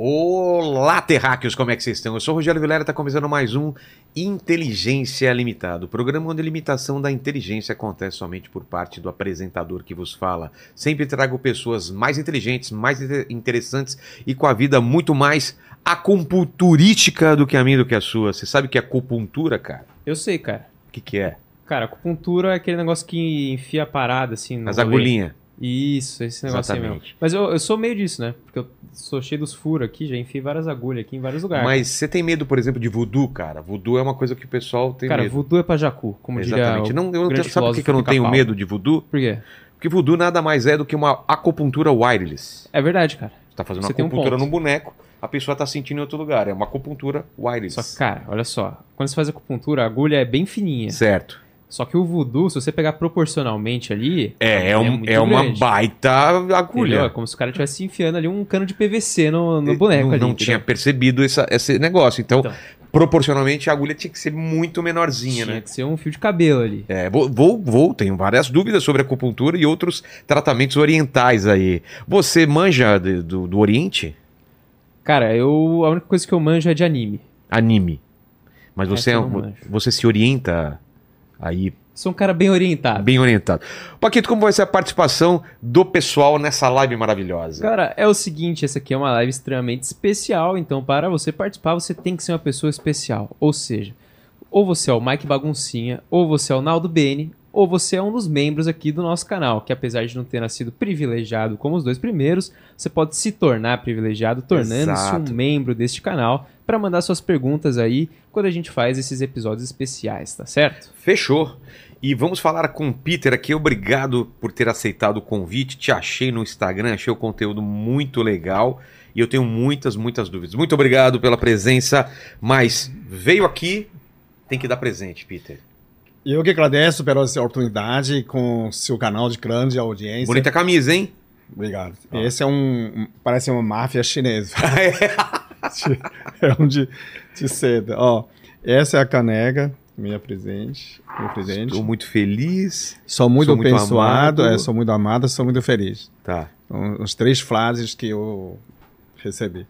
Olá, terráqueos, como é que vocês estão? Eu sou o Rogério Vilera, está começando mais um Inteligência Limitada, o programa onde a limitação da inteligência acontece somente por parte do apresentador que vos fala. Sempre trago pessoas mais inteligentes, mais inter- interessantes e com a vida muito mais acupunturística do que a minha do que a sua. Você sabe o que é acupuntura, cara? Eu sei, cara. O que, que é? Cara, acupuntura é aquele negócio que enfia a parada, assim, no As agulhinhas. Isso, esse negócio aí mesmo. Exatamente. Mas eu, eu sou meio disso, né? Porque eu sou cheio dos furos aqui, já enfiei várias agulhas aqui em vários lugares. Mas você tem medo, por exemplo, de voodoo, cara? Voodoo é uma coisa que o pessoal tem cara, medo. voodoo é pra jacu, como Exatamente. diria Não, eu não sabe por que que eu não tenho medo de voodoo? Por quê? Porque voodoo nada mais é do que uma acupuntura wireless. É verdade, cara. Você tá fazendo Você uma um acupuntura ponto. num boneco, a pessoa tá sentindo em outro lugar. É uma acupuntura wireless. Só que, cara, olha só. Quando você faz acupuntura, a agulha é bem fininha. Certo. Só que o voodoo, se você pegar proporcionalmente ali... É, é, um- muito é uma baita Entendeu? agulha. É como se o cara estivesse enfiando ali um cano de PVC no, no boneco não, ali. não entendeu? tinha percebido essa- esse negócio. Então, Então. proporcionalmente, a agulha tinha que ser muito menorzinha, Tinha né? que ser um fio de cabelo ali. É, vou, vou, vou, tenho várias dúvidas sobre acupuntura e outros tratamentos orientais aí. Você manja de- do, do Oriente? Cara, eu a única coisa que eu manjo é de anime. Anime. Mas você, é, você se orienta aí Sou um cara bem orientado. Bem orientado. Paquito, como vai ser a participação do pessoal nessa live maravilhosa? Cara, é o seguinte, essa aqui é uma live extremamente especial, então para você participar você tem que ser uma pessoa especial. Ou seja, ou você é o Mike Baguncinha, ou você é o Naldo Bene, ou você é um dos membros aqui do nosso canal, que apesar de não ter nascido privilegiado como os dois primeiros, você pode se tornar privilegiado tornando-se um membro deste canal para mandar suas perguntas aí quando a gente faz esses episódios especiais, tá certo? Fechou. E vamos falar com o Peter aqui. Obrigado por ter aceitado o convite. Te achei no Instagram, achei o conteúdo muito legal. E eu tenho muitas, muitas dúvidas. Muito obrigado pela presença. Mas veio aqui, tem que dar presente, Peter. Eu que agradeço pela essa oportunidade com seu canal de grande audiência. Bonita camisa, hein? Obrigado. Ó. Esse é um. Parece uma máfia chinesa. é um de, de seda. Ó, essa é a caneca, minha presente. Meu presente. Estou muito feliz. Sou muito sou muito abençoado, amado. é, sou muito amado, sou muito feliz. Tá. Então, as três frases que eu recebi.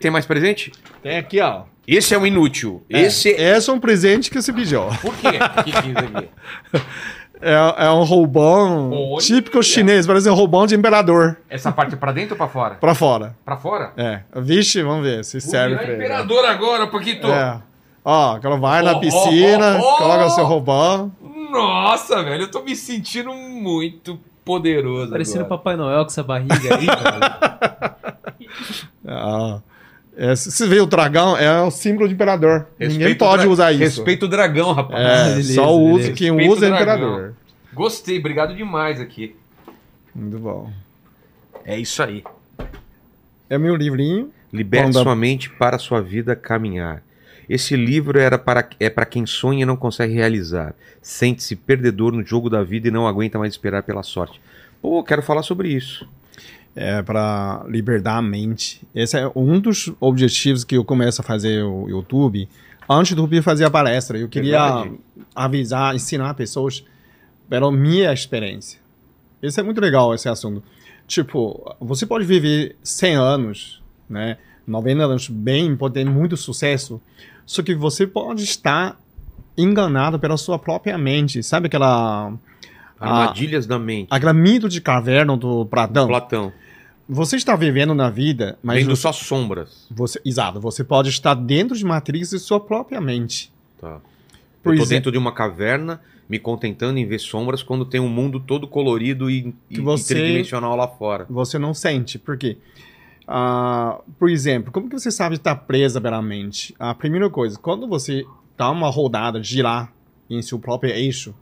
Tem mais presente? Tem aqui, ó. Esse é um inútil. Esse é, esse é um presente que você pediu. Por quê? que que é? É, é um roubão Olha! típico chinês, parece um roubão de imperador. Essa parte é pra dentro ou pra fora? Pra fora. Pra fora? É. Vixe, vamos ver se serve pra ele. imperador agora, Paquito. É. Ó, ela vai Oh, na oh, piscina, oh, oh. coloca o seu roubão. Nossa, velho, eu tô me sentindo muito poderoso Parecendo agora. Papai Noel com essa barriga aí, cara. Ah, é, se você vê o dragão, é o símbolo de imperador. Ninguém Respeito pode o dra- usar isso. Respeito o dragão, rapaz. É, Beleza, só usa, beleza. quem Respeito usa é o imperador. Gostei, obrigado demais aqui. Muito bom. É isso aí. É meu livrinho. Liberte sua mente para a sua vida caminhar. Esse livro era para, é para quem sonha e não consegue realizar. Sente-se perdedor no jogo da vida e não aguenta mais esperar pela sorte. Pô, quero falar sobre isso. É para libertar a mente. Esse é um dos objetivos que eu começo a fazer o YouTube. Antes do YouTube fazer a palestra, eu queria Verdade. avisar, ensinar pessoas pela minha experiência. Esse é muito legal, esse assunto. Tipo, você pode viver 100 anos, né? 90 anos bem, pode ter muito sucesso, só que você pode estar enganado pela sua própria mente. Sabe aquela Armadilhas da mente. aquela mito de caverna do Platão? Platão. Você está vivendo na vida, mas Vendo você, só sombras. você- exato, você pode estar dentro de matriz de sua própria mente. Tá. Por eu tô dentro de uma caverna, me contentando em ver sombras quando tem um mundo todo colorido e, e você- tridimensional lá fora. Você não sente, por quê? Ah, por exemplo, como que você sabe estar presa pela mente? A primeira coisa, quando você dá uma rodada, girar em seu próprio eixo,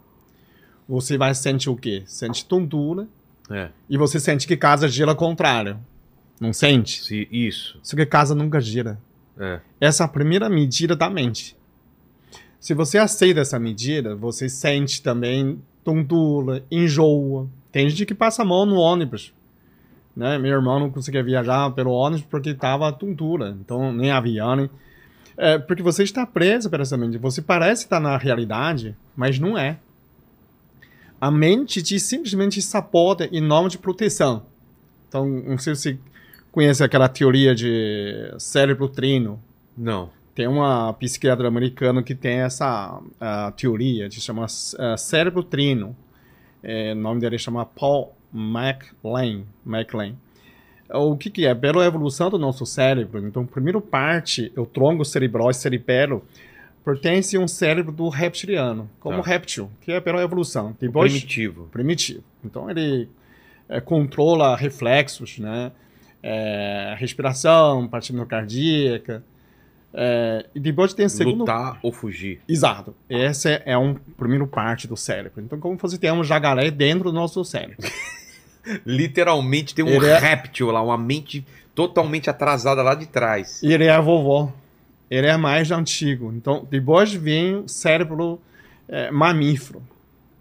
você vai sentir o quê? Sente tontura É, e você sente que casa gira ao contrário. Não sente? se, isso. Só que casa nunca gira. É. Essa é a primeira medida da mente. Se você aceita essa medida, você sente também tontura, enjoa. Tem gente que passa a mão no ônibus. Né? Meu irmão não conseguia viajar pelo ônibus porque estava tontura. Então, nem avião. Nem... É, porque você está preso por essa mente. Você parece estar na realidade, mas não é. A mente te simplesmente sapota em nome de proteção. Então, não sei se você conhece aquela teoria de cérebro trino? Não. Tem uma psiquiatra americana que tem essa uh, teoria, que chama uh, cérebro trino. É, o nome dele chama Paul MacLean. MacLean. O que, que é? Pela evolução do nosso cérebro, então, primeiro parte, o tronco cerebral e cerebelo, pertence a um cérebro do reptiliano, como Tá. réptil, que é pela evolução. Depois, Primitivo. primitivo. Então ele é, controla reflexos, né? É, respiração, partícula cardíaca. É, e depois tem o segundo. Lutar ou fugir. Exato. Esse é, é um primeiro parte do cérebro. Então, como você tem um jacaré dentro do nosso cérebro. Literalmente tem um Ele é- réptil lá, uma mente totalmente atrasada lá de trás. E ele é a vovó. Ele é mais antigo. Então, depois vem o cérebro é, mamífero.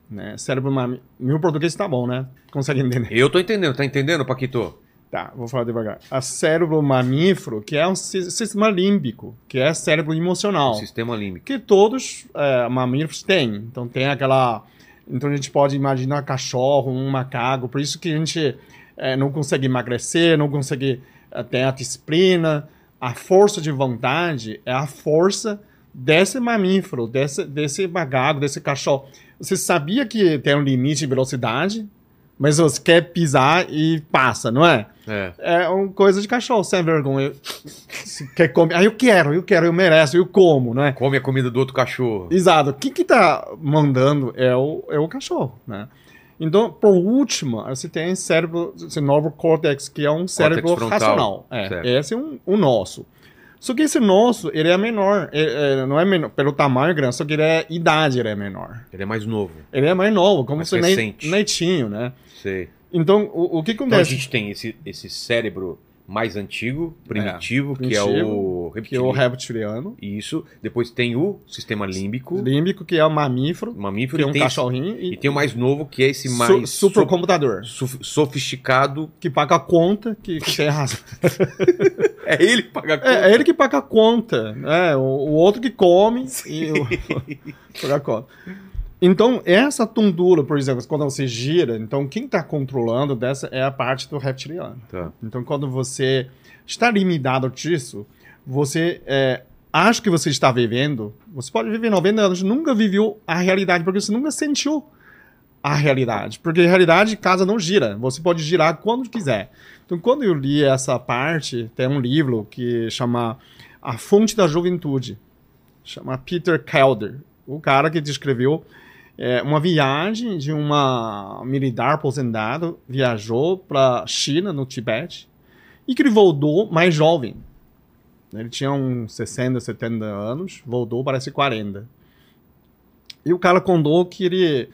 Né? Cérebro mamífero. Meu português tá bom, né? Consegue entender? Eu tô entendendo, tá entendendo, Paquito? Tá, vou falar devagar. A cérebro mamífero, que é um si- sistema límbico, que é cérebro emocional, Sistema límbico. que todos é, mamíferos têm. Então tem aquela. Então a gente pode imaginar cachorro, um macaco, por isso que a gente é, não consegue emagrecer, não consegue é, ter a disciplina. A força de vontade é a força desse mamífero, desse, desse macaco, desse cachorro. Você sabia que tem um limite de velocidade, mas você quer pisar e passa, não é? É. É uma coisa de cachorro, sem vergonha. Quer comer. Ah, eu quero, eu quero, eu mereço, eu como, né? Come a comida do outro cachorro. Exato. Quem que tá mandando é o, é o cachorro, né? Então, por último, você tem cérebro, esse novo córtex, que é um cérebro racional. É, Certo. esse é um, o nosso. Só que esse nosso, ele é menor. É- é- não é menor pelo tamanho grande, só que ele é idade, ele é menor. Ele é mais novo. Ele é mais novo, como Mais se recente. netinho, né? Sei. Então, o, o que Então a acontece? gente tem esse, esse cérebro mais antigo, primitivo, que é o primitivo, que é o reptiliano. reptiliano. Isso. Depois tem o sistema límbico, Límbico, que é o mamífero, mamífero. que é um cachorrinho. E E, tem o mais novo, que é esse su- mais supercomputador. so- sof- sofisticado. Que paga a conta, que, que tem razão. É ele que paga a conta. É, é ele que paga a conta. né? o, o outro que come e o, paga a conta. Então, essa tundura, por exemplo, quando você gira, então quem está controlando dessa é a parte do reptiliano. Tá. Então, quando você está limitado disso, você é, acha que você está vivendo, você pode viver 90 anos, nunca viveu a realidade, porque você nunca sentiu a realidade. Porque a realidade, casa não gira. Você pode girar quando quiser. Então, quando eu li essa parte, tem um livro que chama A Fonte da Juventude. Chama Peter Calder. O cara que descreveu é, uma viagem de uma militar aposentado, viajou para China, no Tibete, e que ele voltou mais jovem. Ele tinha uns 60, 70 anos, voltou, parece 40. E o cara contou que ele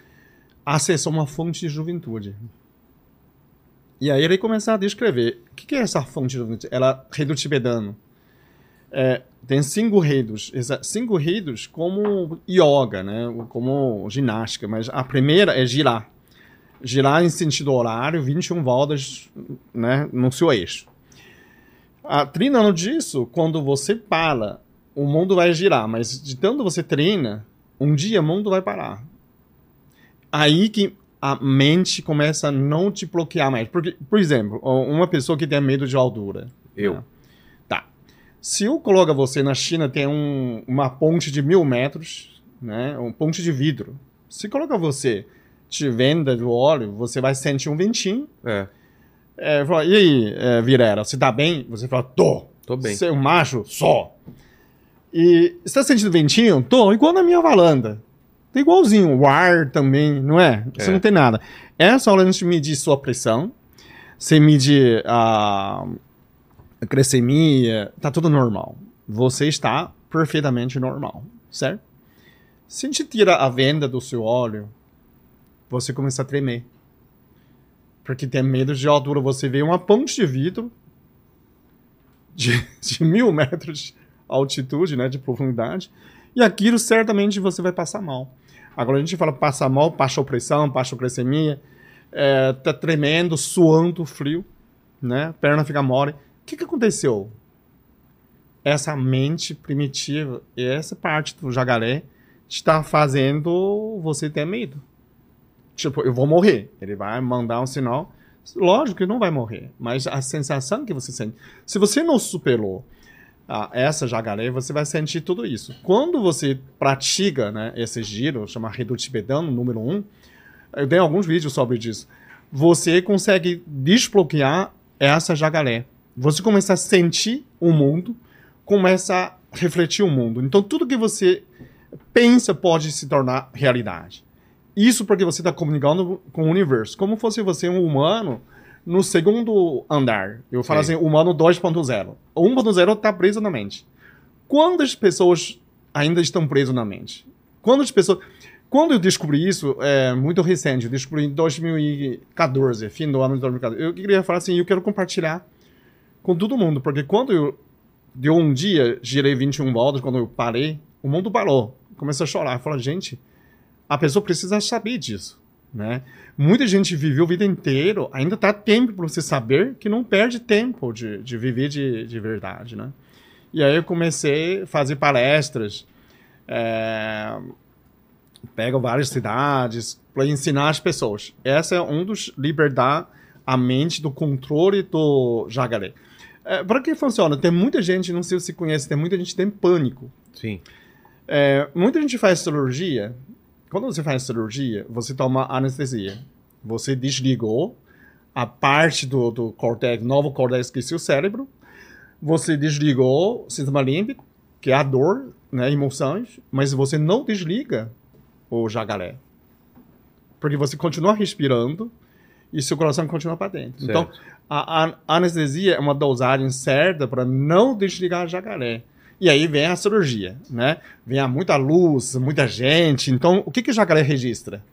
acessou uma fonte de juventude. E aí ele começou a descrever. O que é essa fonte de juventude? Ela é rei do tibetano. É, tem cinco. Exa- Cinco reinos como yoga, né? como ginástica. Mas a primeira é girar. Girar em sentido horário, 21 voltas né, no seu eixo. Ah, treinando disso, quando você para, o mundo vai girar. Mas de tanto você treina, um dia o mundo vai parar. Aí que a mente começa a não te bloquear mais. Porque, por exemplo, uma pessoa que tem medo de altura. Eu. né? Se eu coloco você na China, tem um- uma ponte de mil metros, né? Um ponte de vidro. Se coloca você de venda do óleo, você vai sentir um ventinho. É, É, fala, e aí, é, Virera, você tá bem? Você fala, tô. tô bem. Você é um macho? Só. E você tá sentindo ventinho? Tô, igual na minha varanda. Tá igualzinho, o ar também, não é? Você É. não tem nada. Essa hora a gente medir sua pressão, você mede a, a glicemia, tá tudo normal. Você está perfeitamente normal, certo? Se a gente tira a venda do seu óleo, você começa a tremer. Porque tem medo de altura. Você vê uma ponte de vidro de, de mil metros de altitude, né, de profundidade, e aquilo certamente você vai passar mal. Agora a gente fala passar mal, baixa pressão, baixa glicemia, é, tá tremendo, suando, frio, né, perna fica mole. Que, que aconteceu? Essa mente primitiva essa parte do jacaré está fazendo você ter medo. Tipo, eu vou morrer. Ele vai mandar um sinal. Lógico que não vai morrer, mas a sensação que você sente. Se você não superou ah, essa jacaré, você vai sentir tudo isso. Quando você pratica né, esse giro, chama Reduto Tibetano, número 1, um, eu tenho alguns vídeos sobre isso. Você consegue desbloquear essa jacaré. Você começa a sentir o mundo, começa a refletir o mundo. Então, tudo que você pensa pode se tornar realidade. Isso porque você está comunicando com o universo. Como fosse você um humano no segundo andar. Eu falo Sim. assim, humano 2.0. O 1.0 está preso na mente. Quantas pessoas ainda estão presas na mente? Quantas pessoas... Quando eu descobri isso, é muito recente, eu descobri em 2014, fim do ano de 2014. Eu queria falar assim, eu quero compartilhar com todo mundo, porque quando eu deu um dia, girei 21 voltas, quando eu parei, o mundo parou. Comecei a chorar. Eu falei, gente, a pessoa precisa saber disso, né? Muita gente viveu a vida inteira, ainda tá tempo para você saber que não perde tempo de, de viver de, de verdade, né? E aí eu comecei a fazer palestras, é, pego várias cidades para ensinar as pessoas. Essa é um dos libertar a mente do controle do jacaré. É, para que funciona? Tem muita gente, não sei se conhece, tem muita gente que tem pânico. Sim. É, muita gente faz cirurgia. Quando você faz cirurgia, você toma anestesia. Você desligou a parte do, do cortex, novo cortex que é o cérebro. Você desligou o sistema límbico, que é a dor, né, emoções, mas você não desliga o jacaré. Porque você continua respirando e seu coração continua para dentro. Certo. Então, a, a, anestesia é uma dosagem certa para não desligar o jacaré. E aí vem a cirurgia, né? Vem a muita luz, muita gente. Então, o que, que o jacaré registra?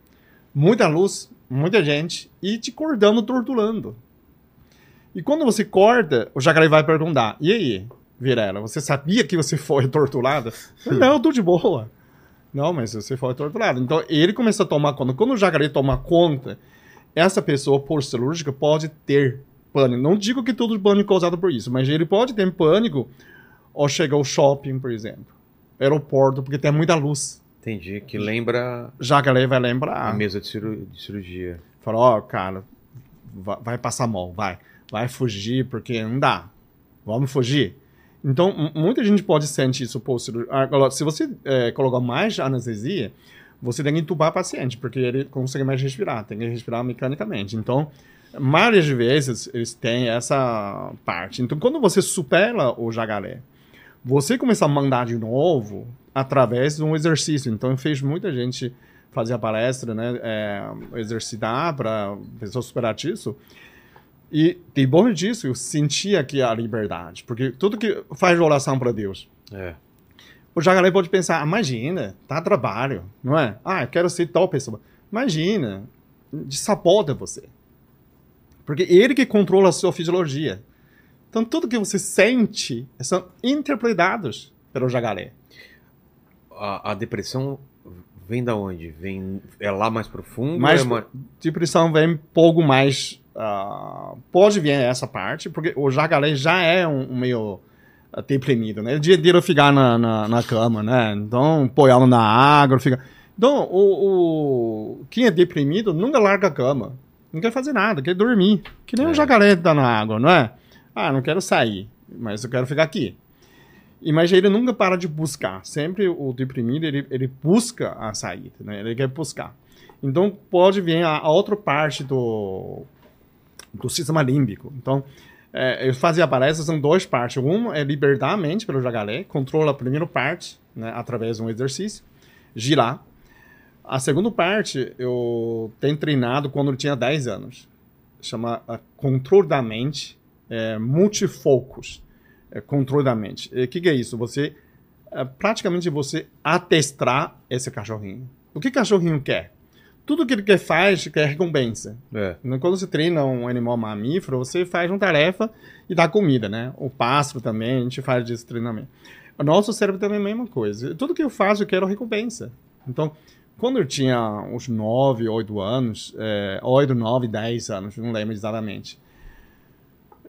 Muita luz, muita gente e te cordando, torturando. E quando você corta, o jacaré vai perguntar: e aí, Virela, você sabia que você foi torturada? não, eu tô de boa. Não, mas você foi torturado. Então ele começa a tomar conta. Quando o jacaré toma conta, essa pessoa por cirúrgica pode ter pânico. Não digo que todo pânico é causado por isso, mas ele pode ter pânico ao chegar ao shopping, por exemplo, aeroporto, porque tem muita luz. Entendi, que lembra. Jacaré vai lembrar. A mesa de, cirurgia. Fala, ó, oh, cara, vai passar mal, vai. Vai fugir, porque não dá. Vamos fugir. Então, muita gente pode sentir isso. Agora, se você é, colocar mais anestesia, você tem que entubar o paciente, porque ele consegue mais respirar, tem que respirar mecanicamente. Então, várias vezes eles têm essa parte. Então, quando você supera o jacaré, você começa a mandar de novo através de um exercício. Então, fez muita gente fazer a palestra, né, é, exercitar para a pessoa superar isso. E depois disso, eu sentia que a liberdade. Porque tudo que faz oração para Deus. É. O jacaré pode pensar, imagina, tá trabalho, não é? Ah, eu quero ser tal pessoa. Imagina, sabota você. Porque ele que controla a sua fisiologia. Então, tudo que você sente são interpretados pelo jacaré. A, a depressão vem da onde? Vem, é lá mais profundo? Mais, é mais... Depressão vem pouco mais Uh, pode vir essa parte, porque o jacaré já é um, um meio deprimido, né? Dia inteiro ficar na, na, na, cama, né? Então, apoiando na água, fica... Então, o, o, quem é deprimido nunca larga a cama. Não quer fazer nada, quer dormir. Que nem é. um jacaré tá na água, não é? Ah, não quero sair, mas eu quero ficar aqui. E, mas ele nunca para de buscar. Sempre o deprimido, ele, ele busca a saída, né? Ele quer buscar. Então, pode vir a, a outra parte do do sistema límbico. Então, é, eu fazia palestras em duas partes. Uma é libertar a mente pelo jacaré, controla a primeira parte, né, através de um exercício, girar. A segunda parte eu tenho treinado quando eu tinha 10 anos. Chama a controle da mente, é, multifocus. É, controle da mente. O que, que, é isso? Você, é, praticamente você atestrar esse cachorrinho. O que o cachorrinho quer? tudo que ele quer faz quer recompensa. É. Quando você treina um animal mamífero, você faz uma tarefa e dá comida, né? O pássaro também, a gente faz esse treinamento. O nosso cérebro também é a mesma coisa. Tudo que eu faço, eu quero recompensa. Então, quando eu tinha uns 9, 8 anos, é, 8, 9, 10 anos, não lembro exatamente.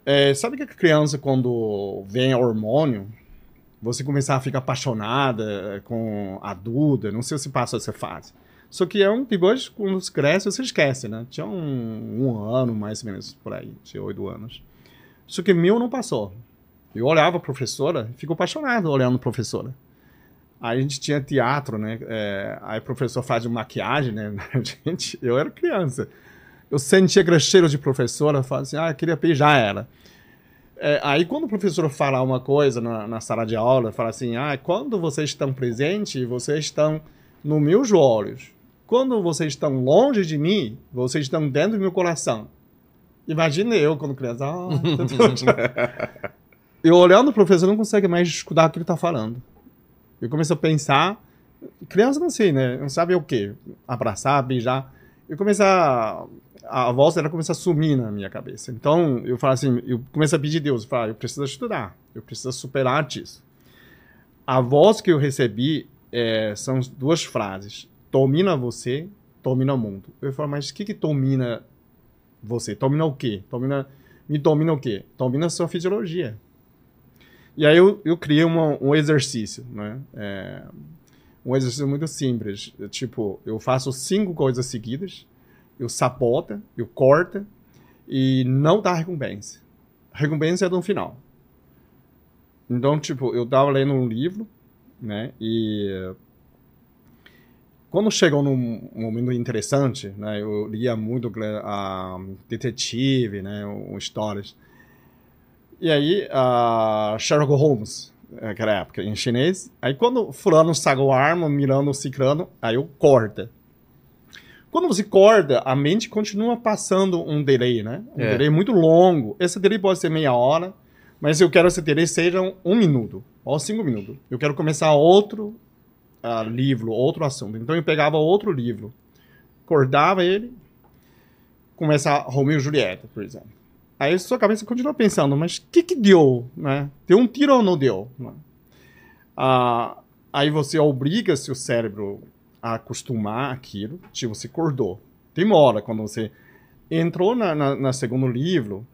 É, sabe que a criança, quando vem hormônio, você começar a ficar apaixonada com a Duda, não sei se passa essa fase Só que é um, depois, quando você cresce, você esquece, né? Tinha um, um ano, mais ou menos, por aí, tinha oito anos. Só que meu não passou. Eu olhava a professora, fico apaixonado olhando a professora. Aí a gente tinha teatro, né? É, aí o professor faz maquiagem, né? gente, eu era criança. Eu sentia aquele cheiro de professora, falava assim, ah, eu queria beijar ela. É, aí quando o professor fala uma coisa na, na, sala de aula, fala assim, ah, quando vocês estão presentes, vocês estão nos meus olhos. Quando vocês estão longe de mim, vocês estão dentro do meu coração. Imagina eu quando criança. Ah, eu olhando o professor não consegue mais escutar o que ele está falando. Eu começo a pensar. Criança não sei, né? Não sabe o quê? Abraçar, beijar. Eu começo a. A voz dela começa a sumir na minha cabeça. Então, eu falo assim, eu começo a pedir a Deus, eu falo, ah, eu preciso estudar, eu preciso superar isso. A voz que eu recebi é, são duas frases domina você, domina o mundo. Eu falo, mas o que que domina você? Domina o quê? Domina, me domina o quê? Domina a sua fisiologia. E aí eu, eu criei uma, um exercício, né? É, um exercício muito simples. Tipo, eu faço cinco coisas seguidas, eu sabota, eu corta e não dá recompensa. A recompensa é no final. Então, tipo, eu tava lendo um livro, né? E quando chegou num momento interessante, né, eu lia muito a detetive, né, um, histórias. E aí, uh, Sherlock Holmes, naquela época, em chinês. Aí quando fulano sacou a arma, mirando o ciclano, aí eu corta. Quando você corta, a mente continua passando um delay, né? Um é. delay muito longo. Esse delay pode ser meia hora, mas eu quero que esse delay seja um minuto ou cinco minutos. Eu quero começar outro uh, livro, outro assunto. Então eu pegava outro livro, acordava ele, começava Romeo e Julieta, por exemplo. Aí sua cabeça continua pensando, mas o que que deu, né? Deu um tiro ou não deu? Uh, aí você obriga seu cérebro a acostumar aquilo, tipo, você acordou. Demora quando você entrou na, na, na segundo livro,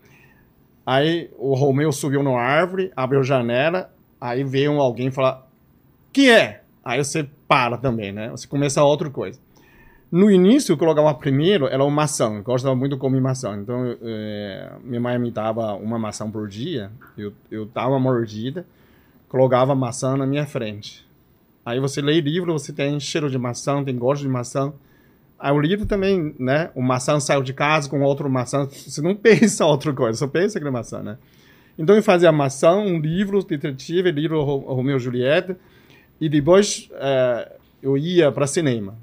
aí o Romeu subiu na árvore, abriu a janela, aí veio alguém falar, que é? Aí você para também, né? Você começa outra coisa. No início, eu colocava primeiro, era uma maçã. Eu gostava muito de comer maçã. Então, é, minha mãe me dava uma maçã por dia. Eu, eu dava mordida, colocava maçã na minha frente. Aí você lê livro, você tem cheiro de maçã, tem gosto de maçã. Aí o livro também, né? O maçã saiu de casa com outro maçã. Você não pensa outra coisa, só pensa que é maçã, né? Então eu fazia maçã, um livro, detetive, livro Romeu e Julieta. E depois é, eu ia para cinema.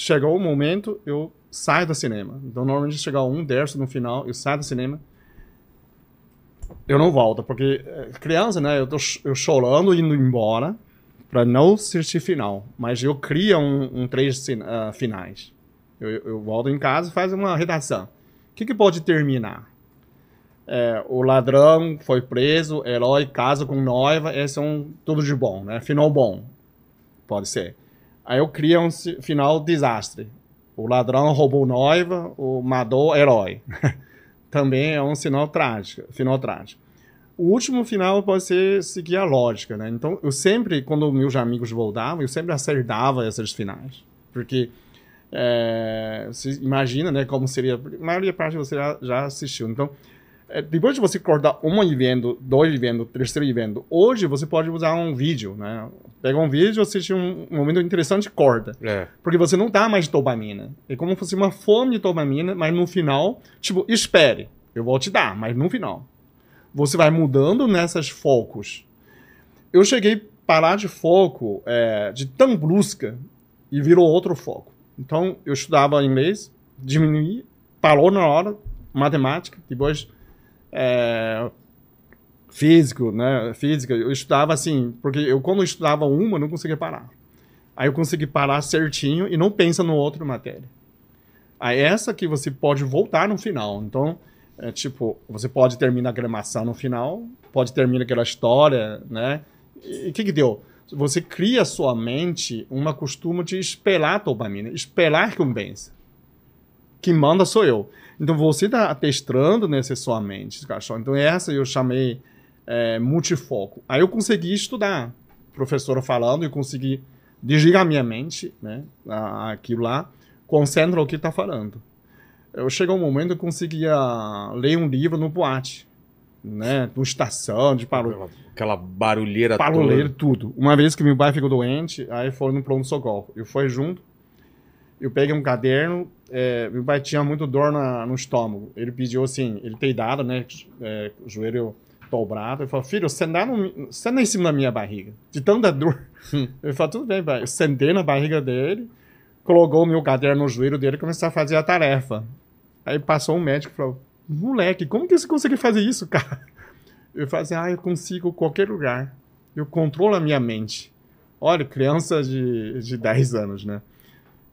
Chegou o momento, eu saio do cinema. Então, normalmente, chegar um terço no final, eu saio do cinema. Eu não volto, porque é, criança, né? Eu tô eu chorando indo embora para não assistir final. Mas eu crio um, um três uh, finais. Eu, eu, volto em casa e faço uma redação. O que, que pode terminar? é, o ladrão foi preso, herói casa com noiva, esse é um tudo de bom, né? Final bom, pode ser. Aí eu crio um final desastre. O ladrão roubou noiva, o matou herói. Também é um sinal trágico, final trágico. O último final pode ser seguir a lógica, né? Então, eu sempre, quando meus amigos voltavam, eu sempre acertava esses finais. Porque é, você imagina, né, como seria... A maioria parte você já, já assistiu. Então, é, depois de você cortar um evento, dois eventos, terceiro evento, hoje você pode usar um vídeo, né? Pega um vídeo, assiste um, um momento interessante e corta. É. Porque você não dá mais dopamina. É como se fosse uma fome de dopamina, mas no final, tipo, espere, eu vou te dar, mas no final. Você vai mudando nessas focos. Eu cheguei a parar de foco é, de tão brusca e virou outro foco. Então, eu estudava inglês, diminuí, parou na hora, matemática, depois é, físico, né? Física, eu estudava assim, porque eu quando eu estudava uma, eu não conseguia parar. Aí eu consegui parar certinho e não pensa no outro matéria. Aí essa que você pode voltar no final. Então, é, tipo, você pode terminar a gramação no final, pode terminar aquela história, né? E o que que deu? Você cria sua mente uma costuma de esperar a dopamina, esperar recompensa. Quem manda sou eu. Então você está testando necessariamente cachorro. Então essa eu chamei é, multifoco. Aí eu consegui estudar, professora falando, e consegui desliga a minha mente, né? Aquilo lá, concentra o que está falando. Eu chegou um momento que eu conseguia ler um livro no boate, né? No estação, de parou. Aquela, barulheira toda. ler tudo. Uma vez que meu pai ficou doente, aí foi no pronto-socorro. Eu fui junto, eu peguei um caderno, é, meu pai tinha muito dor na- no estômago. Ele pediu assim, ele tem idade, né? É, joelho dobrado. Ele falou, filho, senta, no, senta em cima da minha barriga, de tanta dor. Hum. Ele falou, tudo bem, pai. Eu sentei na barriga dele, colocou o meu caderno no joelho dele e começou a fazer a tarefa. Aí passou um médico e falou, moleque, como que você consegue fazer isso, cara? Eu falei assim, ah, eu consigo qualquer lugar. Eu controlo a minha mente. Olha, criança de, de 10 anos, né?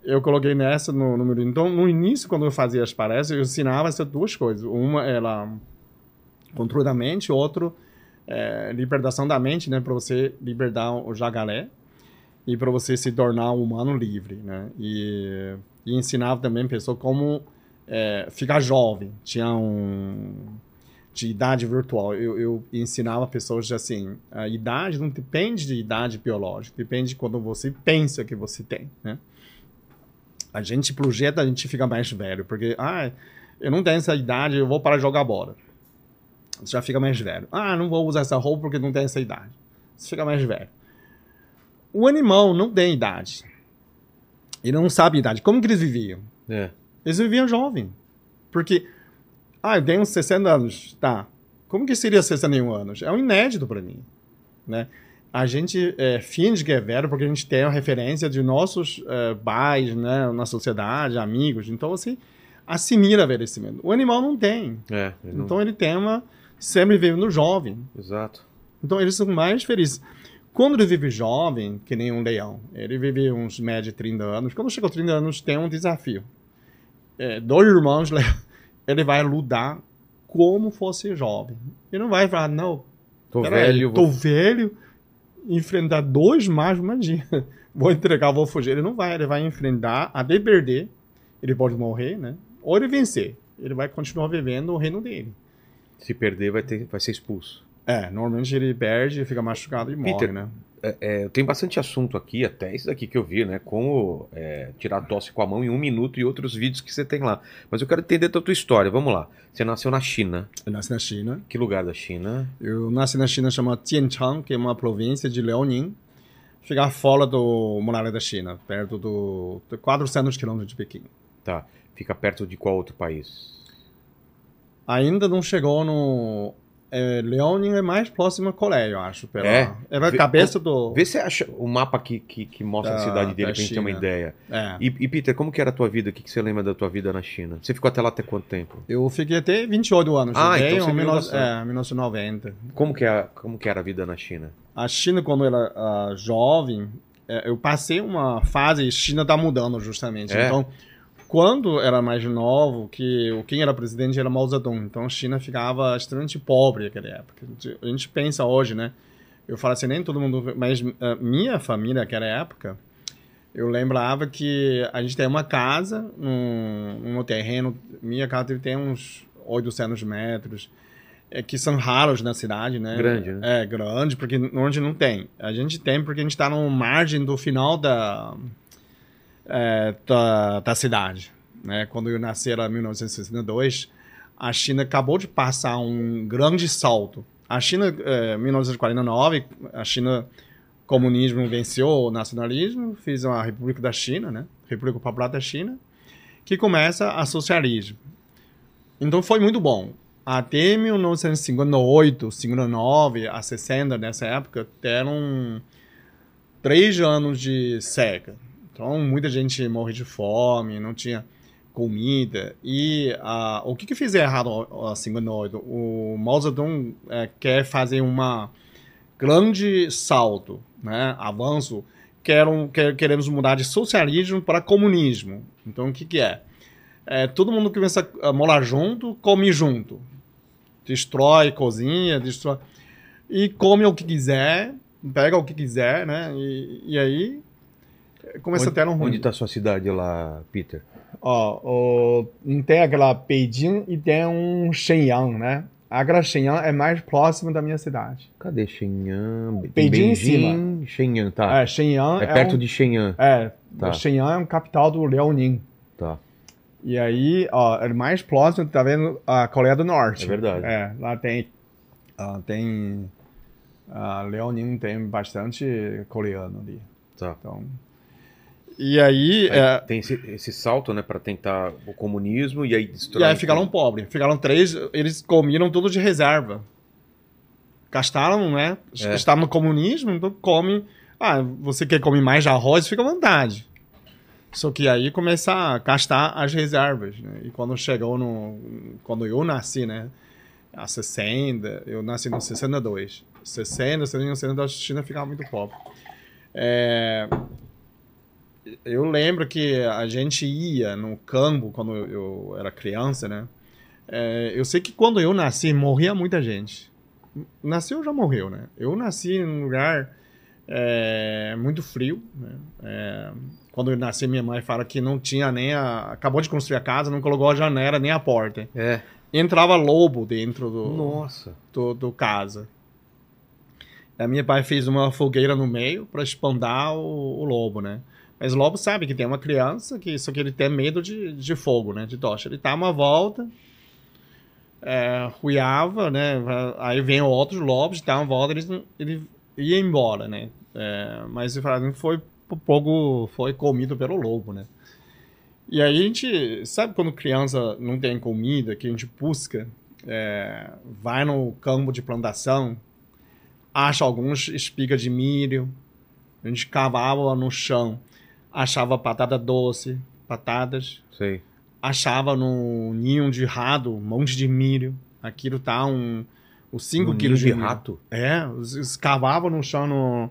Eu coloquei nessa no número. Então, no início, quando eu fazia as palestras, eu ensinava essas duas coisas. Uma era controle da mente, outro é, libertação da mente, né? Para você libertar o jacaré e para você se tornar um humano livre, né? E, e ensinava também pessoas como é, ficar jovem. Tinha um de idade virtual. Eu, eu ensinava pessoas assim, a idade não depende de idade biológica, depende de quando você pensa que você tem, né? A gente projeta, a gente fica mais velho, porque, ah, eu não tenho essa idade, eu vou para jogar bola. Você já fica mais velho. Ah, não vou usar essa roupa porque não tem essa idade. Você fica mais velho. O animal não tem idade. Ele não sabe a idade. Como que eles viviam? É. Eles viviam jovem. Porque, ah, eu tenho uns 60 anos. Tá. Como que seria 61 anos? É um inédito para mim. Né? A gente é, finge que é velho porque a gente tem a referência de nossos é, pais né, na sociedade, amigos. Então, você assimila envelhecimento. O animal não tem. É. ele não- Então, ele tem uma... Sempre vivendo jovem. Exato. Então eles são mais felizes. Quando ele vive jovem, que nem um leão, ele vive uns média de 30 anos. Quando chega aos 30 anos, tem um desafio. É, dois irmãos, le- ele vai lutar como fosse jovem. Ele não vai falar, não, Tô velho. tô vou- velho, enfrentar dois machos, imagina. Vou entregar, vou fugir. Ele não vai, ele vai enfrentar até perder. Ele pode morrer, né? Ou ele vencer. Ele vai continuar vivendo o reino dele. Se perder, vai, ter, vai ser expulso. É, normalmente ele perde, fica machucado e morre, Peter, né? É, é, tem bastante assunto aqui, até isso daqui que eu vi, né? Como é, tirar tosse com a mão em um minuto e outros vídeos que você tem lá. Mas eu quero entender da tua história. Vamos lá. Você nasceu na China. Eu nasci na China. Que lugar da China? Eu nasci na China, chama Jianchang, que é uma província de Liaoning. Fica fora do muralha da China, perto do, de 400 quilômetros de Pequim. Tá. Fica perto de qual outro país? Ainda não chegou no... É, Liaoning é mais próximo a Coreia, eu acho. Pela, É? é a cabeça do... Vê se acha o mapa que, que, que mostra a Da- cidade dele pra gente ter uma ideia. É. E, e, Peter, como que era a tua vida? O que, que você lembra da tua vida na China? Você ficou até lá até quanto tempo? Eu fiquei até 28 anos. Ah, Cheguei então você em viu 19- bastante. é, 1990. Como que, é, como que era a vida na China? A China, quando eu era ah, jovem, é, eu passei uma fase, a China está mudando justamente. É? Então, quando era mais novo, que o quem era presidente era Mao Zedong, então a China ficava extremamente pobre naquela época. A gente- pensa hoje, né? Eu falo assim, nem todo mundo, mas ah, minha família naquela época, eu lembrava que a gente tem uma casa num, num terreno, minha casa tem uns 800 metros, é, que são raros na cidade, né? Grande, né? É, grande, porque onde não tem. A gente tem porque a gente está no margem do final da, é, da, da cidade. Né? Quando eu nasci, era 1962, a China acabou de passar um grande salto. A China, é, 1949, a China comunismo venceu o nacionalismo, fez uma República da China, né? República Popular da China, que começa a socialismo. Então foi muito bom. Até 1958, 59, a 60, nessa época, deram três anos de seca. Então muita gente morre de fome, não tinha comida. E ah, o que, que fez errado a 58? O Mao Zedong eh, quer fazer uma grande salto, né? avanço. Quer, queremos mudar de socialismo para comunismo. Então o que, que é? É, todo mundo começa a morar junto, come junto. Destrói, cozinha, destrói. E come o que quiser, pega o que quiser, né? E, e aí começa onde, a ter um ruim. Onde tá a sua cidade lá, Peter? Ó, o, tem aquela Beijing e tem um Shenyang, né? Agora Shenyang é mais próximo da minha cidade. Cadê Shenyang? Tem Beijing em Beijing, Shenyang, tá. É, Shenyang É, perto um, de Shenyang. É, Tá. Shenyang é a capital do Liaoning. Tá. E aí, ó, é mais próximo, tá vendo a Coreia do Norte. É verdade. É, lá tem. ah, tem. A Liaoning tem bastante coreano ali. Tá. Então. E aí. Aí é, Tem esse, esse salto, né, pra tentar o comunismo e aí e destrói. aí ficaram pobres. Ficaram três, eles comiram tudo de reserva. Gastaram, né? É. Estavam no comunismo, então come. Ah, você quer comer mais arroz, fica à vontade. Só que aí começa a gastar as reservas. Né? E quando chegou no. Quando eu nasci, né? A 60, eu nasci no 62. 60, 70, 70 a China ficava muito pobre. É, eu lembro que a gente ia no campo quando eu, era criança, né? É, eu sei que quando eu nasci, morria muita gente. Nasceu, já morreu, né? Eu nasci num lugar é, muito frio, né? É, quando eu nasci, minha mãe fala que não tinha nem a... Acabou de construir a casa, não colocou a janela nem a porta. É. Entrava lobo dentro do, Nossa. do, do casa. A minha pai fez uma fogueira no meio para espantar o, o lobo, né? Mas o lobo sabe que tem uma criança que só que ele tem medo de, de fogo, né? De tocha. Ele dá uma volta, é, ruiava, né? Aí vem outros lobos, dá uma volta, ele, ele ia embora, né? É, mas foi pouco foi comido pelo lobo, né? E aí a gente sabe quando criança não tem comida, que a gente busca, é, vai no campo de plantação, acha alguns espigas de milho, a gente cavava no chão, achava batata doce, batatas, Sei. achava no ninho de rato um monte de milho, aquilo tá um os 5 No quilos de, de rato? É, cavavam no chão no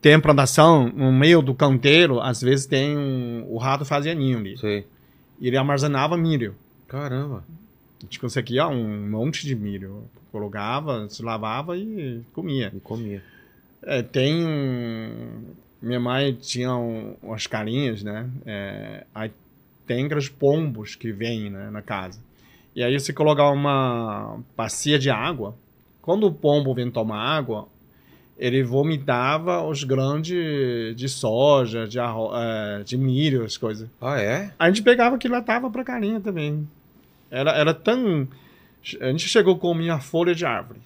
tem plantação no meio do canteiro, às vezes tem um, o rato fazia ninho ali. Sei. E ele armazenava milho. Caramba. A gente conseguia um monte de milho. Colocava, se lavava e comia. Me comia. É, tem. um- Minha mãe tinha um- umas carinhas, né? É, aí tem aqueles pombos que vêm né, na casa. E aí você coloca uma bacia de água. Quando o pombo vem tomar água, ele vomitava os grãos de, de soja, de, é, de milho, as coisas. Ah, é? A gente pegava aquilo e latava pra carinha também. Era, era tão. A gente chegou a comer a folha de árvore.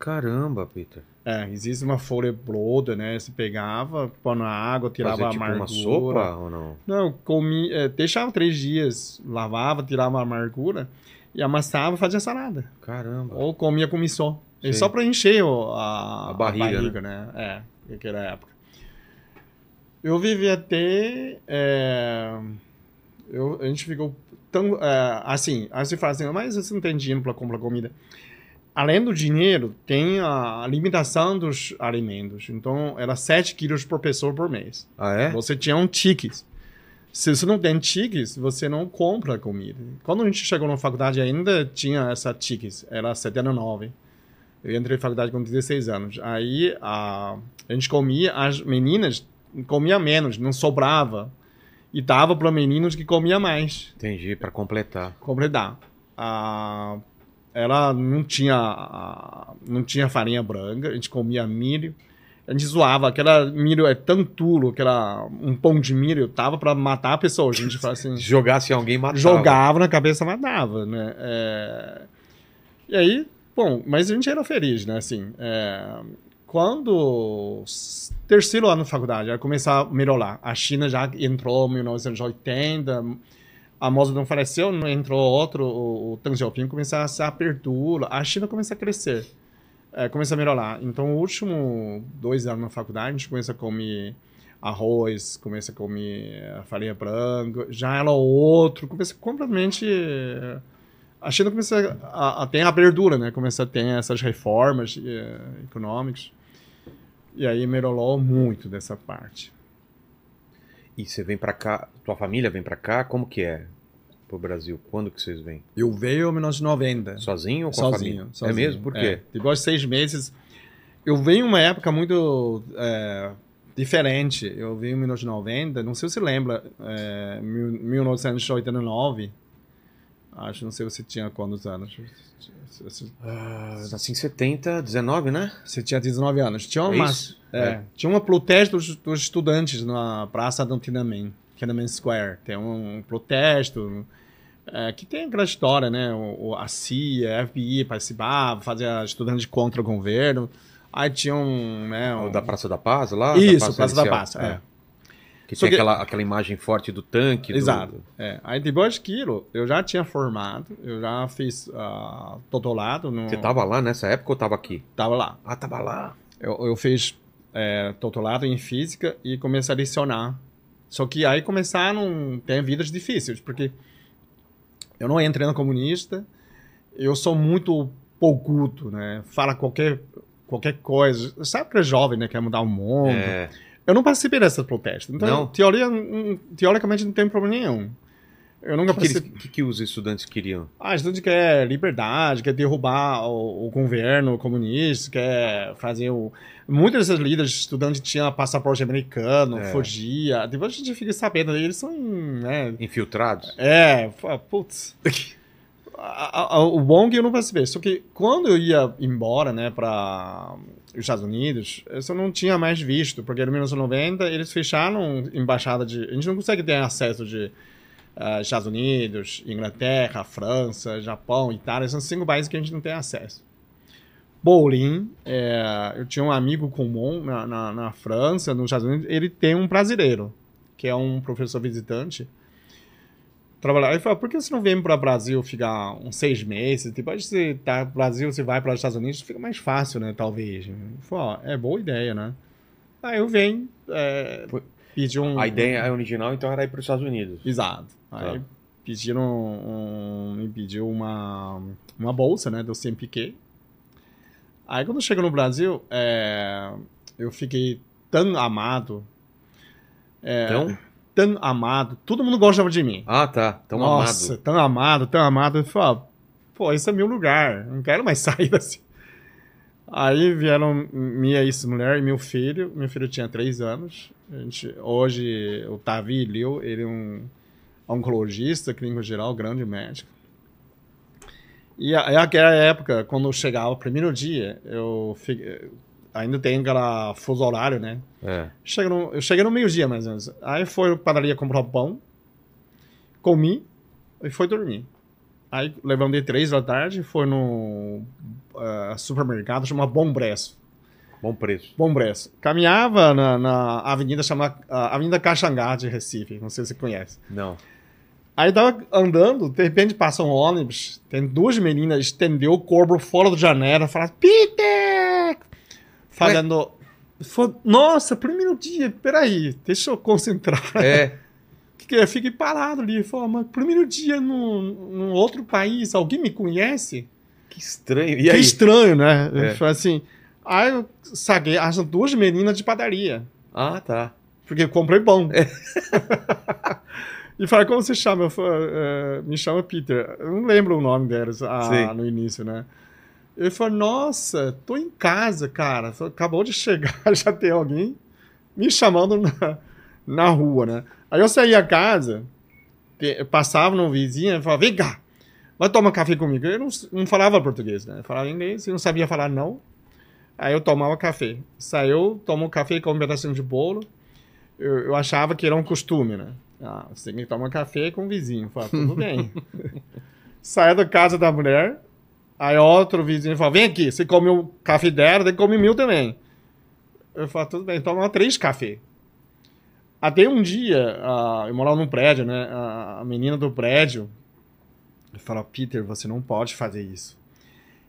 Caramba, Peter. É, existe uma folha broda, né? Você pegava, põe na água, tirava Fazer a tipo amargura. uma sopa ou não? Não, comi, é, deixava três dias, lavava, tirava a amargura e amassava e fazia salada. Caramba. Ou comia com missô. Sim. só pra encher o- a, A barriga, né? É, naquela época. Eu vivi até. é, eu, a gente ficou tão. é, assim, aí você fala assim, mas você não tem dinheiro pra comprar comida. Além do dinheiro, tem a limitação dos alimentos. Então, era 7 quilos por pessoa por mês. Ah, é? Você tinha um tickets. Se você não tem tickets, você não compra comida. Quando a gente chegou na faculdade, ainda tinha essa tickets. Era 79. Eu entrei na faculdade com 16 anos. Aí a, a gente comia, as meninas comia menos, não sobrava. E dava para meninos que comia mais. Entendi, pra completar. Completar. A, ela não tinha, não tinha farinha branca, a gente comia milho. A gente zoava, aquela milho é tão tulo, aquela, um pão de milho, tava para matar a pessoa. A gente fala assim, Se jogasse alguém, matava. jogava na cabeça, matava, né? É, E aí, bom, mas a gente era feliz, né? Assim, é, quando terceiro ano da faculdade, já começar a melhorar. A China já entrou em 1980, a Moça não faleceu, não entrou outro, o, o Deng Xiaoping começou a se apertura, a China começa a crescer, é, começa a melhorar. Então, o último dois anos na faculdade, a gente começa a comer arroz, começa a comer eh, farinha branca, já ela outro, começa completamente... eh, A China começa a, a ter abertura, né? Começa a ter essas reformas eh, econômicas. E aí melhorou muito dessa parte. E você vem pra cá, tua família vem pra cá, como que é? Pro Brasil, quando que vocês vêm? Eu veio em 1990. Sozinho ou com a família? Sozinho, sozinho. É mesmo? Por quê? É. Depois de seis meses, eu venho em uma época muito é, diferente. Eu vim em 1990, não sei se você lembra, é, mil- 1989, Acho, não sei você tinha quantos anos. Ah, nasci em 70, 19, né? Você tinha 19 anos. Tinha É uma, isso? é, É. tinha uma protesto dos, dos estudantes na Praça do Tiananmen, Tiananmen Square. Tem um protesto é, que tem aquela história, né? O, a CIA, a FBI participava, fazia estudantes contra o governo. Aí tinha um... Né, O um da Praça da Paz lá? Isso, Praça da Inicial. Paz, é. Que Só tem que- Aquela, aquela imagem forte do tanque. Exato. do- É. Aí depois daquilo, eu já tinha formado, eu já fiz uh, doutorado. No, Você tava lá nessa época ou tava aqui? Tava lá. Ah, tava lá. Eu, eu fiz é, doutorado em física e comecei a lecionar. Só que aí começaram ter vidas difíceis, porque eu não entrei no comunista, eu sou muito poucudo, né? Fala qualquer, qualquer coisa. Sabe que é jovem, né? Quer mudar o mundo. É, Eu não participei dessas protestos. Então, Não? teoria, hum, teoricamente, não tem problema nenhum. Eu nunca o que, que, eles- participei. que que os estudantes queriam? Ah, gente quer liberdade, quer derrubar o, o governo comunista, quer fazer o. Muitos desses líderes estudantes tinham passaporte americano, É. fugia. Depois a gente fica sabendo, eles são. Né, Infiltrados? é, putz. O bom que eu não participei. Só que quando eu ia embora, né, para os Estados Unidos, eu só não tinha mais visto, porque em 1990 eles fecharam embaixada de. A gente não consegue ter acesso de ah, Estados Unidos, Inglaterra, França, Japão, Itália, são cinco países que a gente não tem acesso. Berlim, é, eu tinha um amigo comum na, na, na França, nos Estados Unidos, ele tem um brasileiro, que é um professor visitante, trabalhar. Ele falou, por que você não vem para o Brasil ficar uns seis meses? Depois você tá no Brasil, você vai para os Estados Unidos, fica mais fácil, né? Talvez. Ele falou, ó, é boa ideia, né? Aí eu venho, é, pedi um... A ideia original, então, era ir para os Estados Unidos. Exato. Aí Tá. pediram um, me pediu uma, uma bolsa, né, do CNPq. Aí quando chego no Brasil, é, eu fiquei tão amado, é, Então? Tão amado, todo mundo gostava de mim. Ah, tá. Tão Nossa, amado. tão amado, tão amado. Eu falei, pô, esse é meu lugar, não quero mais sair desse. Aí vieram minha ex-mulher e meu filho. Meu filho tinha três anos. A gente, hoje, o Tavi Liu, ele é um oncologista, clínico geral, grande médico. E aí, aquela época, quando eu chegava, o primeiro dia, eu fiquei, ainda tem aquela fuso horário, né? É. Chega no- eu cheguei no meio-dia, mais ou menos. Aí foi padaria comprar pão, comi e foi dormir. Aí levantei três da tarde, foi no eh, supermercado, chama Bom Bresso. Bom preço. Bom Bresso. Caminhava na, na avenida chamada ah, Avenida Caxangá de Recife, não sei se você conhece. Não. Aí tava andando, de repente passa um ônibus, tem duas meninas, estendeu o corpo fora da janela, falaram, Peter! Falando, nossa, primeiro dia, peraí, deixa eu concentrar. É. Que é? Fiquei parado ali, falei, mas primeiro dia num, num outro país, alguém me conhece? Que estranho. E que aí? estranho, né? É. Eu falei assim, aí eu saquei, as duas meninas de padaria. Ah, tá. Porque eu comprei pão. e falei, como você chama? Eu falei, "Eh, me chama Peter. Eu não lembro o nome delas ah, no início, né? Ele falou, nossa, tô em casa, cara. Acabou de chegar, já tem alguém me chamando na, na rua, né? Aí eu saí a casa, passava no vizinho e falava, vem cá, vai tomar café comigo. Eu não, não falava português, né? Eu falava inglês e não sabia falar não. Aí eu tomava café. Saiu, tomou café com um pedacinho de bolo. Eu, eu achava que era um costume, né? Ah, você tem que tomar café com o vizinho. Eu falava, tudo bem. Saiu da casa da mulher. Aí outro vizinho falou, vem aqui, você come o café dela, tem que comer meu também. Eu falo, tudo bem, toma três cafés. Até um dia, ah, eu morava num prédio, né? A, a menina do prédio falou, Peter, você não pode fazer isso.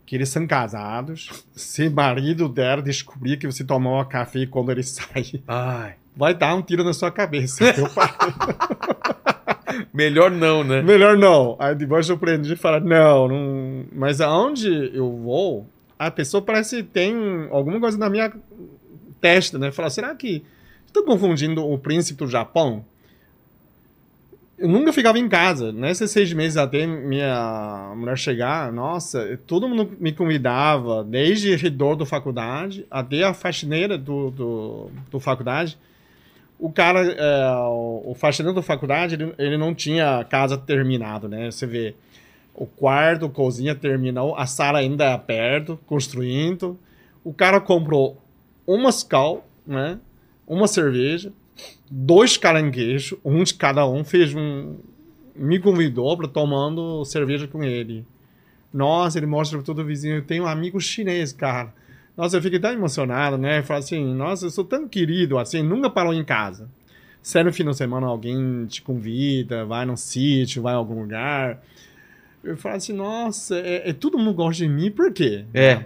Que eles são casados, se marido dela descobrir que você tomou café quando ele sai, Ai. vai dar um tiro na sua cabeça. Eu falei, Melhor não, né? Melhor não. Aí depois eu aprendi a falar, não, não. Mas aonde eu vou, a pessoa parece que tem alguma coisa na minha testa, né? Fala, será que estou confundindo o príncipe do Japão? Eu nunca ficava em casa. Nesses seis meses até minha mulher chegar, nossa, todo mundo me convidava, desde o redor da faculdade até a faxineira do, do, do faculdade. O cara, é, o, o faxineiro da faculdade, ele, ele não tinha casa terminado, né? Você vê, O quarto, cozinha terminou, a sala ainda é perto, construindo. O cara comprou uma scal, né? Uma cerveja, dois caranguejos, um de cada um, fez um. Me convidou para tomando cerveja com ele. Nossa, ele mostra para todo vizinho. Eu tenho um amigo chinês, cara. Nossa, eu fiquei tão emocionado, né? Falo assim, nossa, eu sou tão querido, assim, nunca parou em casa. Se no fim de semana alguém te convida, vai num sítio, vai em algum lugar. Eu falo assim, nossa, é, é, todo mundo gosta de mim, por quê? É.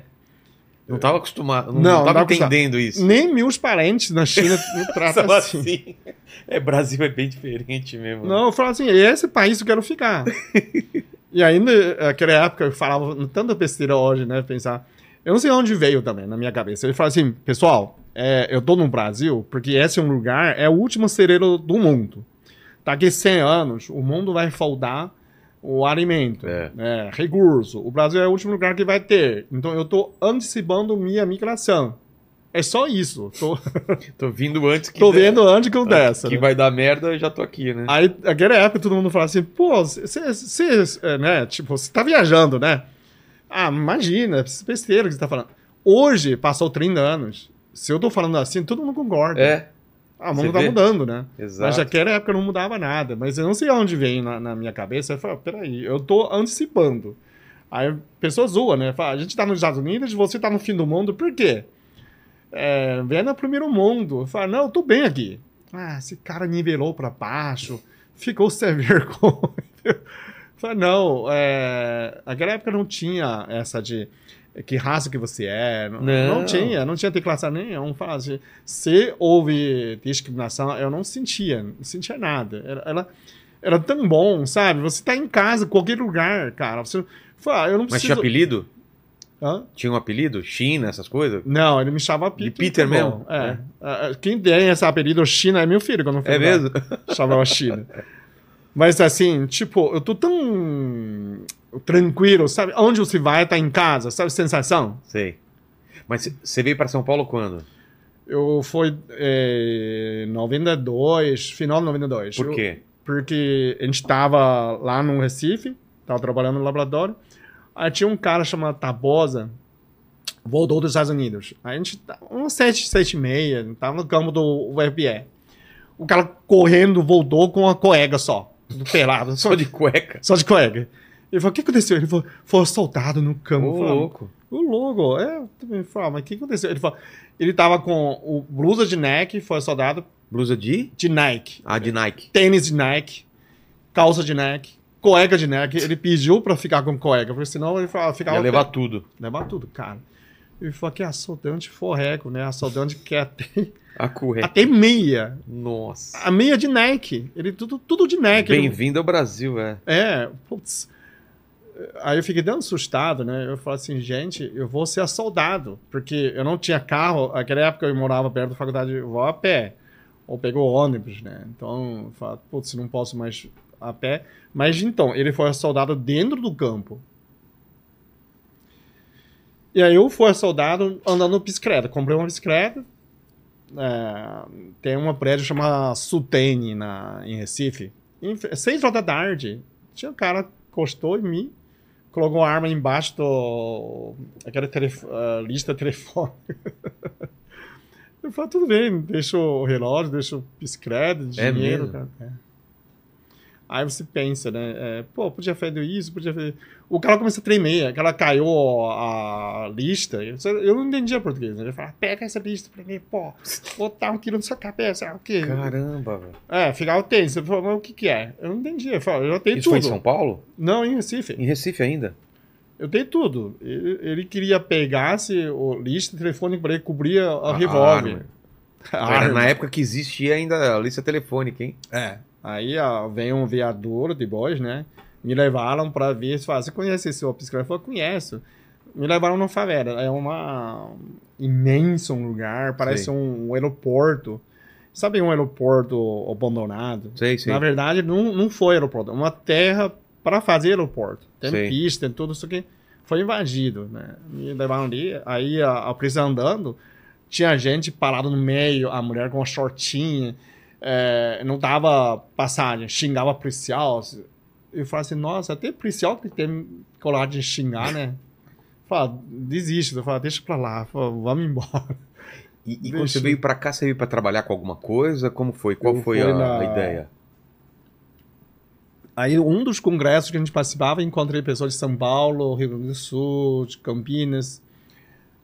Não estava acostumado, não, Não, tava entendendo isso. Nem meus parentes na China me tratam assim. assim. É, Brasil é bem diferente mesmo. Não, eu falo assim, esse país eu quero ficar. e ainda, naquela época, eu falava tanta besteira hoje, né? Pensar. Eu não sei onde veio também na minha cabeça. Eu falo assim, pessoal, é, eu tô no Brasil porque esse é um lugar, é o último cereiro do mundo. Daqui 100 anos, o mundo vai faltar o alimento, É. né, recurso. O Brasil é o último lugar que vai ter. Então eu tô antecipando minha migração. É só isso. Tô, Tô vindo antes que tô der- vendo antes que eu dessa. que né? vai dar merda, eu já tô aqui, né? Aí, naquela época, todo mundo falava assim, pô, você, né, tipo, você tá viajando, né? Ah, imagina, essa besteira que você tá falando. Hoje, passou 30 anos, se eu tô falando assim, todo mundo concorda. É, Ah, o mundo tá mudando, né? exato. Mas naquela época não mudava nada. Mas eu não sei onde vem na, na minha cabeça. Eu falo, peraí, eu tô antecipando. Aí a pessoa zoa, né? Fala, a gente tá nos Estados Unidos, você tá no fim do mundo, por quê? É, vem no primeiro mundo. Eu falo, não, eu tô bem aqui. Ah, esse cara nivelou pra baixo, ficou sem vergonha. Falo, não, é, naquela época não tinha essa de que raça que você é. Não, Não. não tinha, não tinha declaração nenhuma. Fala assim, se houve discriminação, eu não sentia, não sentia nada. Era, era, era tão bom, sabe? Você tá em casa, qualquer lugar, cara. Você fala, ah, eu não Mas preciso. tinha apelido? Hã? Tinha um apelido? China, essas coisas? Não, ele me chamava De Peter. Peter tá bom. mesmo? É. É. Ah, Quem tem esse apelido China é meu filho, quando eu fui É lá. mesmo? Chamava China. Mas assim, tipo, eu tô tão tranquilo, sabe? Onde você vai, tá em casa, sabe? Sensação. Sei. Mas você veio pra São Paulo quando? Eu fui em 92, final de 92. Por Eu- quê? porque a gente tava lá no Recife, tava trabalhando no laboratório. Aí tinha um cara chamado Tabosa, voltou dos Estados Unidos. Aí a gente, tá- uns sete, sete e meia, tava no campo do UFPE. O cara correndo voltou com uma colega só, tudo pelado, só de, cueca. só de colega. Ele falou, o que aconteceu? Ele falou, foi assaltado no campo. Ô, falei, louco. o logo, é, eu também falei, mas o que aconteceu? Ele falou, ele tava com o blusa de Nike, foi assaltado Blusa de? de Nike Ah, de Nike. tênis de Nike, calça de Nike, cueca de Nike. Ele pediu pra ficar com cueca, porque senão ele falava, ficava. Ia levar tudo. levar tudo, cara. Ele falou que é assaltante forreco, né? Assaltante que quer até, A cueca. até meia. Nossa. A meia de Nike. Ele tudo, tudo de. Ele- Bem-vindo ao Brasil, é. é, putz. Aí eu fiquei dando assustado, né? Eu falei assim, gente, eu vou ser assaltado, porque eu não tinha carro. Naquela época eu morava perto da faculdade, eu vou a pé. Ou pegou ônibus, né? Então, eu falei, putz, não posso mais a pé. Mas então, ele foi assaltado dentro do campo. E aí eu fui assaltado andando bicicleta. Comprei uma bicicleta. É, tem uma prédio chamada Sutene na, em Recife. Em, seis horas da tarde, tinha um cara encostou em mim, colocou a arma embaixo do aquela telefo- ah, lista telefônica. Eu falei, tudo bem, deixa o relógio, deixa o bicicleta, É dinheiro, mesmo? cara. É. Aí você pensa, né? é, pô, podia feito isso, podia ter... O cara começa a tremer, aquela caiu a lista. Eu eu não entendia português. Né? Ele fala, pega essa lista pra mim, pô, botar um tiro na sua cabeça, o quê? Caramba, velho. É, ficava tenso. Ele falou, mas o que que é? Eu não entendi. Eu falei, eu já tenho Isso foi tudo. em São Paulo? Não, em Recife. Em Recife ainda? Eu tenho tudo. Ele, ele queria pegasse o lista telefônico para ele cobrir a, a A revólver. Era na época que existia ainda a lista telefônica, hein? É. Aí ó, vem um veador de bois, né? Me levaram para ver. Falaram, você conhece esse bicicleta? Eu falei, conheço. Me levaram no favela. É uma imenso um lugar, parece um, um aeroporto. Sabe um aeroporto abandonado? Sei, sei. Na verdade, não, não foi aeroporto. É uma terra para fazer aeroporto. Tem Sei. pista, tem tudo isso aqui. Foi invadido, né? Me levaram ali, aí a, a andando, tinha gente parada no meio, a mulher com uma shortinha, é, não dava passagem, xingava policial. eu falo assim, nossa, até policial que tem coragem de xingar, né? Fala, desiste. Eu falo, deixa pra lá, fala, vamos embora. E, e quando você veio pra cá, você veio pra trabalhar com alguma coisa? Como foi? Qual Eu foi a, na- a ideia? Aí, um dos congressos que a gente participava, encontrei pessoas de São Paulo, Rio Grande do Sul, de Campinas.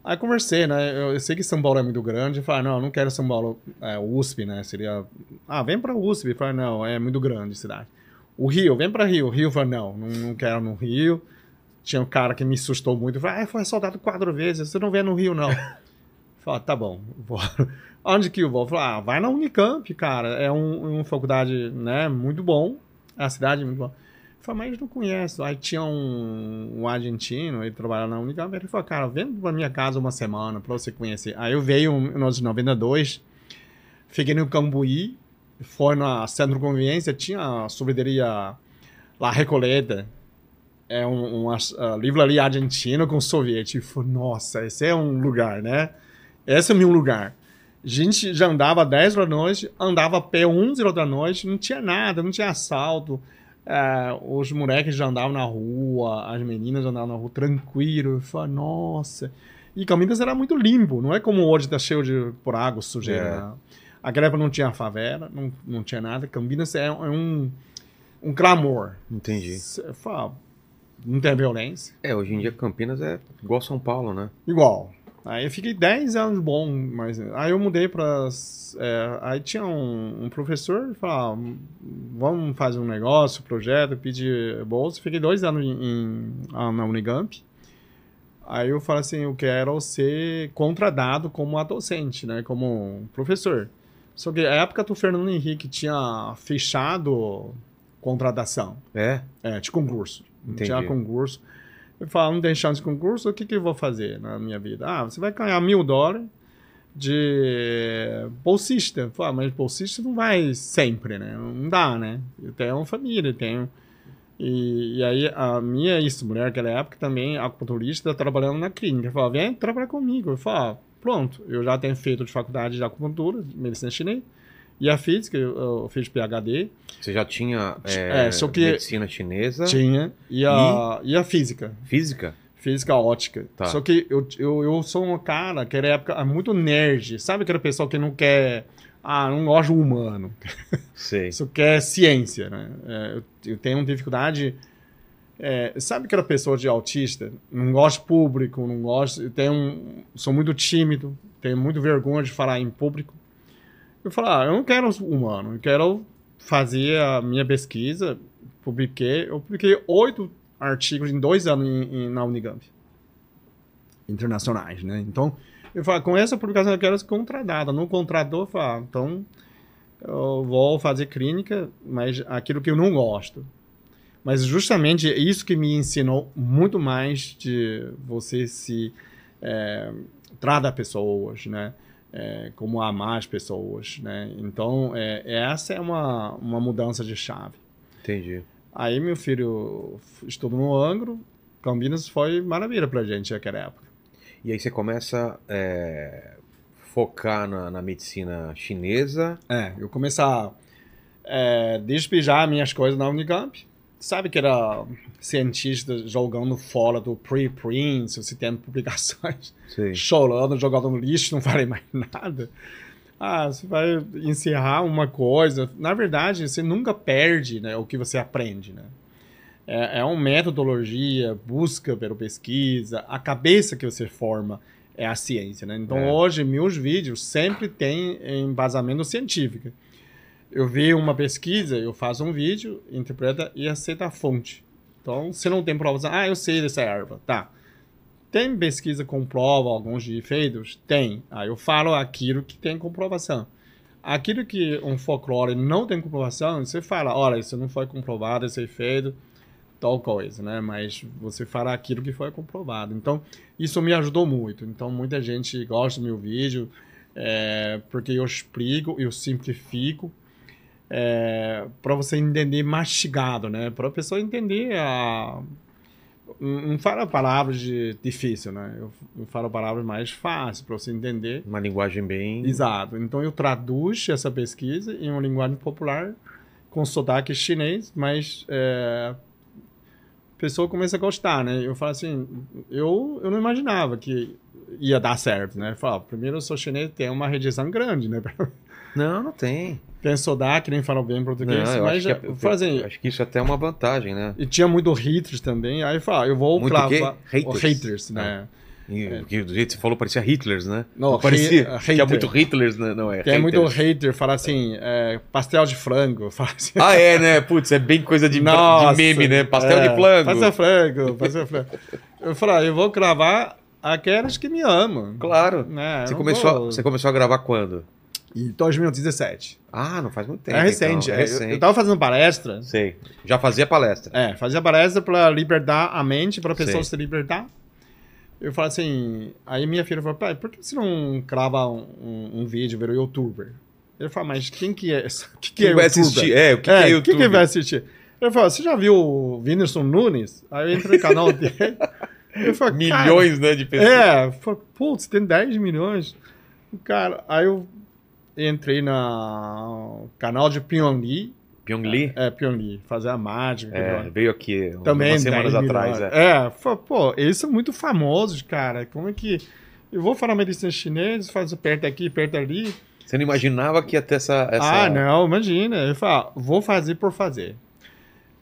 Aí conversei, né? Eu, eu sei que São Paulo é muito grande. Eu falei, não, não quero São Paulo, é, USP, né? Seria, ah, vem pra USP. Eu falei, não, é muito grande a cidade. O Rio, vem pra Rio. O Rio, falei, não, não, não quero no Rio. Tinha um cara que me assustou muito. Eu falei, ah, foi assaltado quatro vezes, você não vem no Rio, não. Falei, ah, tá bom, vou. Onde que eu vou? Falei, ah, vai na Unicamp, cara. É um, uma faculdade, né, muito bom. A cidade é muito boa. Falei, mas não conheço. Aí tinha um, um argentino, ele trabalhava na Unicamp. Ele falou, cara, vem pra minha casa uma semana pra você conhecer. Aí eu veio em 1992, fiquei no Cambuí, foi na Centro de Convivência, tinha a sorveteria La Recoleta. É um, uma uh, livraria argentina com sorvete. E falei, nossa, esse é um lugar, né? Esse é o meu lugar. A gente já andava 10 da noite, andava a pé 11 da noite, não tinha nada, não tinha assalto. É, os moleques já andavam na rua, as meninas andavam na rua tranquilo. Eu falei, nossa. E Campinas era muito limpo, não é como hoje tá cheio de buraco, sujeira. É. né? Aquela época não tinha favela, não, não tinha nada. Campinas é, é um, um clamor. Entendi. Fala, não tem violência. É, hoje em dia Campinas é igual São Paulo, né? Igual. Aí eu fiquei 10 anos bom, mas aí eu mudei para aí tinha um, um professor que falava, "Ah, vamos fazer um negócio, projeto, pedir bolsa. Fiquei dois anos em, em- na Unicamp. Aí eu falei assim, eu quero ser contratado como docente, né, como professor. Só que na época do Fernando Henrique tinha fechado contratação. É? É, de concurso. Não Entendi. tinha concurso. Eu falo, não tem chance de concurso, o que, que eu vou fazer na minha vida? Ah, você vai ganhar mil dólares de bolsista. Falo, ah, mas bolsista não vai sempre, né? Não dá, né? Eu tenho uma família, tenho... E, e aí a minha ex-mulher, naquela época, também acupunturista, trabalhando na clínica. Eu falo, vem trabalhar comigo. Eu falo, ah, pronto, eu já tenho feito de faculdade de acupuntura, de medicina chinesa, e a física, eu, eu fiz PhD, Você já tinha é, É, só que- medicina chinesa, tinha, e a, e a física. física? Física ótica. Tá. Só que eu, eu, eu sou um cara que na época é muito nerd. Sabe aquela pessoa que não quer. Ah, não gosta do humano. Sei. Só quer ciência, né? É, eu, tenho dificuldade. é, sabe aquela pessoa de autista? Não gosta de público, não gosta. Eu tenho um, sou muito tímido, tenho muito vergonha de falar em público. Eu falo, ah, eu não quero humano, eu quero fazer a minha pesquisa. Publiquei, eu publiquei oito artigos em dois anos em- em- na Unicamp. Internacionais, né? Então, eu falo, com essa publicação eu quero ser contratada. Não contratou, eu falo, ah, então eu vou fazer clínica, mas aquilo que eu não gosto. Mas justamente é isso que me ensinou muito mais de você se é, tratar pessoas, né? É, como amar as pessoas, né? Então, é, essa é uma, uma mudança de chave. Entendi. Aí meu filho estudou no Angro, Campinas foi maravilha pra gente naquela época. E aí você começa a é, focar na, na medicina chinesa. É, eu comecei a é, despejar minhas coisas na Unicamp. Sabe que era cientista jogando fora do preprint, você tendo publicações, Sei. chorando, jogando no lixo, não falei mais nada. Ah, você vai encerrar uma coisa. Na verdade, você nunca perde né, o que você aprende, né? É, é uma metodologia, busca pela pesquisa, a cabeça que você forma é a ciência, né? Então, É. hoje, meus vídeos sempre têm embasamento científico. Eu vi uma pesquisa, eu faço um vídeo, interpreta e aceita a fonte. Então, se não tem prova, ah, eu sei dessa erva, tá. Tem pesquisa que comprova alguns efeitos? Tem. Aí eu falo aquilo que tem comprovação. Aquilo que um folclore não tem comprovação, você fala, olha, isso não foi comprovado, esse efeito, tal coisa, né? Mas você fala aquilo que foi comprovado. Então, isso me ajudou muito. Então, muita gente gosta do meu vídeo, é, porque eu explico, eu simplifico, é, para você entender mastigado, né? Para a pessoa entender a não falo palavras de difícil, né? Eu, eu falo palavras mais fáceis para você entender. Uma linguagem bem. Exato. Então eu traduzo essa pesquisa em uma linguagem popular com sotaque chinês, mas é, a pessoa começa a gostar, né? Eu falo assim, eu, eu não imaginava que ia dar certo, né? Eu falo, primeiro eu sou chinês, tem uma rejeição grande, né? Não, não tem. Tem sotaque, nem falam bem português, Não, mas acho, que, eu é- eu acho que isso é até uma vantagem, né? e tinha muito haters também, aí eu falo, eu vou Muito cravar... quê? Haters. Haters. né? Que do jeito que você falou, parecia Hitlers, né? Não, parecia. Tinha hater. muito Hitlers, né? não é? Tem muito haters. hater, fala assim, é, pastel de frango, fala assim... Ah, é, né? Putz, é bem coisa de, de Nossa, meme, né? Pastel é, de flango. Pastel de frango, pastel de frango. Eu falei, ah, eu vou cravar aquelas que me amam. Claro. Né, Você começou, vou- você começou a gravar quando? Em 2017. Ah, não faz muito tempo. é recente. então. é. É Eu- recente. Eu, tava fazendo palestra. Sei. Já fazia palestra. É, fazia palestra para libertar a mente, para a pessoa Sim. se libertar. Eu falo assim, aí minha filha falou, pai, por que você não crava um, um, um vídeo, vira youtuber? Ele falou, mas quem que é? O que, que Quem é vai youtuber? assistir? É, o que, é, que é o YouTube? que, que vai assistir? Ele falou, você já viu o Whindersson Nunes? Aí eu entrei no canal dele. Eu falei, cara, Milhões, né, de pessoas. É, eu falei, putz, tem 10 milhões. Cara, aí eu entrei no canal de Pyong Lee. Pyong Lee? É, Pyong Lee, fazer a mágica. É, veio aqui Também umas semanas 10 atrás. É. É, falei, pô, eles são muito famosos, cara. Como é que. Eu vou falar medicina chinesa, faço perto aqui, perto ali. Você não imaginava que ia ter essa. essa... Ah, não, imagina. Eu falo, vou fazer por fazer.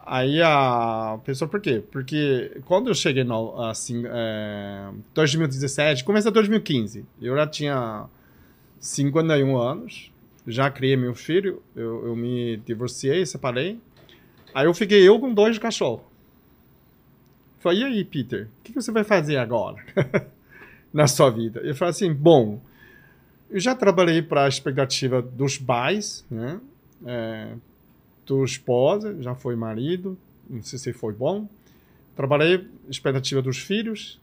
Aí a pessoa, por quê? Porque quando eu cheguei no, assim, é, 2017, começa 2015, eu já tinha 51 anos, já criei meu filho, eu, eu me divorciei, separei. Aí eu fiquei eu com dois cachorros. Falei, e aí, Peter, o que que você vai fazer agora na sua vida? Eu falei assim, bom, eu já trabalhei para a expectativa dos pais, né? É, tua esposa, já foi marido, não sei se foi bom. Trabalhei expectativa dos filhos,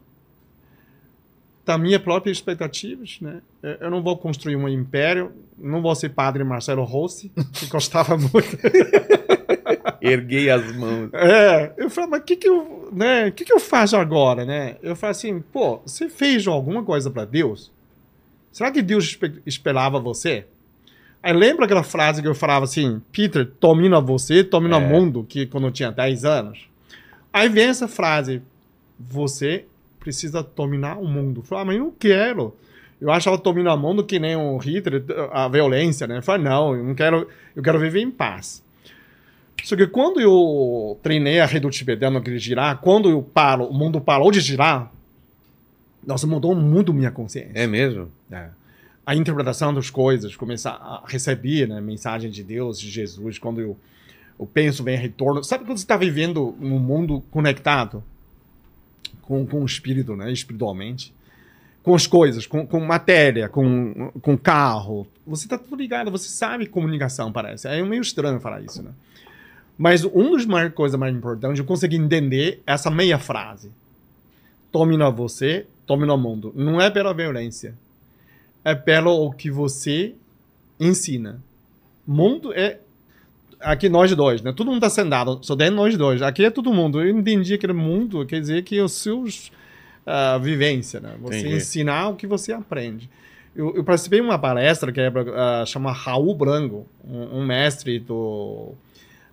da minha própria expectativas, né? Eu não vou construir um império, não vou ser padre Marcelo Rossi, que gostava muito. Erguei as mãos. É, eu falei, mas o que que eu, né, que que eu faço agora, né? Eu falo assim, pô, você fez alguma coisa para Deus? Será que Deus espe- esperava você? Aí lembra aquela frase que eu falava assim, Peter, domina você, domina o É. mundo, que quando eu tinha 10 anos? Aí vem essa frase, você precisa dominar o mundo. Eu falei, ah, mas eu não quero. Eu achava dominar o mundo que nem o Hitler, a violência, né? Eu falei, não, eu não quero, eu quero viver em paz. Só que quando eu treinei a redutividade no que girar, quando eu paro, o mundo parou de girar, nossa, mudou muito minha consciência. É mesmo? É. A interpretação das coisas, começar a receber né, mensagem de Deus, de Jesus, quando eu, eu penso, vem retorno. Sabe quando você está vivendo num mundo conectado com, com o espírito, né, espiritualmente? Com as coisas, com, com matéria, com, com carro. Você está tudo ligado, você sabe comunicação, parece. É meio estranho falar isso, né? Mas uma das mais, coisas mais importantes, eu consegui entender essa meia frase. Domina você, domina o mundo. Não é pela violência. É pelo que você ensina. Mundo é. Aqui nós dois, né? Todo mundo está sentado, só tem nós dois. Aqui é todo mundo. Eu entendi aquele mundo, quer dizer que os seus. Uh, vivência, né? Você Entendi. ensinar o que você aprende. Eu, eu participei de uma palestra que é, uh, chama Raul Branco, um, um mestre do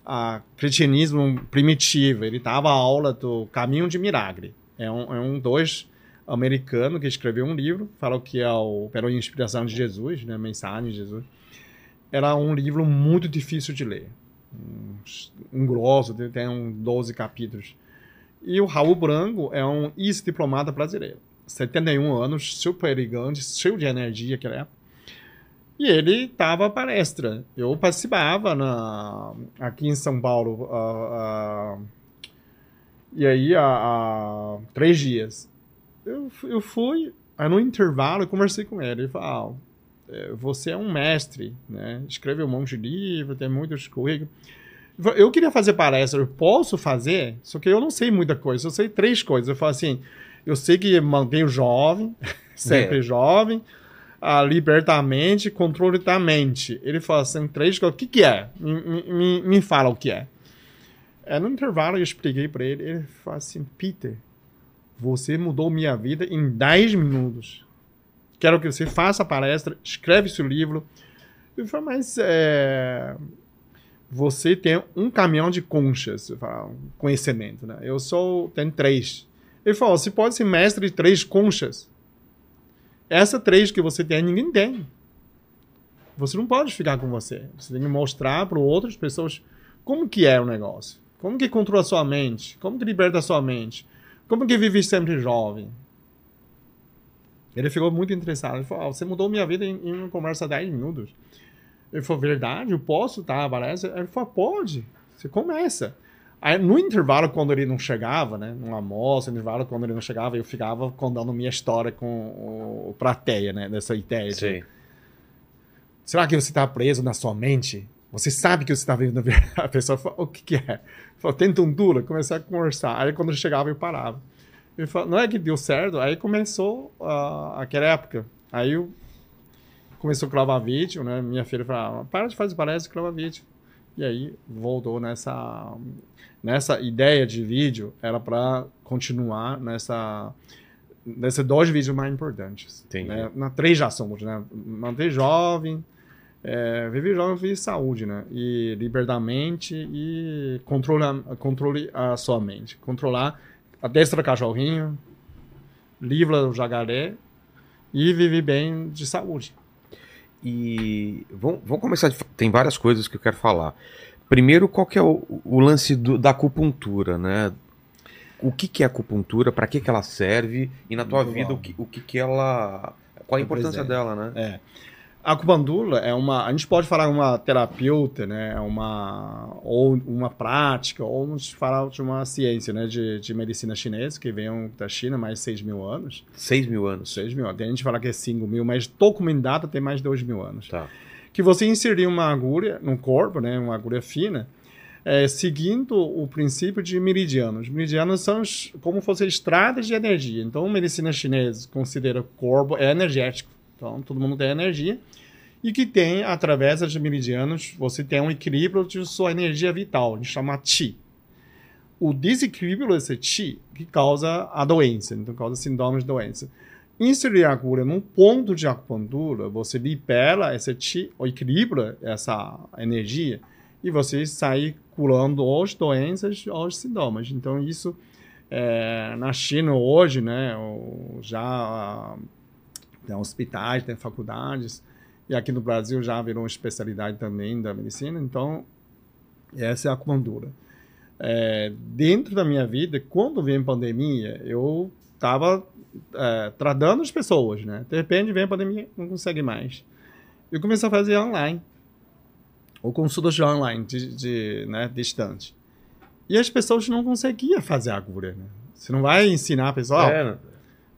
a cristianismo primitivo. Ele dava aula do Caminho de Milagre. É um, é um dois americano que escreveu um livro, falou que é o pela inspiração de Jesus, né, mensagem de Jesus. Era um livro muito difícil de ler, um, grosso, tem- um 12 capítulos. E o Raul Branco é um ex-diplomata brasileiro, 71 anos, super elegante, cheio de energia que ele é. E ele dava palestra. Eu participava na, aqui em São Paulo. ah, ah, e aí, há, três dias. Eu, eu fui, aí no intervalo, eu conversei com ele. Ele falou: ah, Você é um mestre, né? Escreve um monte de livro, tem muitos currículos. Eu queria fazer palestra, eu posso fazer, só que eu não sei muita coisa. Eu sei três coisas. Eu falo assim: eu sei que mantenho jovem, sempre É. jovem a libertar a mente, controle da mente. Ele fala assim, três coisas. O que, que é? Me, me, me fala o que é. é. No intervalo eu expliquei para ele. Ele fala assim, Peter, você mudou minha vida em 10 minutos. Quero que você faça a palestra, escreve seu livro. Eu falei, mas é, você tem um caminhão de conchas, fala, conhecimento, né? Eu sou, tenho três. Ele falou, você pode ser mestre de três conchas. Essa três que você tem, ninguém tem. Você não pode ficar com você. Você tem que mostrar para outras pessoas como que é o negócio. Como que controla sua mente. Como que liberta sua mente. Como que vive sempre jovem. Ele ficou muito interessado. Ele falou, ah, você mudou minha vida em, em uma conversa de 10 minutos. Ele falou, verdade? Eu posso, tá? Parece. Ele falou, pode. Você começa. Aí, no intervalo, quando ele não chegava, né? No almoço, no intervalo, quando ele não chegava, eu ficava contando minha história com o, o plateia, né? Dessa ideia. De, Sim. Será que você está preso na sua mente? Você sabe que você está vivendo a pessoa fala, o que, que é? Falou, tenta um dura, começar a conversar. Aí quando eu chegava, eu parava. Ele falou, não é que deu certo? Aí começou uh, aquela época. Aí eu começou a gravar vídeo, né? Minha filha falava, para de fazer palestra, grava vídeo. E aí voltou nessa nessa ideia de vídeo, era para continuar nessa nesses dois vídeos mais importantes. Entendi. Né? Na três já somos, né? Manter jovem, é, viver jovem, viver saúde, né? E libertar a mente e controlar, controle a sua mente. Controlar a destra cachorrinho, livra o jacaré e viver bem de saúde. E vamos, vamos começar. De... Tem várias coisas que eu quero falar. Primeiro, qual que é o, o lance do, da acupuntura, né? O que, que é acupuntura? Para que, que ela serve? E na tua vida, o que, o que, que ela. Qual a importância dela, né? É. A acupuntura é uma. A gente pode falar uma terapeuta, né? Uma, ou uma prática, ou vamos falar de uma ciência, né? De, de medicina chinesa, que vem da China mais de 6 mil anos. 6 mil anos. 6 mil anos. Tem gente que fala que é 5 mil, mas documentado tem mais de 2 mil anos. Tá. Que você inserir uma agulha no corpo, né? Uma agulha fina, é, seguindo o princípio de meridianos. Meridianos são como fossem estradas de energia. Então, a medicina chinesa considera o corpo é energético. Então, todo mundo tem energia. E que tem, através dos meridianos, você tem um equilíbrio de sua energia vital, a gente chama Qi. O desequilíbrio desse Qi que causa a doença, então causa sintomas de doença. A agulha num ponto de acupuntura, você libera esse Qi, ou equilibra essa energia, e você sai curando as doenças, os sintomas. Então, isso, é, na China hoje, né, já tem hospitais, tem faculdades, e aqui no Brasil já virou uma especialidade também da medicina, então essa é a acupuntura. É, dentro da minha vida, quando a pandemia, eu estava é, tratando as pessoas, né? De repente vem a pandemia, não consegue mais. Eu comecei a fazer online, ou consultas online, de, de, né, distante. E as pessoas não conseguiam fazer a agulha, né? Você não vai ensinar a pessoa, É,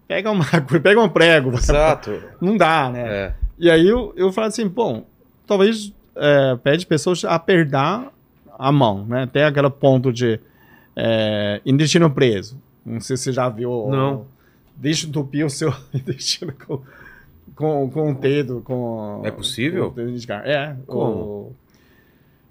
pega uma agulha, pega um prego. exato. Não dá, né? É. E aí eu, eu falo assim, bom, talvez é, pede pessoas a apertar a mão, né? Tem aquele ponto de é, intestino preso. Não sei se você já viu. Não. Deixa entupir o seu intestino com, com, com o dedo. Com, É possível? com o dedo indicado. É. Como? o-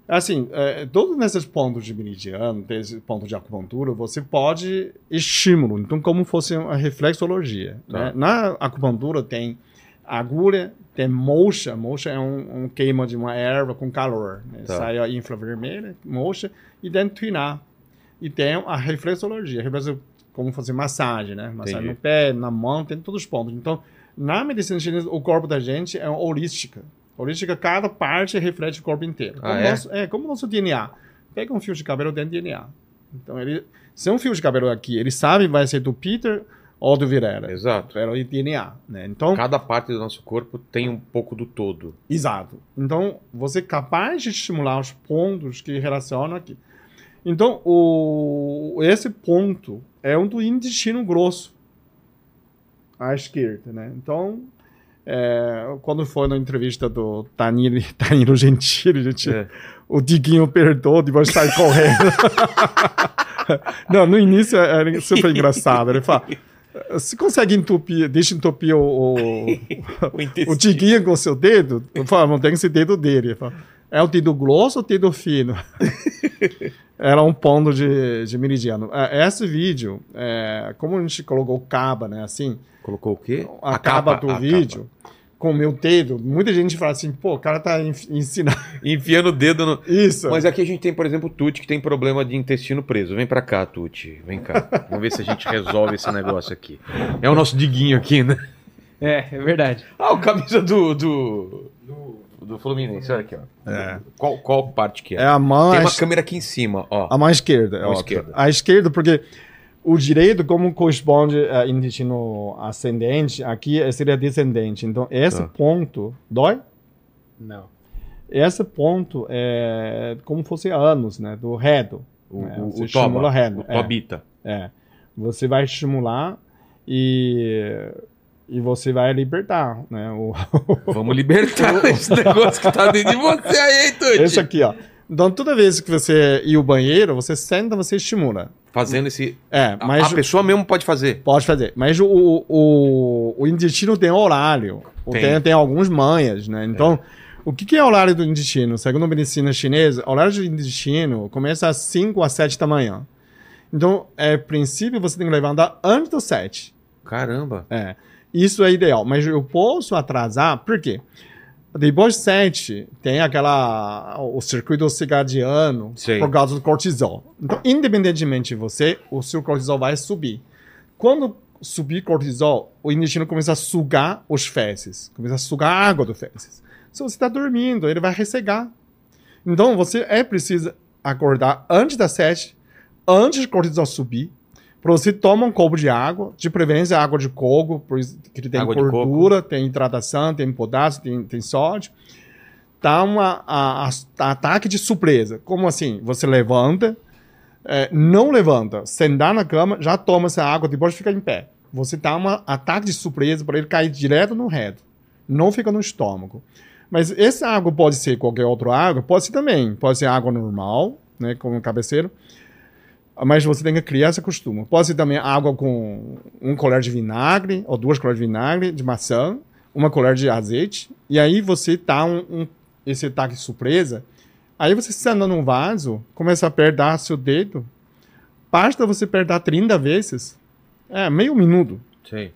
assim, é, todos nesses pontos de meridiano, esse ponto de acupuntura, você pode estímulo. Então, como fosse uma reflexologia. Tá. né? Na acupuntura tem agulha, tem moxa. Moxa é um, um queima de uma erva com calor. Né? Tá. Sai a infravermelha, moxa, e dentro twinar. E tem a reflexologia. Reflexo, como fazer massagem, né? Massagem Entendi. no pé, na mão, tem todos os pontos. Então, na medicina chinesa, o corpo da gente é holística. Holística, cada parte reflete o corpo inteiro. Como Ah, é? Nosso, é, como o nosso DNA. Pega um fio de cabelo dentro do DNA. Então, ele, se é um fio de cabelo aqui, ele sabe vai ser do Peter do Virera. Exato. Pelo DNA, né? Então, Cada parte do nosso corpo tem um pouco do todo. Exato. Então, você é capaz de estimular os pontos que relacionam aqui. Então, o, esse ponto é um do intestino grosso, à esquerda, né? Então, é, quando foi na entrevista do Danilo, Danilo Gentili, gente, É. o Diguinho perdoou, depois sai correndo. Não, no início era super engraçado. Ele fala, se consegue entupir, deixa entupir o- o, O o Tiguinho com o seu dedo, eu falo, não tem esse dedo dele. É o dedo grosso ou o dedo fino? Era um ponto de, de meridiano. É, Esse vídeo, é, como a gente colocou caba, né, assim, Colocou o quê? a, caba do a vídeo, com o meu dedo, muita gente fala assim, pô, o cara tá ensinando Enfiando o dedo no. isso. Mas aqui a gente tem, por exemplo, o Tuti que tem problema de intestino preso. Vem pra cá, Tuti. Vem cá. Vamos ver se a gente resolve esse negócio aqui. É o nosso diguinho aqui, né? É, é verdade. Ah, o camisa do. do, do Fluminense. Olha aqui, ó. É. Qual, qual parte que é? É a mão, Tem a, uma es- câmera aqui em cima, ó. a mão esquerda. É Mão óbvio. esquerda. A esquerda, porque o direito, como corresponde a intestino ascendente, aqui seria descendente. Então, esse Tá. ponto dói? Não. Esse ponto é como fosse anos, né? Do redo. O, É, o, você o toba, rena, o é. tobita. É. Você vai estimular e, e você vai libertar, né? O, Vamos libertar esse negócio que tá dentro de você aí, hein, Tuti? esse aqui, ó. Então, toda vez que você ir ao banheiro, você senta, você estimula. Fazendo esse. É, A- mas a pessoa mesmo pode fazer. pode fazer. Mas o, o, o intestino tem horário. Tem. tem. tem alguns manhas, né? Então, o que, que é o horário do intestino? Segundo a medicina chinesa, o horário do intestino começa às 5 às 7 da manhã. Então, é a princípio, você tem que levantar antes das 7. Caramba. É. Isso é ideal. Mas eu posso atrasar, por quê? Depois de 7, tem aquela. o circuito circadiano Sei. por causa do cortisol. Então, independentemente de você, o seu cortisol vai subir. Quando subir cortisol, o intestino começa a sugar os fezes, começa a sugar a água do fezes. Se você está dormindo, ele vai ressecar. Então, você é preciso acordar antes das 7, antes do cortisol subir, você tomar um copo de água, de preferência água de coco, que tem Água gordura, tem hidratação, tem potássio, tem, tem sódio. Dá a- a- ataque de surpresa. Como assim? Você levanta, é, não levanta, sentar na cama, já toma essa água, depois fica em pé. Você dá um ataque de surpresa para ele cair direto no reto. Não fica no estômago. Mas essa água pode ser qualquer outra água, pode ser também. Pode ser água normal, né, como cabeceiro. Mas você tem que criar esse costume. Pode ser também água com um colher de vinagre, ou duas colheres de vinagre de maçã, uma colher de azeite, e aí você dá um, um- esse ataque surpresa. Aí você senta num vaso, começa a apertar seu dedo, basta você apertar 30 vezes, é, meio minuto, Sei.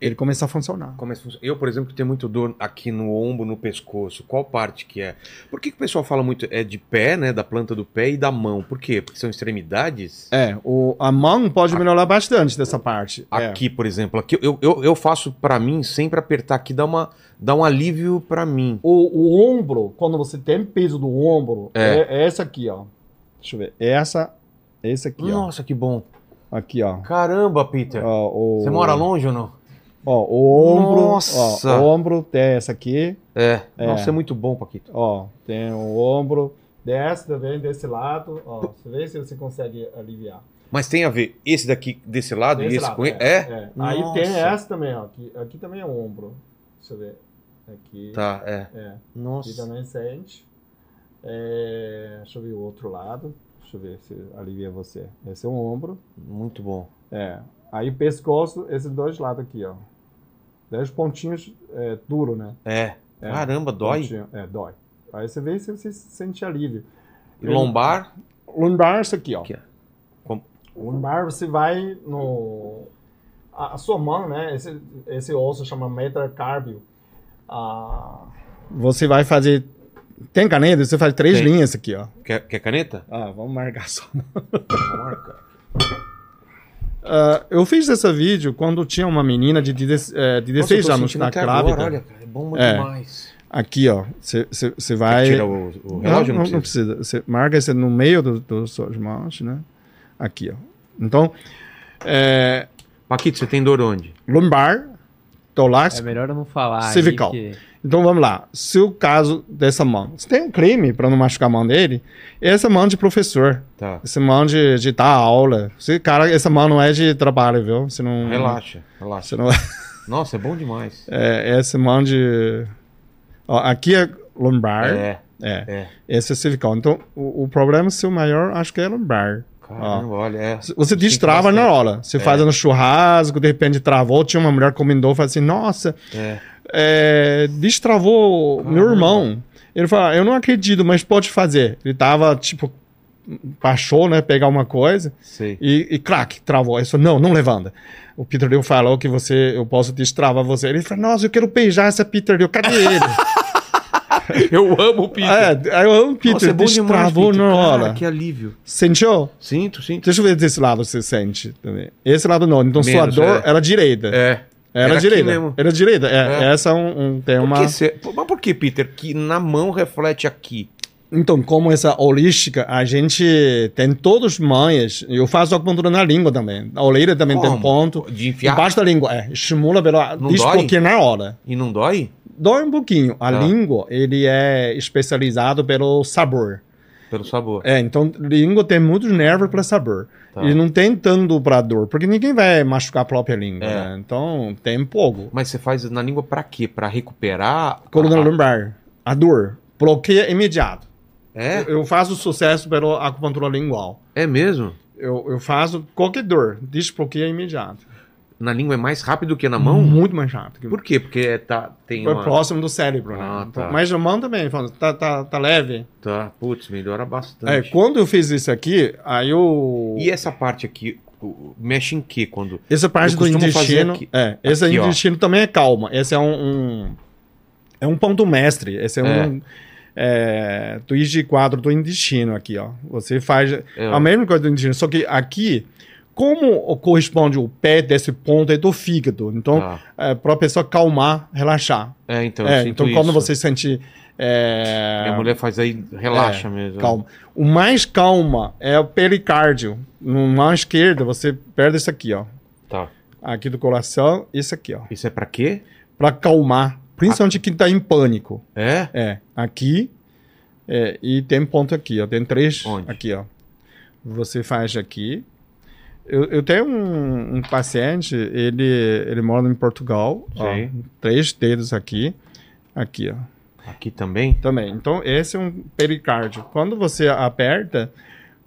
Ele começa a funcionar. É que funciona? Eu, por exemplo, tenho muito dor aqui no ombro, no pescoço. Qual parte que é? Por que, que o pessoal fala muito? É de pé, né? Da planta do pé e da mão. Por quê? Porque são extremidades? É, o, a mão pode melhorar bastante dessa parte. É. Aqui, por exemplo, aqui eu, eu, eu faço pra mim sempre apertar aqui, dá, uma, dá um alívio pra mim. O, o ombro, quando você tem peso do ombro, É. é, é essa aqui, ó. Deixa eu ver. Essa, esse aqui, Nossa, que bom. ó. Aqui, ó. Caramba, Peter. Ó, o, Você mora longe ou não? Ó, o ombro, Nossa. ó, o ombro tem essa aqui, É. É. Nossa, é muito bom, Paquito. ó, tem o ombro, desce também desse lado, ó, você vê se você consegue aliviar. Mas tem a ver esse daqui desse lado Desse e esse lado, com ele? É? é. Aí tem essa também, ó, aqui, aqui também é o ombro, deixa eu ver, aqui, Tá, é. é, aqui Nossa. também sente, é, deixa eu ver o outro lado, deixa eu ver se alivia você, esse é o ombro, Muito bom. é, aí o pescoço, esses dois lados aqui, ó, dez pontinhos, é, duro, né? É. É. Caramba, dói. Pontinho, É, dói. Aí você vê se você sente alívio. E lombar? Lumbar, isso aqui, ó. Aqui, ó. Lumbar, você vai no... A, a sua mão, né? Esse, esse osso chama metacarpio. Ah, você vai fazer... Tem caneta? Você faz três Tem. linhas aqui, ó. Quer, quer caneta? Ah, vamos marcar só. Marca. Ah, eu fiz esse vídeo quando tinha uma menina de, eh, de 16 eu tô anos sentindo na até grávida. Agora, olha, cara, é bom É. demais. Aqui, ó. Você vai... tirar o, o relógio? não, Não, não, precisa. precisa. Você marca esse no meio dos do suas mãos, né? Aqui, ó. Então, é, Paquito, você tem dor onde? lumbar, torácico. É melhor eu não falar. aí Cervical. que- Então vamos lá. Se o caso dessa mão, você tem um crime para não machucar a mão dele, essa mão de professor, Tá. essa mão de, de dar aula. Esse cara, essa mão não é de trabalho, viu? Você não. Relaxa, relaxa. Você não Nossa, é bom demais. é, essa mão de. Ó, aqui é lumbar. É, É. é. Esse é cervical. Então, o, o problema seu maior, acho que é lumbar. Caramba, olha, é. Você destrava na hora. Você faz no churrasco, de repente travou, tinha uma mulher que comentou, falou assim, nossa, É. é, destravou meu Caramba. irmão. Ele falou, "Ah, eu não acredito, mas pode fazer. Ele tava, tipo, baixou, né? Pegar uma coisa e, e crack, travou. Ele falou, não, não levanta. O Peter Liu falou que você, eu posso destravar você. Ele falou, nossa, eu quero beijar essa Peter Liu. Cadê ele? Eu amo o Peter. é, aí eu amo o Peter, Nossa, é bom demais, destravou Peter. na hora. Cara, que alívio. Sentiu? Sinto, sinto. Deixa eu ver desse lado você sente também. Esse lado não. Então sua Menos, dor é. era direita. É. Era, Era direita. mesmo. Era direita. É, É. Essa é um, um- tem Por uma. cê- Mas por que, Peter? Que na mão reflete aqui. Então, como essa holística, a gente tem todos os manhas. Eu faço acupuntura na língua também. A orelha também tem Como? ponto. De enfiar? Embaixo da língua, é. Estimula pela Não desbloqueia na hora. E não dói? Dói um pouquinho. A Tá. língua, ele é especializado pelo sabor. Pelo sabor. É, então, língua tem muitos nervos para sabor. Tá. E não tem tanto para dor, porque ninguém vai machucar a própria língua, É. né? Então, tem pouco. Mas você faz na língua pra quê? Pra recuperar? Coluna a- lombar, a dor, bloqueia imediato. É? Eu, eu faço sucesso pela acupuntura lingual. É mesmo? Eu, eu faço qualquer dor, desbloqueia imediato. Na língua é mais rápido que na mão? Muito mais rápido. Por quê? Porque é- tá, tem É uma... próximo do cérebro, né? Ah, Então, tá. Mas a mão também, tá, tá, tá leve. Tá, putz, melhora É, bastante. quando eu fiz isso aqui, aí eu... E essa parte aqui, mexe em quê quando... Essa parte do intestino, aqui- é, esse aqui, ó. intestino também é calma. Esse é um, um- é um ponto mestre. Esse é, É. um é, twist de quadro do intestino aqui, ó. Você faz É. a mesma coisa do intestino, só que aqui, como corresponde o pé desse ponto é do fígado, então Tá. é, para a pessoa calmar, relaxar. É, então, É, então quando isso. você sente é, Minha mulher faz aí, relaxa é, mesmo. calma. O mais calma é o pericárdio. No mão esquerda você perde isso aqui, ó. Tá. Aqui do coração, isso aqui, ó. Isso é pra quê? Pra calmar. Principalmente quem tá em pânico. É? É, aqui. é, e tem ponto aqui, ó. Tem três Onde? aqui, ó. Você faz aqui. Eu, eu tenho um, um paciente, ele, ele mora em Portugal. ó, três dedos aqui. Aqui, ó. Aqui também? Também. Então, esse é um pericárdio. Quando você aperta,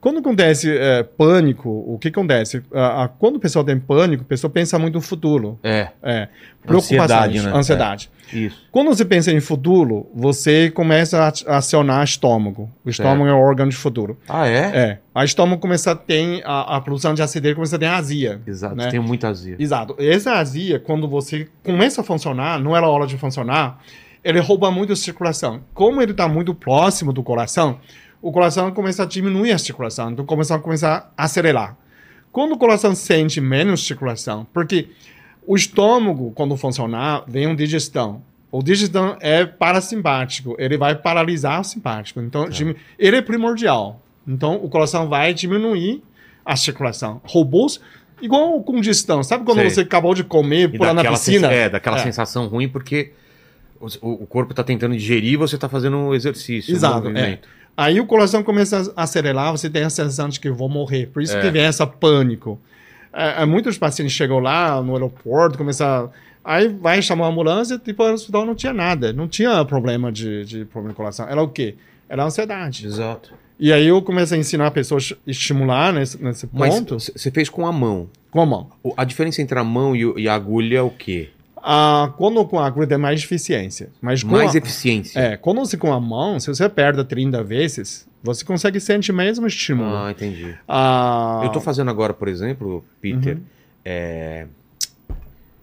quando acontece é, pânico, o que acontece? Ah, ah, quando o pessoal tem pânico, a pessoa pensa muito no futuro. É, É, Ansiedade, né? ansiedade. isso. Quando você pensa em futuro, você começa a a acionar o estômago. O estômago é o órgão de futuro. Ah, é? É. A estômago começa a ter a, a produção de acidez, começa a ter azia. Exato, né? tem muita azia. Exato. Essa azia, quando você começa a funcionar, não era hora de funcionar, ele rouba muito a circulação. Como ele está muito próximo do coração, o coração começa a diminuir a circulação, então começa a começar a acelerar. Quando o coração sente menos circulação, porque o estômago, quando funcionar, vem uma digestão. O digestão é parasimpático, ele vai paralisar o simpático. Então, dimi- ele é primordial. Então, o coração vai diminuir a circulação. Robôs, igual com digestão. Sabe quando Sei. você acabou de comer, E pular na piscina? É, daquela É. sensação ruim porque o, o corpo tá tentando digerir e você tá fazendo um exercício, um Exato, movimento. Aí o coração começa a acelerar, você tem a sensação de que eu vou morrer. Por isso É. que vem essa pânico. É, é, muitos pacientes chegam lá no aeroporto, começam. Aí vai chamar a ambulância, tipo, o hospital não tinha nada. Não tinha problema de, de problema de coração. Era o quê? Era ansiedade. Exato. E aí eu comecei a ensinar a pessoa a estimular nesse, nesse Mas ponto. você fez com a mão. Com a mão. A diferença entre a mão e, e a agulha é o quê? Ah, quando com a agulha tem mais eficiência. Mas com Mais a, eficiência. É, quando você com a mão, se você aperta 30 vezes, você consegue sentir mesmo estímulo. Ah, entendi. Ah, Eu tô fazendo agora, por exemplo, Peter, Uhum. é,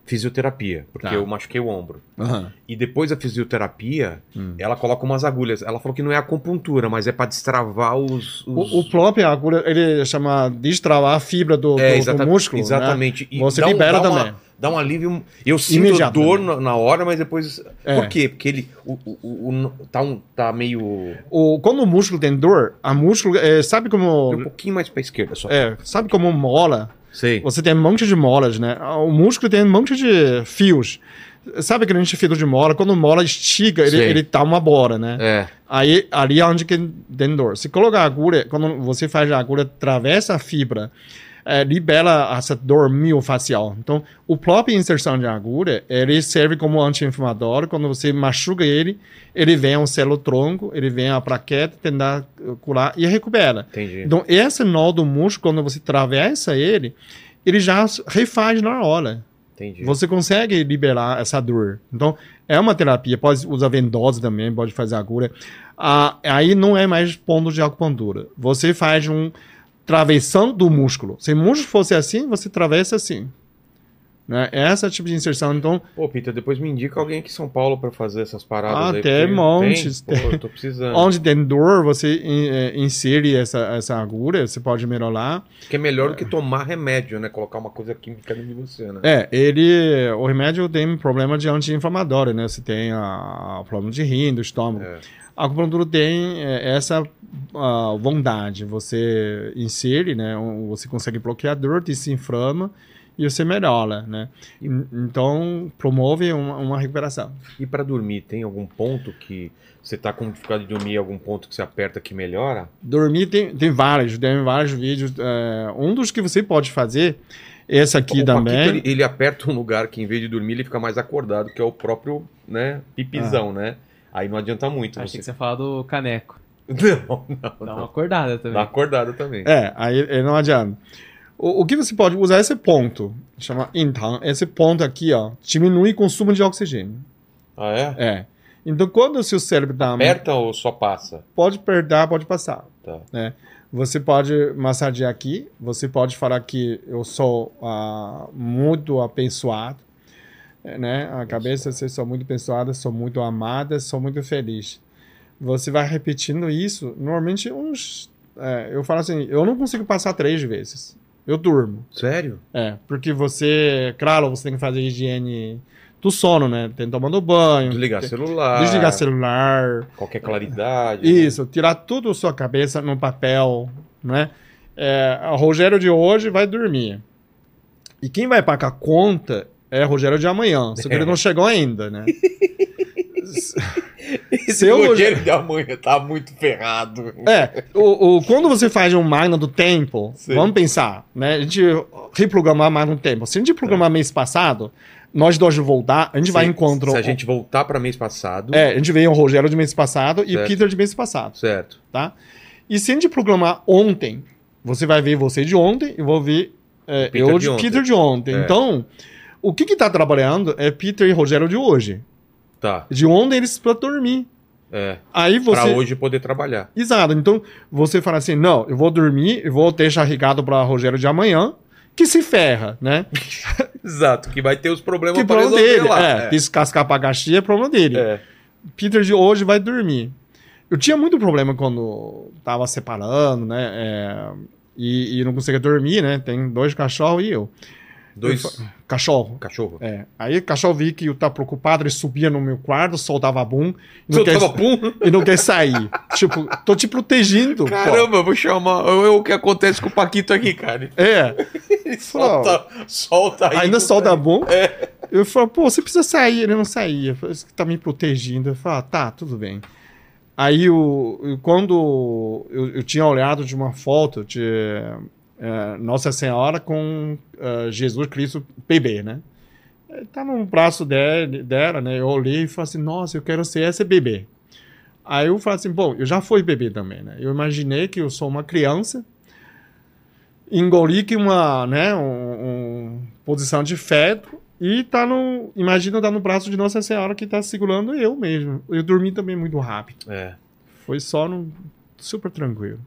fisioterapia, porque Tá. eu machuquei o ombro. aham. E depois da fisioterapia, Hum. ela coloca umas agulhas. Ela falou que não é acupuntura, mas é pra destravar os. os... O, o próprio agulha, ele chama destravar a fibra do, É, do- do músculo. né? Exatamente. E Você dá um- libera dá uma- também. Dá um alívio. Eu sinto Imediato dor na, na hora, mas depois. É. Por quê? Porque ele. O, o, o- o- tá, um, tá meio. O, quando o músculo tem dor, a músculo, é, sabe Um como. pouquinho mais pra esquerda só. É, sabe como mola? Sei. Você tem um monte de molas, né? O músculo tem um monte de fios. Sabe aquele fio de mola? Quando mola estiga, ele, Sei. ele tá uma bora, né? É. Aí, ali é onde que tem dor. Se colocar a agulha, quando você faz a agulha, atravessa a fibra, eh, libera essa dor miofacial. Então, o próprio inserção de agulha, ele serve como anti-inflamatório. Quando você machuca ele, ele vem um celo-tronco, ele vem a plaqueta, tentar eh, curar e recupera. Entendi. Então, esse nó do músculo, quando você atravessa ele, ele já refaz na hora. Entendi. Você consegue liberar essa dor. Então, é uma terapia. Pode usar vendosa também, pode fazer agulha. Ah, aí não é mais ponto de acupuntura. Você faz um travessão do músculo. Se o músculo fosse assim, você travessa assim. Né? Essa é tipo de inserção. Então, Pô, Peter, depois me indica alguém aqui em São Paulo pra fazer essas paradas Ah, aí. montes, Tem? Pô, eu tô precisando. onde tem dor, você in- eh, insere essa, essa agulha, você pode melhorar. Que é melhor do que tomar remédio, né? Colocar uma coisa química dentro de você, né? É, ele. O remédio tem problema de anti-inflamatório, né? Você tem a, a problema de rim, do estômago. É. A acupuntura tem é, essa ah, vontade. Você insere, né? Você consegue bloquear a dor, desinflama e você melhora, né? En- Então, promove uma, uma recuperação. E pra dormir, tem algum ponto que você tá com dificuldade de dormir, algum ponto que você aperta que melhora? Dormir tem, tem vários, tem vários vídeos. é, um dos que você pode fazer, esse aqui o também. Paquito, ele, ele aperta um lugar que em vez de dormir ele fica mais acordado, que é o próprio, né, pipizão, né? Aí não adianta muito. Achei Você... que você ia falar do caneco. Não, não, Dá uma não. acordada também. Dá acordado também. É, aí aí não adianta. O, o que você pode usar esse ponto, chama Intang, esse ponto aqui, ó, diminui o consumo de oxigênio. Ah, é? É. Então, quando o seu cérebro está Aperta ou só passa? pode perder, pode passar. Tá. Né? Você pode massagear aqui, você pode falar que eu sou ah, muito abençoado, né? A cabeça, você sou muito abençoada, sou muito amada, sou muito feliz. Você vai repetindo isso, normalmente uns... eh, eu falo assim, eu não consigo passar três vezes. Eu durmo. Sério? É, porque você, claro, você tem que fazer higiene do sono, né? Tem tomando banho, Desligar tem- celular. desligar celular, Qualquer claridade. né? isso, tirar tudo da sua cabeça no papel, né? É, o Rogério de hoje vai dormir. E quem vai pagar a conta é Rogério de amanhã, só que ele não chegou ainda, né? Esse Seu Rogério de amanhã tá muito ferrado. É, o, o- quando você faz um máquina do tempo, Sim. vamos pensar, né? A gente reprogramar máquina do tempo. Se a gente programar mês passado, nós dois voltar, a gente vai Se- encontrar. Se a gente voltar pra mês passado. É, a gente veio o Rogério de mês passado e o Certo. Peter de mês passado, Certo. tá? E se a gente programar ontem, você vai ver você de ontem e vou ver é, Peter eu de. Peter de ontem. É. Então, o que que tá trabalhando é Peter e Rogério de hoje. Tá. De ontem eles para dormir. É. Aí você Pra hoje poder trabalhar. Exato. Então, você fala assim, não, eu vou dormir, eu vou deixar regado para Rogério de amanhã, que se ferra, né? Exato, que vai ter os problemas Que pra problema resolver dele. lá. É, descascar pra gastia é problema dele. É. Peter de hoje vai dormir. Eu tinha muito problema quando tava separando, né? é, e, e não conseguia dormir, né? Tem dois cachorros e eu. Dois Cachorro. cachorro. É. Aí o cachorro vi que eu tava preocupado, ele subia no meu quarto, soltava bum. E não, Você quer, pum? e não quer sair. tipo, tô te protegendo. pô. Caramba, eu vou chamar. É o que acontece com o Paquito aqui, cara. É. Ele solta, solta aí. Ainda solta bom. É. Eu falo, pô, você precisa sair. Ele não saía. Você tá me protegendo. Eu falo, ah, tá, tudo bem. Aí, eu- quando eu, eu tinha olhado de uma foto de eh, Nossa Senhora com eh, Jesus Cristo bebê, né? Tá no braço dele, dela, né? Eu olhei e falei assim, nossa, eu quero ser esse bebê. Aí eu falei assim, bom, eu já fui bebê também, né? Eu imaginei que eu sou uma criança, engoli que uma, né, um, um posição de feto e tá no, imagina tá no braço de Nossa Senhora que tá segurando eu mesmo. Eu dormi também muito rápido. É. Foi só no, super tranquilo.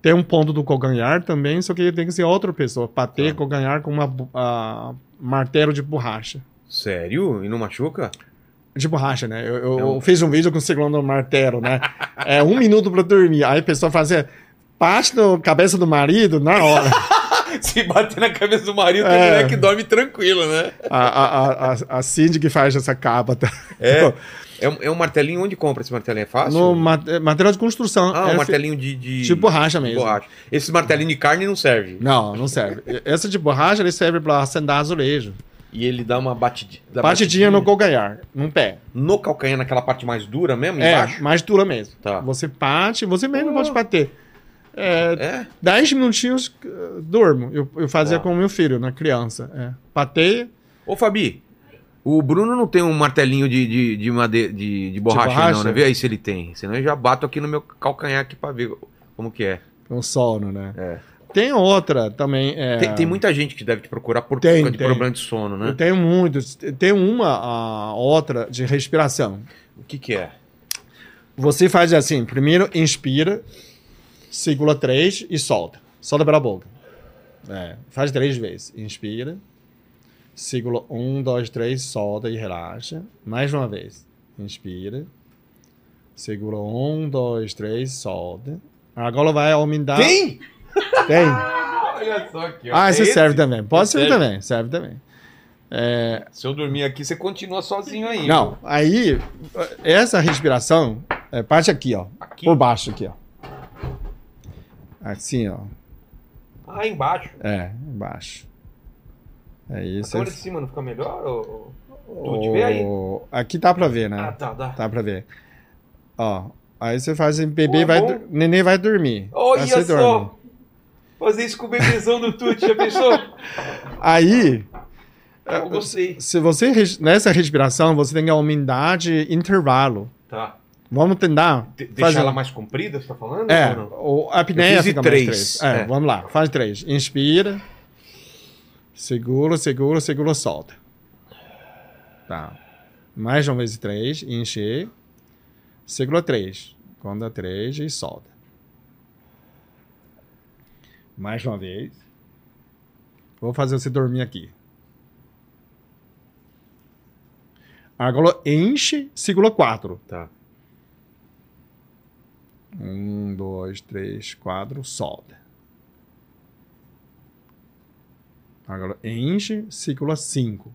Tem um ponto do calcanhar também, só que tem que ser outra pessoa, bater Tá. calcanhar com uma ah, martelo de borracha. Sério? E não machuca? De borracha, né? Eu, eu- eu fiz um vídeo com o segundo martelo, né? é um minuto pra dormir. Aí a pessoa fazia parte na cabeça do marido na hora. Se bater na cabeça do marido, tem É. mulher que dorme tranquilo, né? A, a, a, a Cindy que faz essa capa. Tá? É. É um, é um martelinho. Onde compra esse martelinho? É fácil? No ma- material de construção. Ah, é um fe- martelinho de, de... De borracha mesmo. borracha. Esse martelinho de carne não serve. Não, não serve. Essa de borracha ele serve pra acender azulejo. E ele dá uma batidinha. dá Batidinha no calcanhar, no pé. No calcanhar, naquela parte mais dura mesmo, É, embaixo? mais dura mesmo. Tá. Você bate, você mesmo pode bater. É, É? 10 minutinhos, uh, durmo. Eu, eu fazia Tá. com o meu filho, na criança. É. Bater, Ô, Fabi, o Bruno não tem um martelinho de, de, de, made... de, de borracha, borracha? não, né? Vê aí se ele tem. Senão eu já bato aqui no meu calcanhar aqui pra ver como que é. com sono, né? É. tem outra também. é, Tem, tem muita gente que deve te procurar por Tem, conta de tem. problema de sono, Eu né? tenho muitos. Tem uma a outra de respiração. O que que é? Você faz assim: primeiro inspira, segura três e solta. Solta pela boca. É, faz três vezes. Inspira, segura um, dois, três, solta e relaxa. Mais uma vez. Inspira, segura um, dois, três, solta. Agora vai aumentar. Tem? Tem. Olha só aqui, ó. Ah, É esse serve também. Pode Esse servir serve? também. Serve também. É, Se eu dormir aqui, você continua sozinho aí. Não, aí, essa respiração é parte aqui, ó. Aqui? Por baixo aqui, ó. Assim, ó. Ah, embaixo. É, embaixo. É A isso. câmera de cima não fica melhor? Ou... Tu vê aí? Aqui dá pra ver, né? Ah, tá, dá. Dá pra ver. Ó, aí você faz bebê Pô, é vai, bom. neném vai dormir. Olha Aí você dorme. só! Fazer isso com o bebezão do Tuti, já pensou? Aí, Eu gostei. se você nessa respiração, você tem que aumentar de intervalo. Tá. Vamos tentar De deixar fazer. ela mais comprida, você tá falando? É, ou a apneia fica três, mais três. É, é. vamos lá, faz três. Inspira, segura, segura, segura, solta. Tá. Mais uma vez três, encher, segura três. Conta três e solta. Mais uma vez. Vou fazer você dormir aqui. Agora enche, segura quatro. Tá. Um, dois, três, quatro, solta. Agora enche, segura cinco.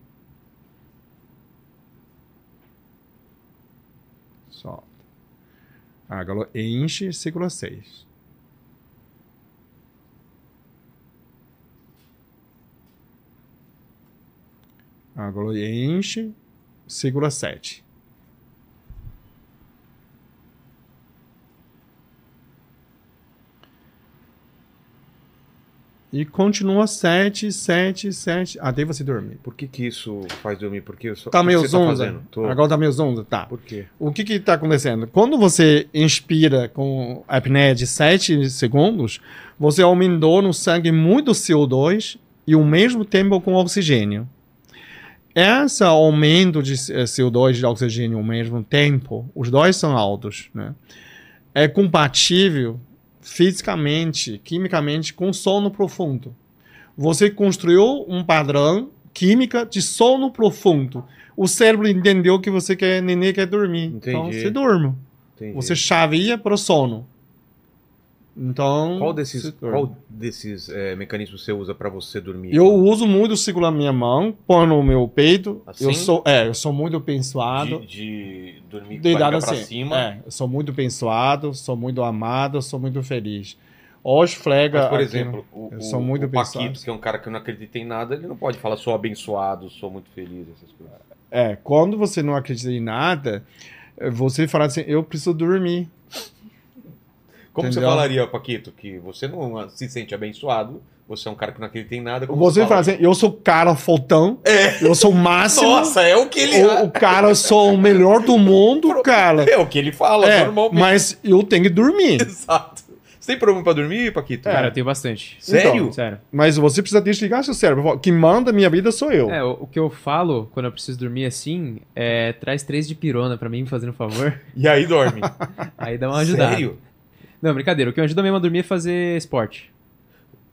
Solta. Agora enche, segura seis. Agora enche, segura sete. E continua 7, 7, 7, até você dormir. Por que que isso faz dormir? Porque eu só... Tá o meio tá zonza. fazendo? Tô... Agora tá meio zonza, tá. Por quê? O que que tá acontecendo? Quando você inspira com apneia de 7 segundos, você aumentou no sangue muito CO2 e ao mesmo tempo com oxigênio. Esse aumento de eh, CO2 e de oxigênio ao mesmo tempo, os dois são altos, né? É compatível fisicamente, quimicamente com sono profundo. Você construiu um padrão química de sono profundo. O cérebro entendeu que você quer neném quer dormir. Então Entendi. você dorme. Entendi. Você chavia para o sono. Então. Qual desses, qual desses eh, mecanismos você usa pra você dormir? Eu uso muito segurar minha mão, pôr no meu peito. Assim? Eu sou, é, eu sou muito abençoado. de, de dormir com a assim. cima. É, eu sou muito abençoado, sou muito amado, sou muito feliz. Hoje flega. Mas, por aqui exemplo, o, eu sou muito o Paquito, que é um cara que não acredita em nada, ele não pode falar sou abençoado, sou muito feliz, essas coisas. É, quando você não acredita em nada, eh, você fala assim, eu preciso dormir. Como você Entendeu? falaria, Paquito, que você não se sente abençoado, você é um cara que não acredita em nada. Como Você fala assim, eu sou o cara fotão, eu sou o máximo. Nossa, é o que ele... o, o cara, eu sou o melhor do mundo, cara. É o que ele fala, É, normalmente. mas eu tenho que dormir. Exato. Você tem problema pra dormir, Paquito? Cara, eu tenho bastante. Sério? Então, Sério. Mas você precisa desligar seu cérebro. Quem manda a minha vida sou eu. É, o, o que eu falo quando eu preciso dormir assim é traz três de pirona pra mim, me fazendo um favor. E aí dorme. Aí dá uma ajudada. Sério? Não, brincadeira. O que me ajuda mesmo a dormir é fazer esporte.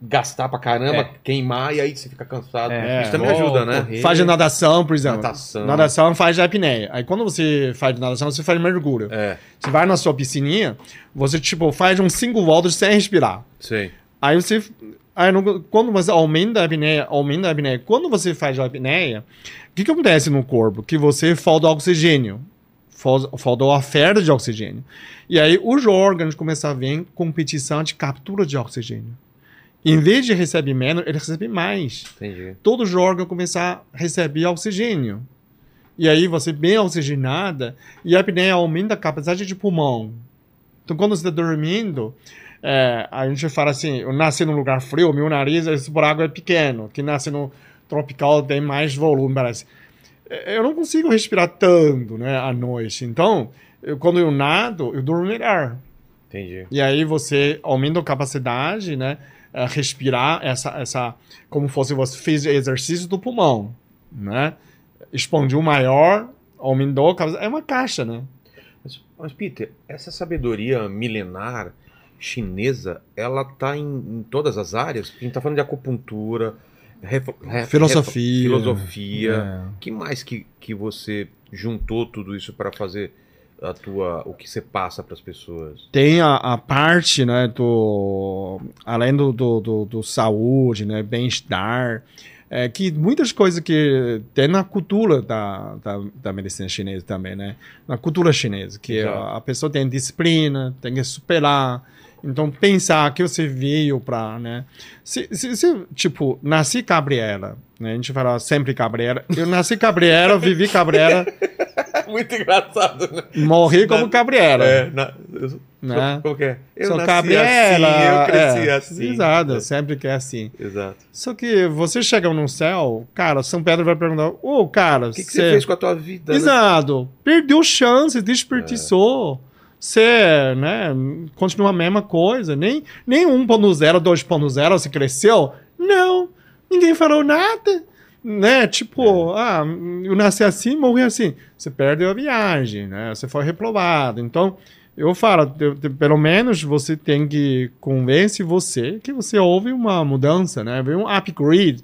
Gastar pra caramba, É. queimar e aí você fica cansado. É. Isso também Futebol, ajuda, né? correr. Faz de natação, por exemplo. Natação. Natação faz de apneia. Aí quando você faz de natação, você faz mergulho. É, Você vai na sua piscininha, você tipo faz uns cinco voltas sem respirar. sei. Aí você. Aí no- quando você aumenta a apneia, aumenta a apneia. Quando você faz a apneia, o que, que acontece no corpo? Que você falta oxigênio. Fal- Falta a oferta de oxigênio. E aí os órgãos começam a ver competição de captura de oxigênio. Em vez de receber menos, ele recebe mais. Entendi. Todos os órgãos começam a receber oxigênio. E aí você bem oxigenada e a apneia aumenta a capacidade de pulmão. Então quando você está dormindo, é, a gente fala assim, eu nasci num lugar frio, meu nariz esse buraco é pequeno. Que nasce no tropical tem mais volume, parece. É, Eu não consigo respirar tanto, né, à noite. Então, eu- quando eu nado, eu durmo melhor. Entendi. E aí você aumenta a capacidade, né, é, respirar essa, essa, como fosse você fez exercício do pulmão, né? Expandiu maior, aumentou, é uma caixa, né? Mas, mas, Peter, essa sabedoria milenar chinesa, ela tá em, em todas as áreas? A gente tá falando de acupuntura, filosofia, filosofia. É. que mais que, que você juntou tudo isso para fazer a tua o que você passa para as pessoas? Tem a, a, parte, né, do além do, do, do, do saúde, né, bem-estar, é, que muitas coisas que tem na cultura da, da, da, medicina chinesa também, né, na cultura chinesa, que a, a, pessoa tem disciplina, tem que superar, então pensar que você veio para, né, se, se, se, tipo, nasci Gabriela, né, a gente fala sempre Gabriela, eu nasci Gabriela, vivi Gabriela Muito engraçado, né? Morri como Gabriela. É, na, eu, né? Como que é? Eu Sou Gabriela. Assim, eu cresci é, assim. Exato, é. sempre que é assim. Exato. Só que você chega no céu, cara, São Pedro vai perguntar: Ô, oh, cara. O que, que você fez com a tua vida? Né? Exato. Né? Perdeu chance, desperdiçou. É. Você, né, continua a mesma coisa. Nem, nem 1.0, 2.0 você cresceu. Não. Ninguém falou nada né? Tipo, é. ah, eu nasci assim, morri assim. Você perdeu a viagem, né? Você foi reprovado. Então, eu falo, pelo menos você tem que convencer você que você houve uma mudança, né? Vem um upgrade.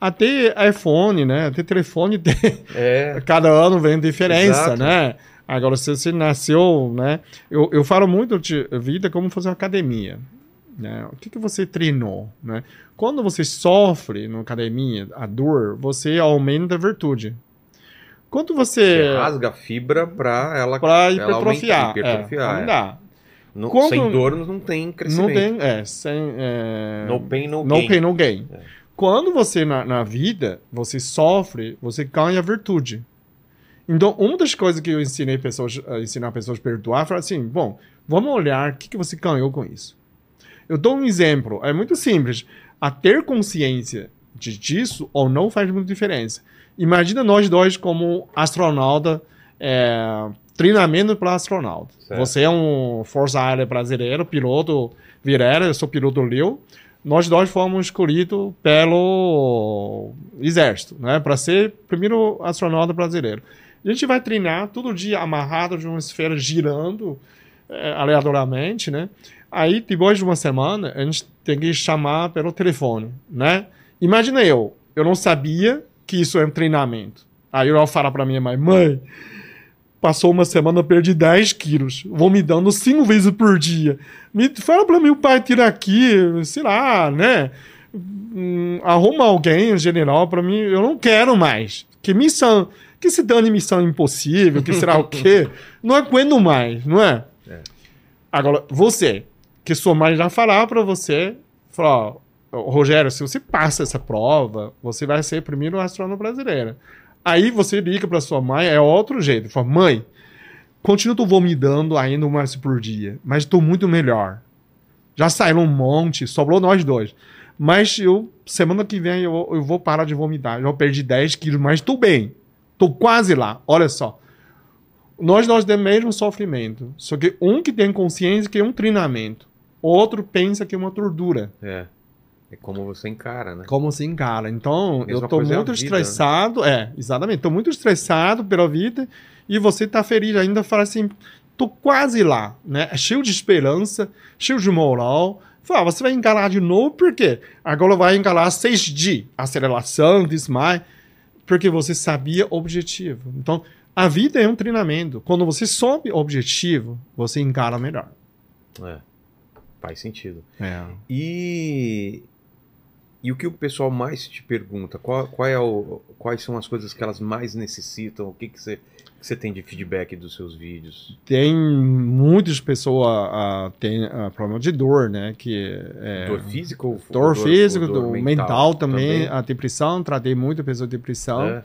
Até iPhone, né? Até telefone tem. É. Cada ano vem diferença, Exato. né? Agora, se você nasceu, né? Eu, eu falo muito de vida como fazer uma academia. Né? O que, que você treinou? Né? Quando você sofre na academia, a dor, você aumenta a virtude. Quando você. Você rasga a fibra para ela, pra hipertrofiar. Ela hipertrofiar é, não dá. No, Quando, sem dor não tem crescimento. Não tem, é, sem, é, no pain, no, no gain. Pain, no gain. É. Quando você, na, na vida, você sofre, você ganha a virtude. Então, uma das coisas que eu ensinei pessoas, ensinar pessoas a perdoar, foi assim, bom, vamos olhar o que, que você ganhou com isso. Eu dou um exemplo, é muito simples. A ter consciência de, disso ou não faz muita diferença. Imagina nós dois como astronauta, é, treinamento para astronauta. Certo. Você é um Força Aérea brasileiro, piloto Virera, eu sou piloto Leo. Nós dois fomos escolhidos pelo exército, né, para ser primeiro astronauta brasileiro. A gente vai treinar todo dia amarrado de uma esfera girando é, aleatoriamente, né? Aí, depois de uma semana, a gente tem que chamar pelo telefone, né? Imagina eu, eu não sabia que isso é um treinamento. Aí eu falo para minha mãe, mãe, passou uma semana, perdi 10 quilos, vou me dando 5 vezes por dia. Me fala para meu pai tirar aqui, sei lá, né? Hum, arruma alguém, general, para mim, eu não quero mais. Que missão, que se dane missão impossível, que será o quê? Não aguento mais, não é? é. Agora, você, que sua mãe já falar para você, falar, Rogério, se você passa essa prova, você vai ser primeiro astrônomo brasileiro. Aí você liga para sua mãe, é outro jeito. Fala, mãe, continuo vomitando ainda uma vez por dia, mas estou muito melhor. Já saíram um monte, sobrou nós dois. Mas eu, semana que vem, eu, eu vou parar de vomitar. Já perdi 10 quilos, mas estou bem. Estou quase lá. Olha só. Nós, nós temos o mesmo sofrimento. Só que um que tem consciência que é um treinamento outro pensa que é uma tortura. É. É como você encara, né? Como você encara. Então, eu tô muito é vida, estressado. Né? É, exatamente. Tô muito estressado pela vida e você tá ferido ainda, fala assim, tô quase lá, né? É cheio de esperança, cheio de moral. Fala, você vai encarar de novo, por quê? Agora vai encarar 6G, aceleração, desmaio, porque você sabia o objetivo. Então, a vida é um treinamento. Quando você sobe o objetivo, você encara melhor. É. Faz sentido. É. E, e o que o pessoal mais te pergunta? Qual, qual é o, quais são as coisas que elas mais necessitam? O que, que você que você tem de feedback dos seus vídeos? Tem muitas pessoas uh, tem problema de dor, né? Que é, dor física ou dor, dor física, dor, dor mental, mental também, também, a depressão. Tratei muito pessoas de depressão. É.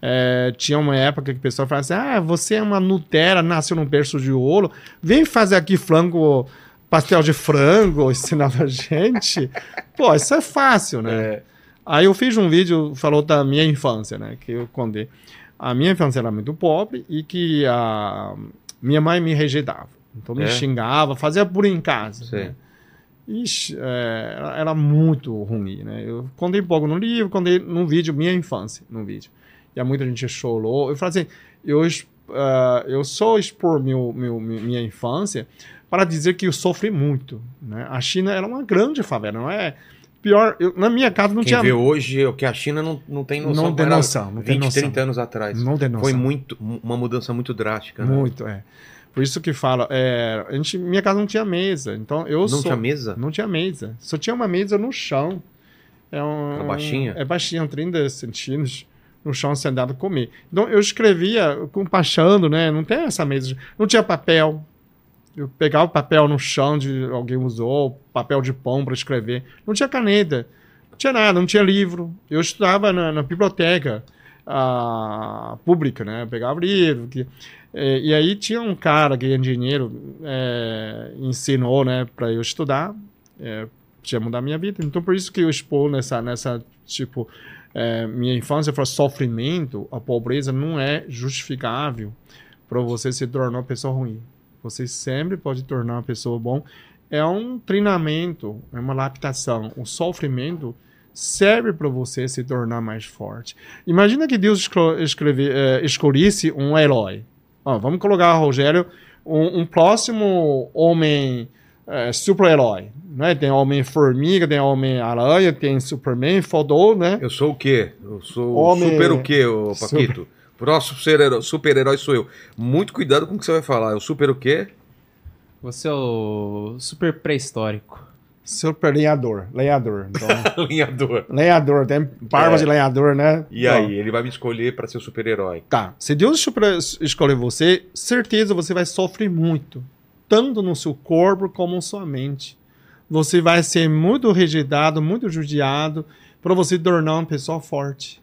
É, tinha uma época que o pessoal falava assim: Ah, você é uma Nutella, nasceu num berço de ouro, vem fazer aqui frango pastel de frango, ensinava a gente. Pô, isso é fácil, né? É. Aí eu fiz um vídeo, falou da minha infância, né? Que eu contei. A minha infância era muito pobre e que a minha mãe me rejeitava. Então me é. xingava, fazia por em casa. Né? Ixi, é, era, muito ruim, né? Eu contei pouco no livro, contei num vídeo, minha infância, num vídeo. E muita gente chorou. Eu falei assim, eu, uh, eu só expor meu, meu, minha infância para dizer que eu sofri muito, né? A China era uma grande favela, não é pior. Eu, na minha casa não Quem tinha. vê hoje o que a China não, não tem noção. Não tem noção. Não 20, tem noção. 30 anos atrás. Não tem noção. Foi muito, uma mudança muito drástica. Né? Muito, é. Por isso que fala, é, a gente, minha casa não tinha mesa, então eu Não sou- tinha mesa? Não tinha mesa, só tinha uma mesa no chão. É baixinha? É baixinha, 30 centímetros no chão sentado comer. Então eu escrevia com paixão, né? Não tem essa mesa, não tinha papel. Eu pegava papel no chão de alguém usou, papel de pão para escrever. Não tinha caneta, não tinha nada, não tinha livro. Eu estudava na, na biblioteca pública, né? Eu pegava livro. Que, eh, e aí tinha um cara que é engenheiro, eh, ensinou, né, para eu estudar, eh, tinha mudar minha vida. Então por isso que eu expor nessa, nessa tipo, eh, minha infância foi sofrimento, a pobreza não é justificável para você se tornar uma pessoa ruim. Você sempre pode tornar uma pessoa bom. É um treinamento, é uma adaptação. O sofrimento serve para você se tornar mais forte. Imagina que Deus escreve, eh, escolhesse um herói. Vamos colocar Rogério um, um próximo homem eh, super-herói. Né? Tem Homem-Formiga, tem Homem-Aranha, tem Superman, Fodou, né? Eu sou o quê? Eu sou o Homem- super o quê, ô Super- Paquito? Próximo super-herói super-herói sou eu. Muito cuidado com o que você vai falar. O super o quê? Você é o super pré-histórico. Super lenhador, lenhador. Então, Alinhador. lenhador, tem barba É. de lenhador, né? E Então, aí, ele vai me escolher para ser o super-herói. Tá. Se Deus escolher- escolher você, certeza você vai sofrer muito. Tanto no seu corpo como na sua mente. Você vai ser muito rejeitado, muito judiado, para você tornar uma pessoa forte.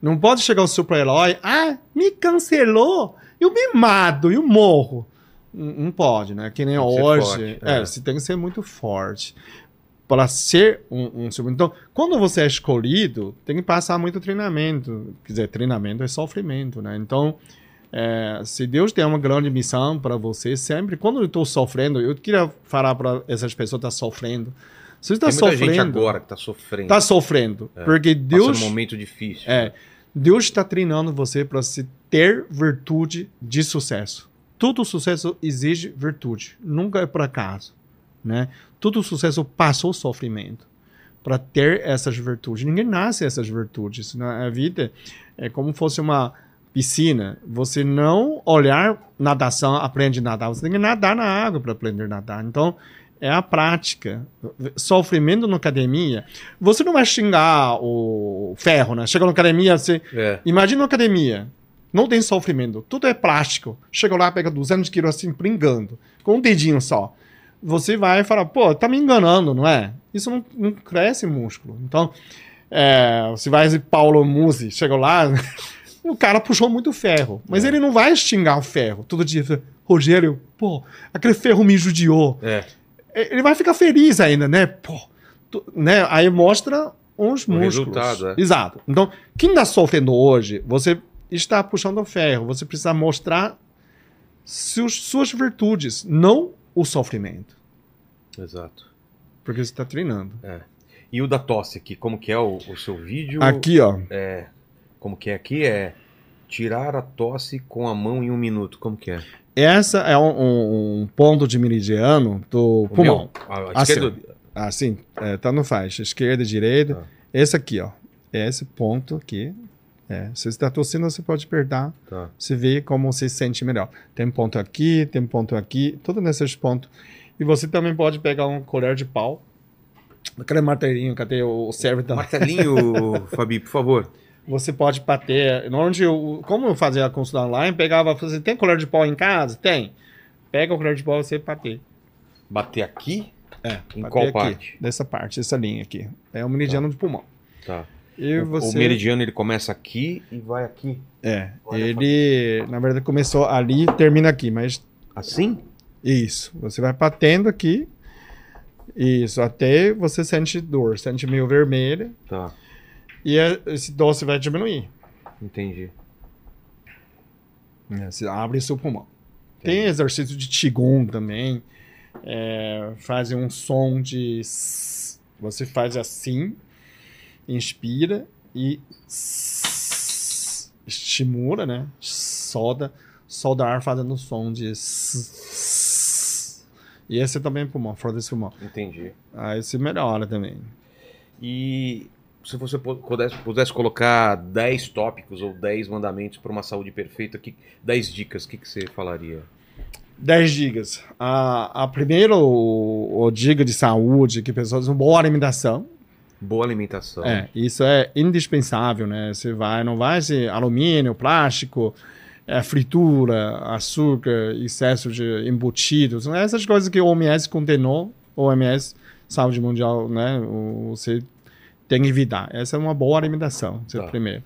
Não pode chegar o super-herói, ah, me cancelou, eu me mato, eu morro. Não pode, né? Que nem Tem que hoje. forte, é, é. você tem que ser muito forte. Para ser um, um super. Então, quando você é escolhido, tem que passar muito treinamento. Quer dizer, treinamento é sofrimento, né? Então, é, se Deus tem uma grande missão para você, sempre, quando eu estou sofrendo, eu queria falar para essas pessoas que estão sofrendo. Se você está Tem muita sofrendo. gente agora que tá sofrendo. Está sofrendo. É, Porque Deus. um momento difícil. É, Deus está treinando você para se ter virtude de sucesso. Todo sucesso exige virtude, nunca é por acaso, né? Todo sucesso passou sofrimento para ter essas virtudes. Ninguém nasce essas virtudes. Na a vida é como fosse uma piscina. Você não olhar natação, aprende a nadar. Você tem que nadar na água para aprender a nadar. Então, é a prática. Sofrimento na academia. Você não vai xingar o ferro, né? Chega na academia, você. É. Imagina uma academia. Não tem sofrimento. Tudo é plástico. Chega lá, pega 200 quilos assim, pringando. Com um dedinho só. Você vai falar, pô, tá me enganando, não é? Isso não, não cresce músculo. Então, é, você vai Paulo Musi, chegou lá, o cara puxou muito ferro. Mas É. ele não vai xingar o ferro. Todo dia, Rogério, pô, aquele ferro me judiou. É. Ele vai ficar feliz ainda, né? Pô, tu- né? Aí mostra os O músculos. resultado, é. Exato. Então, quem está sofrendo hoje, você está puxando o ferro. Você precisa mostrar seus, suas virtudes, não o sofrimento. Exato. Porque você está treinando. E o da tosse aqui, como que é o, o seu vídeo? Aqui, ó. Como que é aqui? É tirar a tosse com a mão em um minuto. Como que é? Essa é um, um- ponto de meridiano do O pulmão. meu? A, a Assim, esquerda- Assim, é, tá no faixa. Esquerda, direita. Tá. Esse aqui, ó. Esse ponto aqui. É, se você está tossindo, você pode apertar. Tá. Você vê como você se sente melhor. Tem ponto aqui, tem ponto aqui, tudo nesses pontos. E você também pode pegar um colher de pau. Aquele martelinho, cadê o serve também? Martelinho, Fabi, por favor. Você pode bater. Onde eu, como eu fazia a consulta online, pegava. Você tem colher de pau em casa? Tem. Pega o colher de pau e você bater. Bater aqui? É. Em qual aqui, parte? Dessa parte, essa linha aqui. É o meridiano do pulmão. Tá. E O- você. O meridiano ele começa aqui e vai aqui. É. Olha, ele, na verdade, começou ali e termina aqui, mas Assim? Isso. Você vai batendo aqui. Isso, até você sente dor, sente meio vermelha. Tá. E é- esse doce vai diminuir. Entendi. né? Você abre seu pulmão. Tem exercício de Qigong também. é, fazem um som de. Você faz assim, inspira e estimula, né? Solda, solda ar fazendo som de. E esse é também pulmão, fora desse pulmão. Entendi. Aí esse melhora também. E se você pudesse, pudesse colocar 10 tópicos ou 10 mandamentos para uma saúde perfeita, que, 10 dicas, o que, que você falaria? 10 dicas. A, a primeira o, o dica de saúde que pessoas uma boa alimentação. Boa alimentação. É, isso é indispensável, né? Você vai, não vai ser alumínio, plástico, é, fritura, açúcar, excesso de embutidos, né? essas coisas que o OMS condenou, o OMS, Saúde Mundial, né? Você tem que evitar. Essa é uma boa alimentação, tá. primeiro.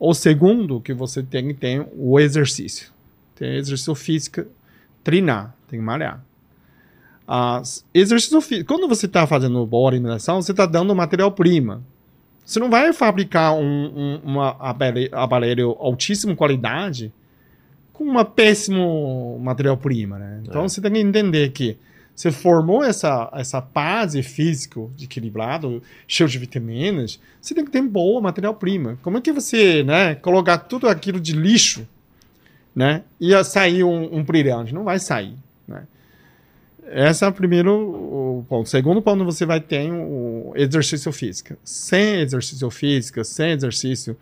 O segundo que você tem que ter o exercício. Tem exercício físico, treinar, tem que malhar. Uh, exercício físico. Quando você está fazendo boa alimentação, você está dando material-prima. Você não vai fabricar um, um uma aparelho altíssima qualidade com uma péssimo material-prima, né? Então é. você tem que entender que você formou essa, essa base física de equilibrado, cheio de vitaminas, você tem que ter boa material-prima. Como é que você, né, colocar tudo aquilo de lixo, né, ia sair um, um brilhante? Não vai sair, né? Esse é o primeiro ponto. Segundo ponto, você vai ter o exercício físico. Sem exercício físico, sem exercício,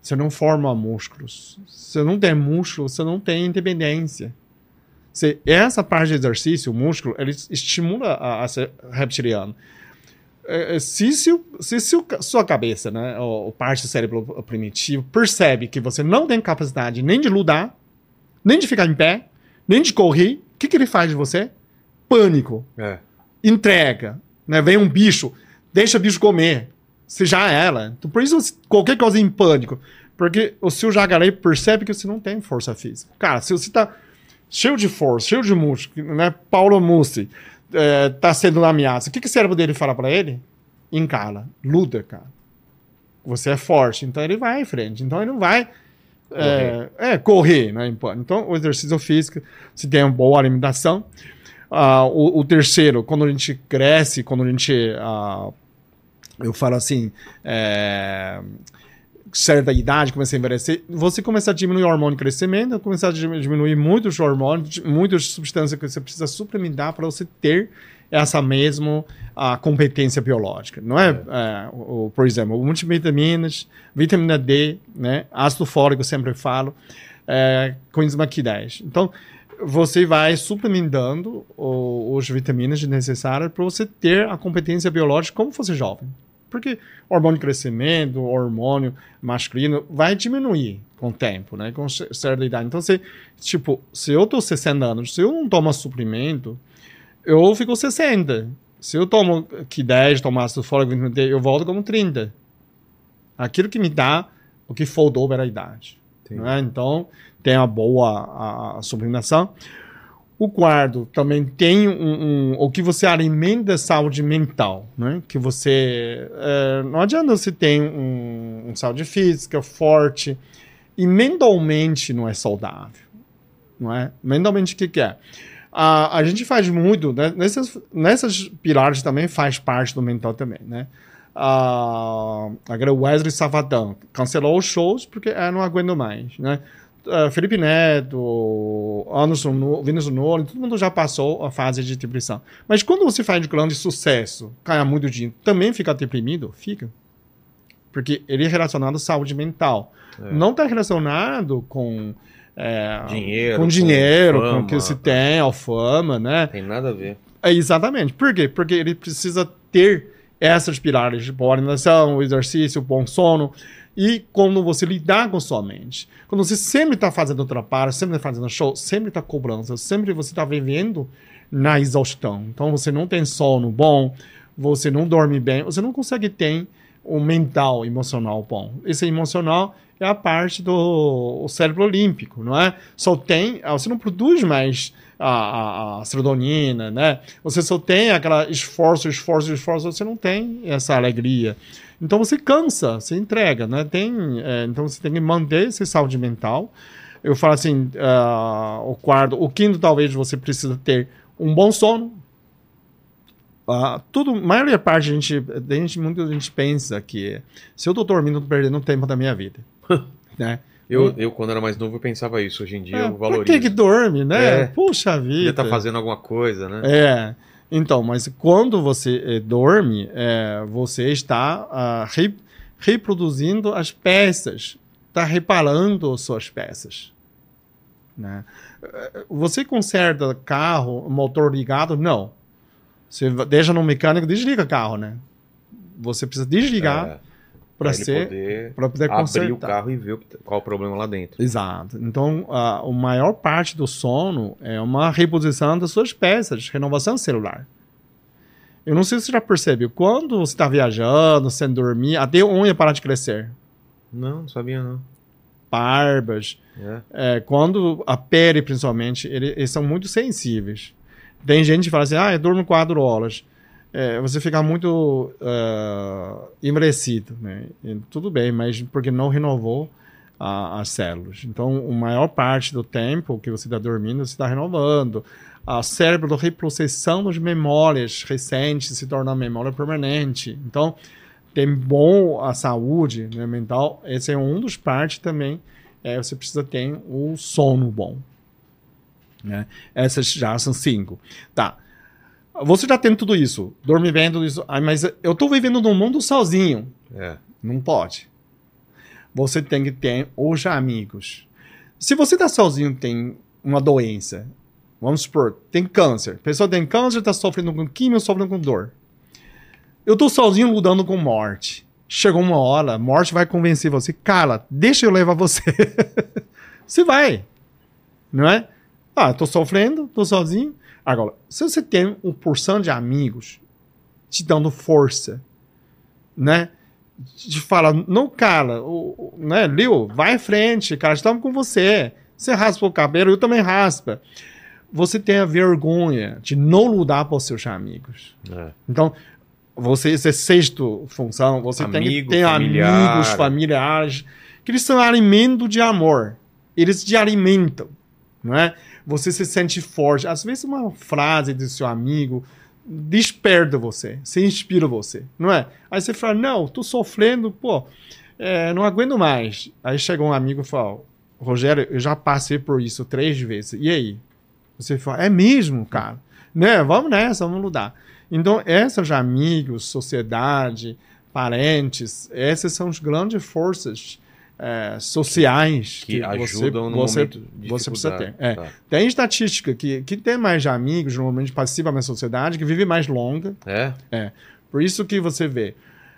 você não forma músculos. Se não tem músculo, você não tem independência. Se essa parte de exercício, o músculo, ele estimula a, a ser reptiliano. É, é, se, se, se, se sua cabeça, né, o, parte do cérebro primitivo, percebe que você não tem capacidade nem de lutar, nem de ficar em pé, nem de correr, o que, que ele faz de você? Pânico. É. Entrega. Né? Vem um bicho, deixa o bicho comer. Você já é ela. Então, por isso, qualquer coisa em pânico. Porque o seu jacaré percebe que você não tem força física. Cara, se você está cheio de força, cheio de músculo, né? Paulo Mussi é, tá sendo ameaça. O que, que o cérebro dele fala para ele? Encara, luta, cara. Você é forte, então ele vai em frente. Então ele não vai é, correr, é, correr né? Então o exercício físico, se tem uma boa alimentação. Uh, o, o, terceiro, quando a gente cresce, quando a gente. Uh, eu falo assim. É, certa idade, começa a envelhecer, você começa a diminuir o hormônio de crescimento, começa a diminuir muitos hormônios, muitas substâncias que você precisa suplementar para você ter essa mesma a competência biológica, não é? é. é o, por exemplo, multivitaminas, vitamina D, né? Ácido fólico, eu sempre falo, é, coenzima Q10. Então, você vai suplementando os vitaminas necessárias para você ter a competência biológica como fosse jovem. Porque hormônio de crescimento, hormônio masculino vai diminuir com o tempo, né? Com certa idade. Então, se, tipo, se eu tô 60 anos, se eu não tomo suplemento, eu fico 60. Se eu tomo que 10, tomar ácido fólico, eu volto como 30. Aquilo que me dá o que o dobro da idade. Né? Então, tem a boa a, a suplementação. O quarto também tem um, um, o que você alimenta saúde mental, né? Que você é, não adianta você ter um, um, saúde física forte e mentalmente não é saudável, não é? Mentalmente o que, que é? A, a gente faz muito né? nessas nessas pilares também faz parte do mental também, né? A, agora Wesley Safadão cancelou os shows porque ah, não aguento mais, né? Uh, Felipe Neto, Anderson, Vinícius todo mundo já passou a fase de depressão. Mas quando você faz de grande sucesso, ganha muito dinheiro, também fica deprimido? Fica. Porque ele é relacionado à saúde mental. É. Não está relacionado com... É, dinheiro, com dinheiro, com, fama, o que se tem, a fama, né? Tem nada a ver. É, exatamente. Por quê? Porque ele precisa ter essas pilares de boa alimentação, exercício, bom sono, e como você lidar com sua mente. Quando você sempre está fazendo trabalho, sempre está fazendo show, sempre está cobrando, sempre você está vivendo na exaustão. Então você não tem sono bom, você não dorme bem, você não consegue ter um mental, emocional bom. Esse emocional é a parte do cérebro olímpico, não é? Só tem, ah, você não produz mais a, a, a serotonina, né? Você só tem aquela esforço, esforço, esforço, você não tem essa alegria. Então você cansa, você entrega, né? Tem, é, então você tem que manter esse saúde mental. Eu falo assim, uh, o quarto, o quinto talvez você precisa ter um bom sono, ah, tudo, maioria parte a gente, a gente, muita gente pensa que se eu tô dormindo, eu tô perdendo tempo da minha vida. né? Eu, eu, quando era mais novo, eu pensava isso. Hoje em dia É, eu valorizo. que que dorme, né? É. Puxa Ele vida. tá fazendo alguma coisa, né? É. Então, mas quando você eh, dorme, eh, você está ah, re- reproduzindo as peças, está reparando suas peças. Né? Eh, Você conserta carro, motor ligado? Não. Você deixa no mecânico, desliga o carro, né? Você precisa desligar É, para ser poder para poder abrir consertar. o carro e ver que- qual o problema lá dentro. Exato. Então, a, a maior parte do sono é uma reposição das suas peças, renovação celular. Eu não sei se você já percebeu, quando você está viajando, sem dormir, até unha para de crescer. Não, não sabia não. Barbas, É. é, quando a pele, principalmente, ele- eles são muito sensíveis. Tem gente que fala assim, ah, eu durmo quatro horas. É, você fica muito uh, né? E tudo bem, mas porque não renovou a- as células. Então, a maior parte do tempo que você está dormindo, você está renovando. O cérebro reprocessando as memórias recentes se torna memória permanente. Então, tem bom a saúde né, mental. Esse é um dos partes também. É, você precisa ter o sono bom. Né? Essas já são cinco. Tá. Você já tem tudo isso. Dorme tudo isso. Mas eu tô vivendo num mundo sozinho. É. Não pode. Você tem que ter os amigos. Se você tá sozinho, tem uma doença. Vamos supor, tem câncer. A pessoa tem câncer, tá sofrendo com químio, sofrendo com dor. Eu tô sozinho lutando com morte. Chegou uma hora, a morte vai convencer você. Cara, deixa eu levar você. você vai. Não é? Ah, tô sofrendo, tô sozinho. Agora, se você tem um porção de amigos te dando força, né? De falar, não, cara, o, né, Leo, vai em frente, cara, estamos com você. Você raspa o cabelo, eu também raspa. Você tem a vergonha de não lutar por seus amigos. é. Então, você, esse é sexto função, você tem que Amigo, ter familiar. amigos, familiares, que eles são alimento de amor. Eles te alimentam, não é? Você se sente forte. Às vezes uma frase do seu amigo desperta você, se inspira você, não é? Aí você fala, não, tô sofrendo, pô, é, não aguento mais. Aí chega um amigo e fala, Rogério, eu já passei por isso três vezes. E aí? Você fala, é mesmo, cara? Né? Vamos nessa, vamos lutar. Então, esses amigos, sociedade, parentes, essas são as grandes forças eh, sociais Que, que, ajudam no você, momento de você precisa ter. É. Tá. Tem estatística que, que tem mais amigos, normalmente participa mais sociedade, que vive mais longa. É? Por isso que você vê,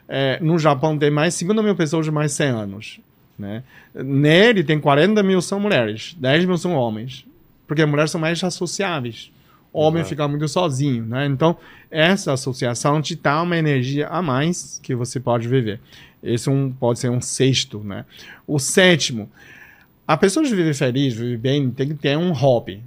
eh, no Japão tem mais 50 mil pessoas de mais 100 anos. Né? Nele tem 40 mil são mulheres, 10 mil são homens. Porque as mulheres são mais associáveis. Homem Exato. fica muito sozinho, né? Então, essa associação te dá uma energia a mais que você pode viver. Esse é um, pode ser um sexto, né? O sétimo, a pessoa que vive feliz, vive bem, tem que ter um hobby.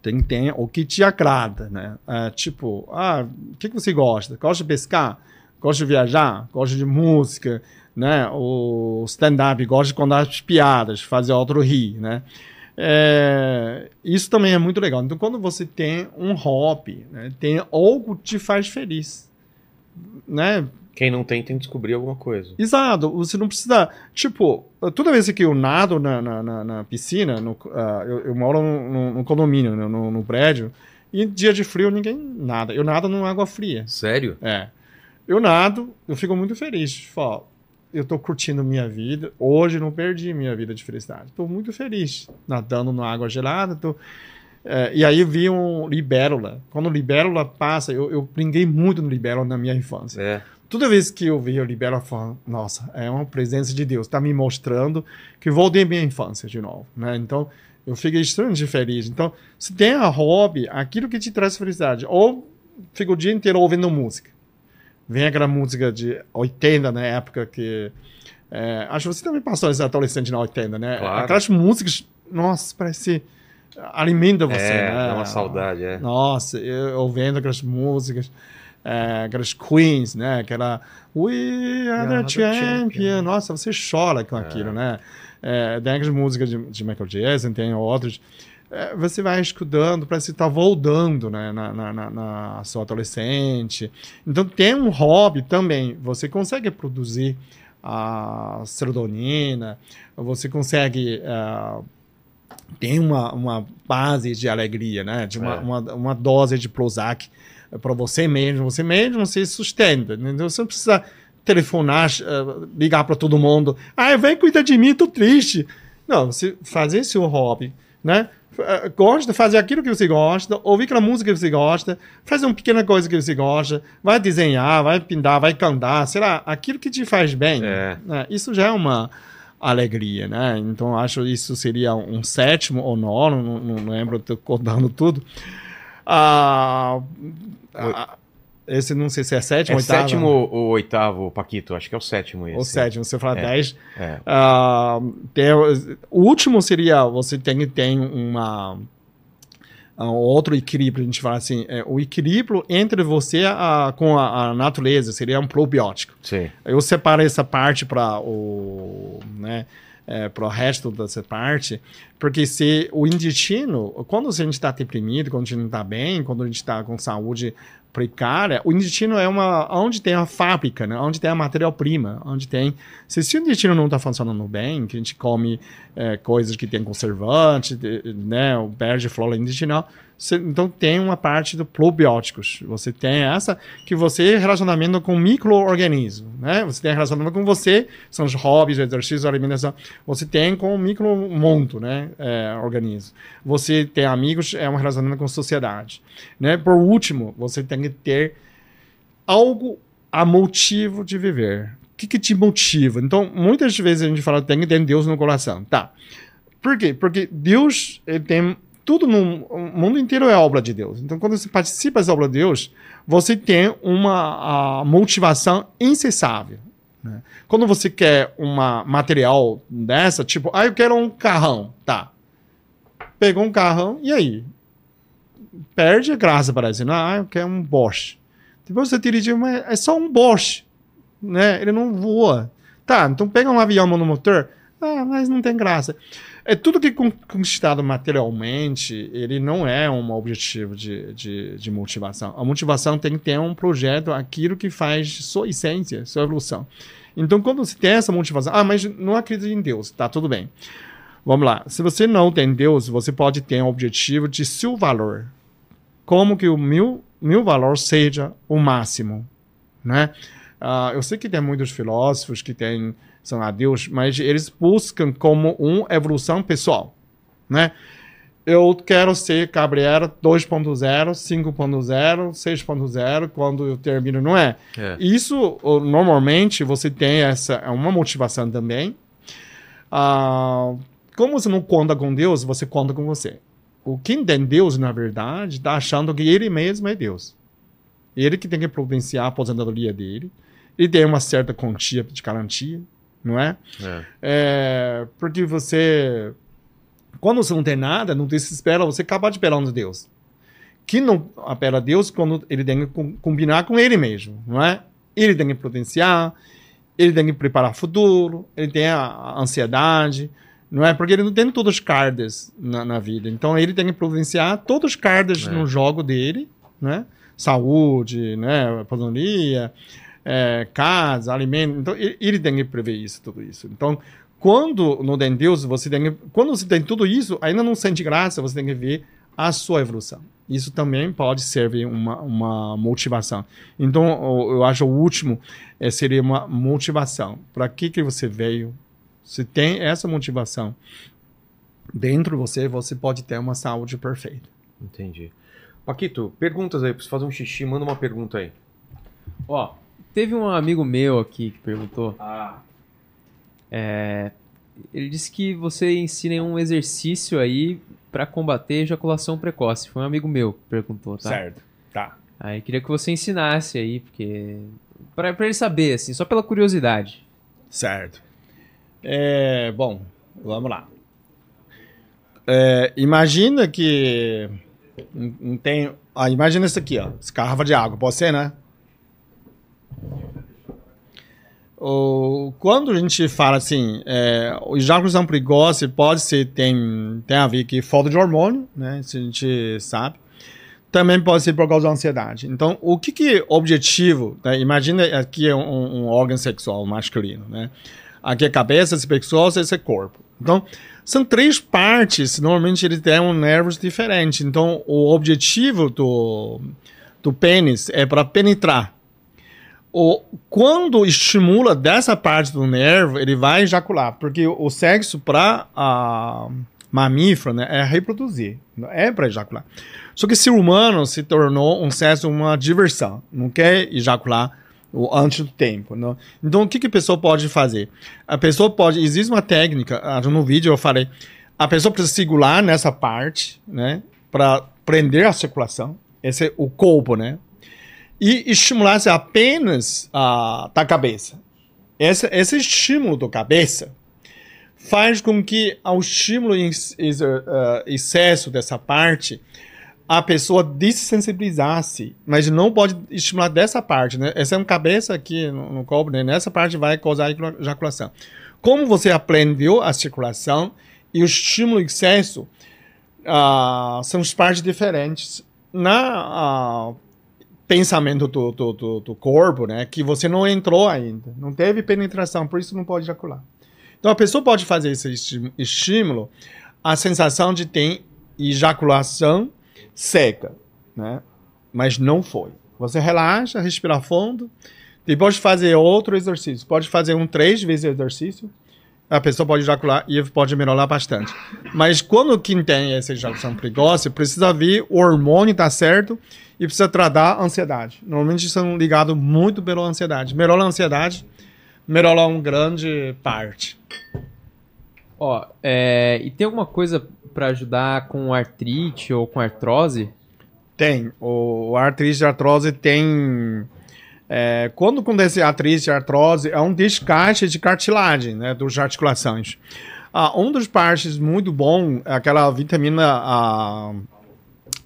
Tem que ter o que te agrada, né? É, tipo, ah, o que, que você gosta? Gosta de pescar? Gosta de viajar? Gosta de música? Né? O stand-up, gosta de contar as piadas, fazer outro rir, né? É, isso também é muito legal. Então, quando você tem um hobby, né, tem algo que te faz feliz, né? Quem não tem, tem que descobrir alguma coisa. Exato, você não precisa. Tipo, toda vez que eu nado na, na, na- na piscina, no, ah, eu, eu moro no, no- no condomínio, né, no, no prédio, e dia de frio ninguém nada. Eu nado numa água fria. Sério? É. Eu nado, eu fico muito feliz. Falo, eu tô curtindo minha vida. Hoje não perdi minha vida de felicidade. Tô muito feliz nadando na água gelada. Tô... É, e aí vi um libélula. Quando o libélula passa, eu, eu brinquei muito no libélula na minha infância. É. Toda vez que eu vi o libélula, eu falo, nossa, é uma presença de Deus. Tá me mostrando que voltei à minha infância de novo. Né? Então, eu fiquei extremamente feliz. Então, se tem a hobby, aquilo que te traz felicidade. Ou fica o dia inteiro ouvindo música. Vem aquela música de 80, na época que. é, acho que você também passou esse adolescente na 80, né? Claro. Aquelas músicas, nossa, parece. alimenta você, é, né? dá uma saudade, é. Nossa, eu ouvindo aquelas músicas, é, aquelas Queens, né? Aquela We are the the champion. champion. Nossa, você chora com aquilo, né? É, tem aquelas músicas de, de Michael Jackson, tem outras. É, você vai escutando, parece que está voltando né, na, na, na, na sua adolescente. Então, tem um hobby também. Você consegue produzir a serotonina, você consegue. Uh, tem uma, uma base de alegria, né? De uma, É. uma, uma dose de Prozac para você mesmo. Você mesmo se sustenta. né? Então você não precisa telefonar, eh, ligar para todo mundo. Ah, vem cuidar de mim, tô triste. Não, você fazer seu hobby, né? Eh, Gosta fazer aquilo que você gosta, ouvir aquela música que você gosta, fazer uma pequena coisa que você gosta, vai desenhar, vai pintar, vai cantar, sei lá, aquilo que te faz bem. É. né? Isso já é uma alegria, né? Então acho isso seria um sétimo ou nono, não, não lembro, tô contando tudo. Ah, ah, esse não sei se é sétimo É ou oitavo. sétimo ou oitavo, Paquito? Acho que é o sétimo esse. Ou sétimo, você fala É. 10. É. Ah, tem- o último seria você tem, tem uma um outro equilíbrio, a gente fala assim, é, o equilíbrio entre você a- com a, a natureza seria um probiótico. Sim. Eu separo essa parte para o, né, para o resto dessa parte, porque se o intestino, quando a gente está deprimido, quando a gente não está bem, quando a gente está com saúde precária, o intestino é uma onde tem a fábrica, né? onde tem a matéria-prima, onde tem. Se, se o intestino não está funcionando bem, que a gente come é, coisas que tem conservante, de- né, perde flora intestinal, você- então tem uma parte do probióticos. Você tem essa que você relacionamento com micro-organismos, né? Você tem relacionamento com você, são os hobbies, exercício, alimentação. Você tem com o micro-mundo, né? É, organismo. Você tem amigos, é um relacionamento com sociedade, né? Por último, você tem que ter algo a motivo de viver. O que, que te motiva? Então, muitas vezes a gente fala tem que ter Deus no coração. Tá. Por quê? Porque Deus ele tem tudo no mundo inteiro é obra de Deus. Então, quando você participa da obra de Deus, você tem uma motivação incessável. né? Quando você quer uma material dessa, tipo, ah, eu quero um carrão, tá? Pegou um carrão e aí perde a graça parece. Ah, eu quero um Bosch. Depois você dirige, mas é só um Bosch, né? Ele não voa. Tá, então pega um avião monomotor, ah, mas não tem graça. É tudo que é con- conquistado materialmente, ele não é um objetivo de, de, de motivação. A motivação tem que ter um projeto, aquilo que faz sua essência, sua evolução. Então, quando você tem essa motivação, ah, mas não acredito em Deus, tá tudo bem. Vamos lá. Se você não tem Deus, você pode ter um objetivo de seu valor. Como que o meu, meu valor seja o máximo, né? Ah, eu sei que tem muitos filósofos que têm, são adeus, mas eles buscam como uma evolução pessoal, né? Eu quero ser Gabriela 2.0, 5.0, 6.0, quando eu termino, não é? É. Isso, normalmente, você tem essa é uma motivação também. Ah, como você não conta com Deus, você conta com você. O quem tem Deus, na verdade, está achando que ele mesmo é Deus. Ele que tem que providenciar a aposentadoria dele. Ele tem uma certa quantia de garantia, não é? É. É, porque você. Quando você não tem nada, não desespera, você acaba de perante Deus. Que não apela a Deus quando ele tem que com- combinar com ele mesmo, não é? Ele tem que providenciar, ele tem que preparar o futuro, ele tem a, a ansiedade, não é? Porque ele não tem todos os cards na, na vida. Então ele tem que providenciar todos os cards É. no jogo dele, né? Saúde, né? Aposentadoria, é, casa, alimento. Então, ele, tem que prever isso, tudo isso. Então, quando não tem Deus, você tem que, quando você tem tudo isso, ainda não sente graça, você tem que ver a sua evolução. Isso também pode servir uma, uma motivação. Então, eu, acho o último eh, seria uma motivação. Para que que você veio? Se tem essa motivação dentro de você, você pode ter uma saúde perfeita. Entendi. Paquito, perguntas aí, preciso fazer um xixi, manda uma pergunta aí. Ó, teve um amigo meu aqui que perguntou. Ah. é, ele disse que você ensina um exercício aí pra combater ejaculação precoce. Foi um amigo meu que perguntou, tá? Certo. Tá. Aí queria que você ensinasse aí, porque. Pra, pra ele saber, assim, só pela curiosidade. Certo. É, bom, vamos lá. É, imagina que não não tem. Ah, imagina isso aqui, ó. Essa garrafa de água, pode ser, né? Quando a gente fala assim, é, o ejaculação precoce pode ser, tem, tem a ver com falta de hormônio, né? A gente sabe. Também pode ser por causa da ansiedade. Então, o que que objetivo, né? imagina aqui é um, um, órgão sexual masculino, né? Aqui é cabeça, esse pessoal, esse é corpo. Então, são três partes, normalmente eles têm um nervos diferentes. Então, o objetivo do, do pênis é para penetrar o, quando estimula dessa parte do nervo, ele vai ejacular. Porque o, sexo para a mamífero né, é reproduzir, é para ejacular. Só que o ser humano se tornou um sexo uma diversão, não quer ejacular antes do tempo. Não? Então, o que, que a pessoa pode fazer? A pessoa pode. Existe uma técnica, ah, no vídeo eu falei, a pessoa precisa segurar nessa parte, né, para prender a circulação. Esse é o corpo, né? E estimulasse apenas a da cabeça. Esse, esse estímulo da cabeça faz com que ao estímulo em, uh, excesso dessa parte a pessoa desensibilizasse, mas não pode estimular dessa parte, né? Essa é uma cabeça aqui no, no corpo, né? Nessa parte vai causar ejaculação. Como você aprendeu a circulação e o estímulo em excesso uh, são as partes diferentes. Na uh, pensamento do, do, do, do, corpo, né? Que você não entrou ainda, não teve penetração, por isso não pode ejacular. Então a pessoa pode fazer esse estímulo, a sensação de ter ejaculação seca, né? Mas não foi. Você relaxa, respira fundo, depois de fazer outro exercício. Pode fazer um três vezes exercício, a pessoa pode ejacular e pode melhorar bastante. Mas quando quem tem essa ejaculação precoce, precisa ver o hormônio tá certo e precisa tratar a ansiedade. Normalmente são ligados muito pela ansiedade. Melhora a ansiedade, melhora uma grande parte. Ó, é, e tem alguma coisa para ajudar com artrite ou com artrose? Tem. O, o artrite e artrose tem. É, quando acontece artrite artrose, é um descarte de cartilagem, né, das articulações. Ah, um dos partes muito bom é aquela vitamina a,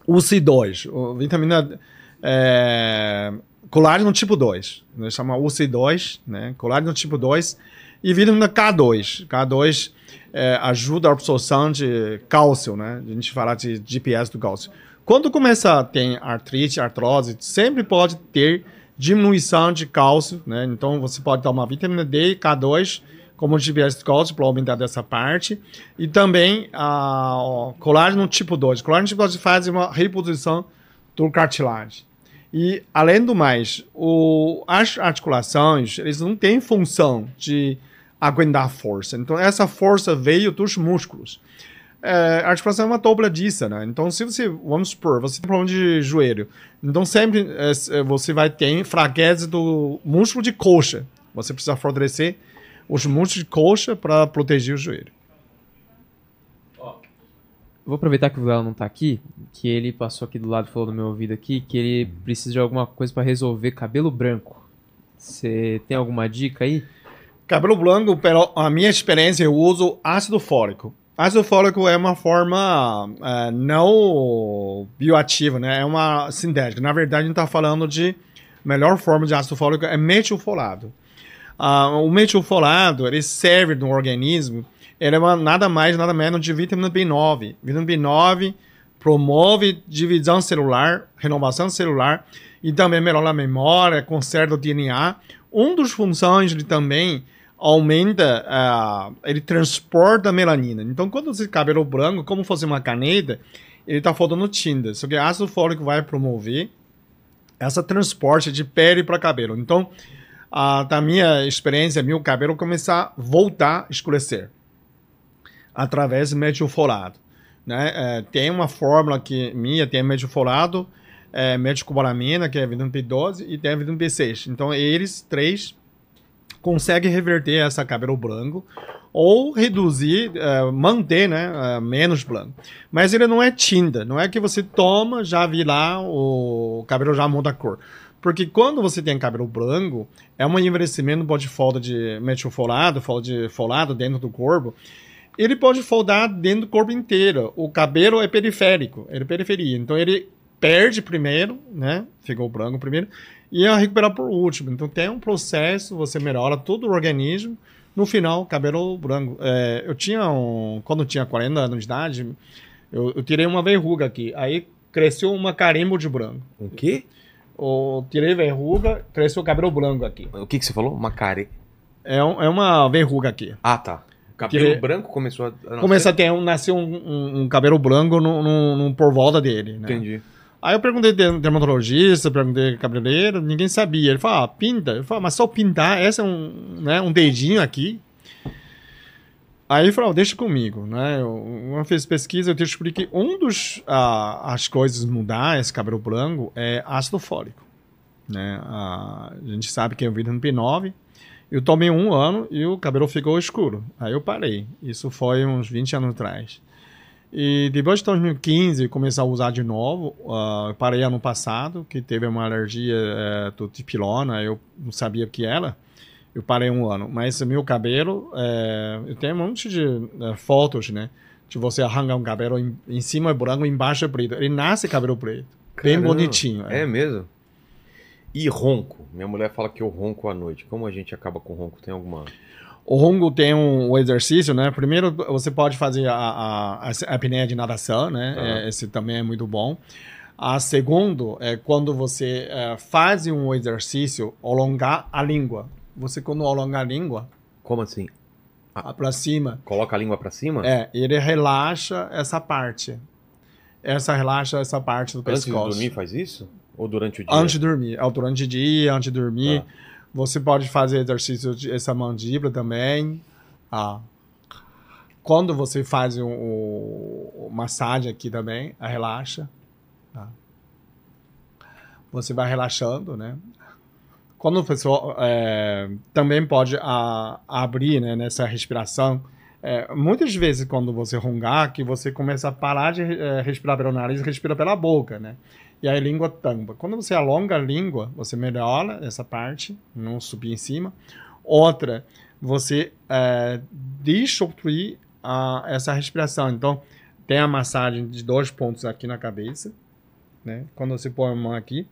UC2, vitamina é, colágeno tipo 2, né, chama UC2, né, colágeno tipo 2, e vitamina K2. K2 é, ajuda a absorção de cálcio, né? A gente fala de GPS do cálcio. Quando começa a ter artrite, artrose, sempre pode ter diminuição de cálcio, né? Então você pode tomar vitamina D, K2, como GPS cálcio para aumentar dessa parte. E também a colágeno tipo 2. Colágeno tipo 2 faz uma reposição do cartilagem. E, além do mais, o, as articulações, eles não têm função de aguentar força. Então, essa força veio dos músculos. É, a articulação é uma dobradiça, né? Então, se você, vamos supor, você tem problema de joelho, então sempre é, você vai ter fraqueza do músculo de coxa. Você precisa fortalecer os músculos de coxa para proteger o joelho. Vou aproveitar que o Léo não está aqui, que ele passou aqui do lado e falou no meu ouvido aqui que ele precisa de alguma coisa para resolver cabelo branco. Você tem alguma dica aí? Cabelo branco, pela a minha experiência, eu uso ácido fólico. Ácido fólico é uma forma uh, não bioativa, né? É uma sintética. Na verdade, a gente está falando de melhor forma de ácido fólico é metilfolado. Uh, o metilfolado ele serve no organismo, ele é uma, nada mais, nada menos de vitamina B9. Vitamina B9 promove divisão celular, renovação celular e também melhora a memória, conserta o DNA. Um dos funções ele também aumenta, uh, ele transporta a melanina. Então, quando você cabelo branco, como fosse uma caneta, ele está faltando tinta. Só que ácido fólico vai promover essa transporte de pele para cabelo. Então, ah, da minha experiência, meu cabelo começar a voltar a escurecer através de metilfolado. Né? É, tem uma fórmula que minha tem metilfolado, é, metilcobalamina, que é vitamina B12, e tem a vitamina B6. Então, eles três conseguem reverter essa cabelo branco ou reduzir, uh, manter né, uh, menos branco. Mas ele não é tinta, não é que você toma, já vi lá, o cabelo já muda a cor. Porque quando você tem cabelo branco, é um envelhecimento, pode falta de metilfolado, falta de folado dentro do corpo. Ele pode foldar dentro do corpo inteiro. O cabelo é periférico, ele é periferia. Então ele perde primeiro, né? Ficou branco primeiro, e ia recuperar por último. Então tem um processo, você melhora todo o organismo. No final, cabelo branco. É, eu tinha um. Quando eu tinha 40 anos de idade, eu, eu tirei uma verruga aqui. Aí cresceu uma carimbo de branco. O quê? Eu tirei verruga, cresceu cabelo branco aqui. O que, que você falou? Uma care... É, um- é uma verruga aqui. Ah, tá. Cabelo Que- branco começou a. a? Começa a ter um, nasceu um, um- um cabelo branco no, no- no- por volta dele. Né? Entendi. Aí eu perguntei de dermatologista, perguntei cabeleireiro, ninguém sabia. Ele falou, ah, pinta. Eu falei, mas só pintar, esse é um, né, um dedinho aqui. Aí ele falou, deixa comigo, né? Eu, eu fiz pesquisa, eu te expliquei que um dos ah, as coisas mudar esse cabelo branco é ácido fólico, né? Ah, a gente sabe que é o vitamin B9. Eu tomei um ano e o cabelo ficou escuro. Aí eu parei. Isso foi uns 20 anos atrás. E depois de 2015 comecei a usar de novo. eu parei ano passado, que teve uma alergia eh, do dipilona, eu não sabia o que era. Eu parei um ano. Mas meu cabelo, eh, eu tenho um monte de eh, fotos, né? De você arrancar um cabelo em, em cima é branco, embaixo é preto. Ele nasce cabelo preto. Bem Caramba. bonitinho. É mesmo? E ronco? Minha mulher fala que eu ronco à noite. Como a gente acaba com ronco? Tem alguma. O ronco tem um, um exercício, né? Primeiro, você pode fazer a, a, a apneia de natação, né? Tá. É, esse também é muito bom. A segundo é quando você é, faz um exercício, alongar a língua. Você, quando alonga a língua Como assim? para cima, Coloca a língua pra cima? é, ele relaxa essa parte. Essa relaxa essa parte do Antes de pescoço. dormir faz isso? Ou durante o dia? Antes de dormir. É, durante o dia, antes de dormir. Tá. Você pode fazer exercício de essa mandíbula também. Ah. Quando você faz o, o- o massagem aqui também, relaxa. Tá. Você vai relaxando, né? Quando a pessoa é, também pode a- abrir né, nessa respiração. É, muitas vezes quando você rongar, que você começa a parar de eh, respirar pelo nariz e respira pela boca, né? E a língua tampa. Quando você alonga a língua, você melhora essa parte, não subir em cima. Outra, você é, a, essa respiração. Então, tem a massagem de dois pontos aqui na cabeça, né? Quando você põe a mão aqui,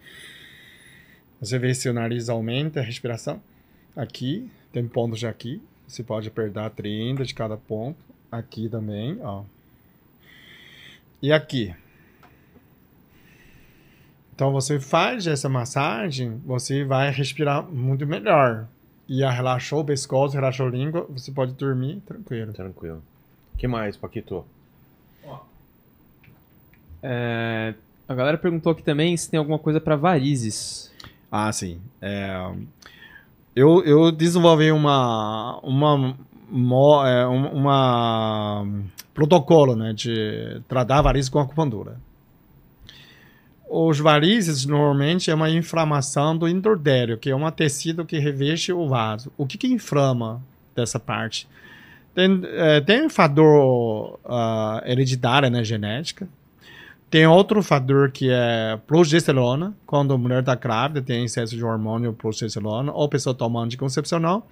você vê se o nariz aumenta a respiração. Aqui, tem pontos aqui. Você pode apertar 30 de cada ponto. Aqui também, ó. E aqui. Então você faz essa massagem, você vai respirar muito melhor. E a relaxou o pescoço, relaxou a língua, você pode dormir tranquilo. Tranquilo. O que mais, Paquito? É, a galera perguntou aqui também se tem alguma coisa pra varizes. Ah, sim. É, eu, eu desenvolvi uma, uma, é, um- uma protocolo né, de tratar varizes com acupuntura. Os varizes normalmente é uma inflamação do endodélio, que é um tecido que reveste o vaso. O que, que inflama dessa parte? Tem, é, tem um fator ah, hereditário, né, genética. Tem outro fator que é progesterona. Quando a mulher está grávida, tem excesso de hormônio progesterona, ou pessoa toma anticoncepcional.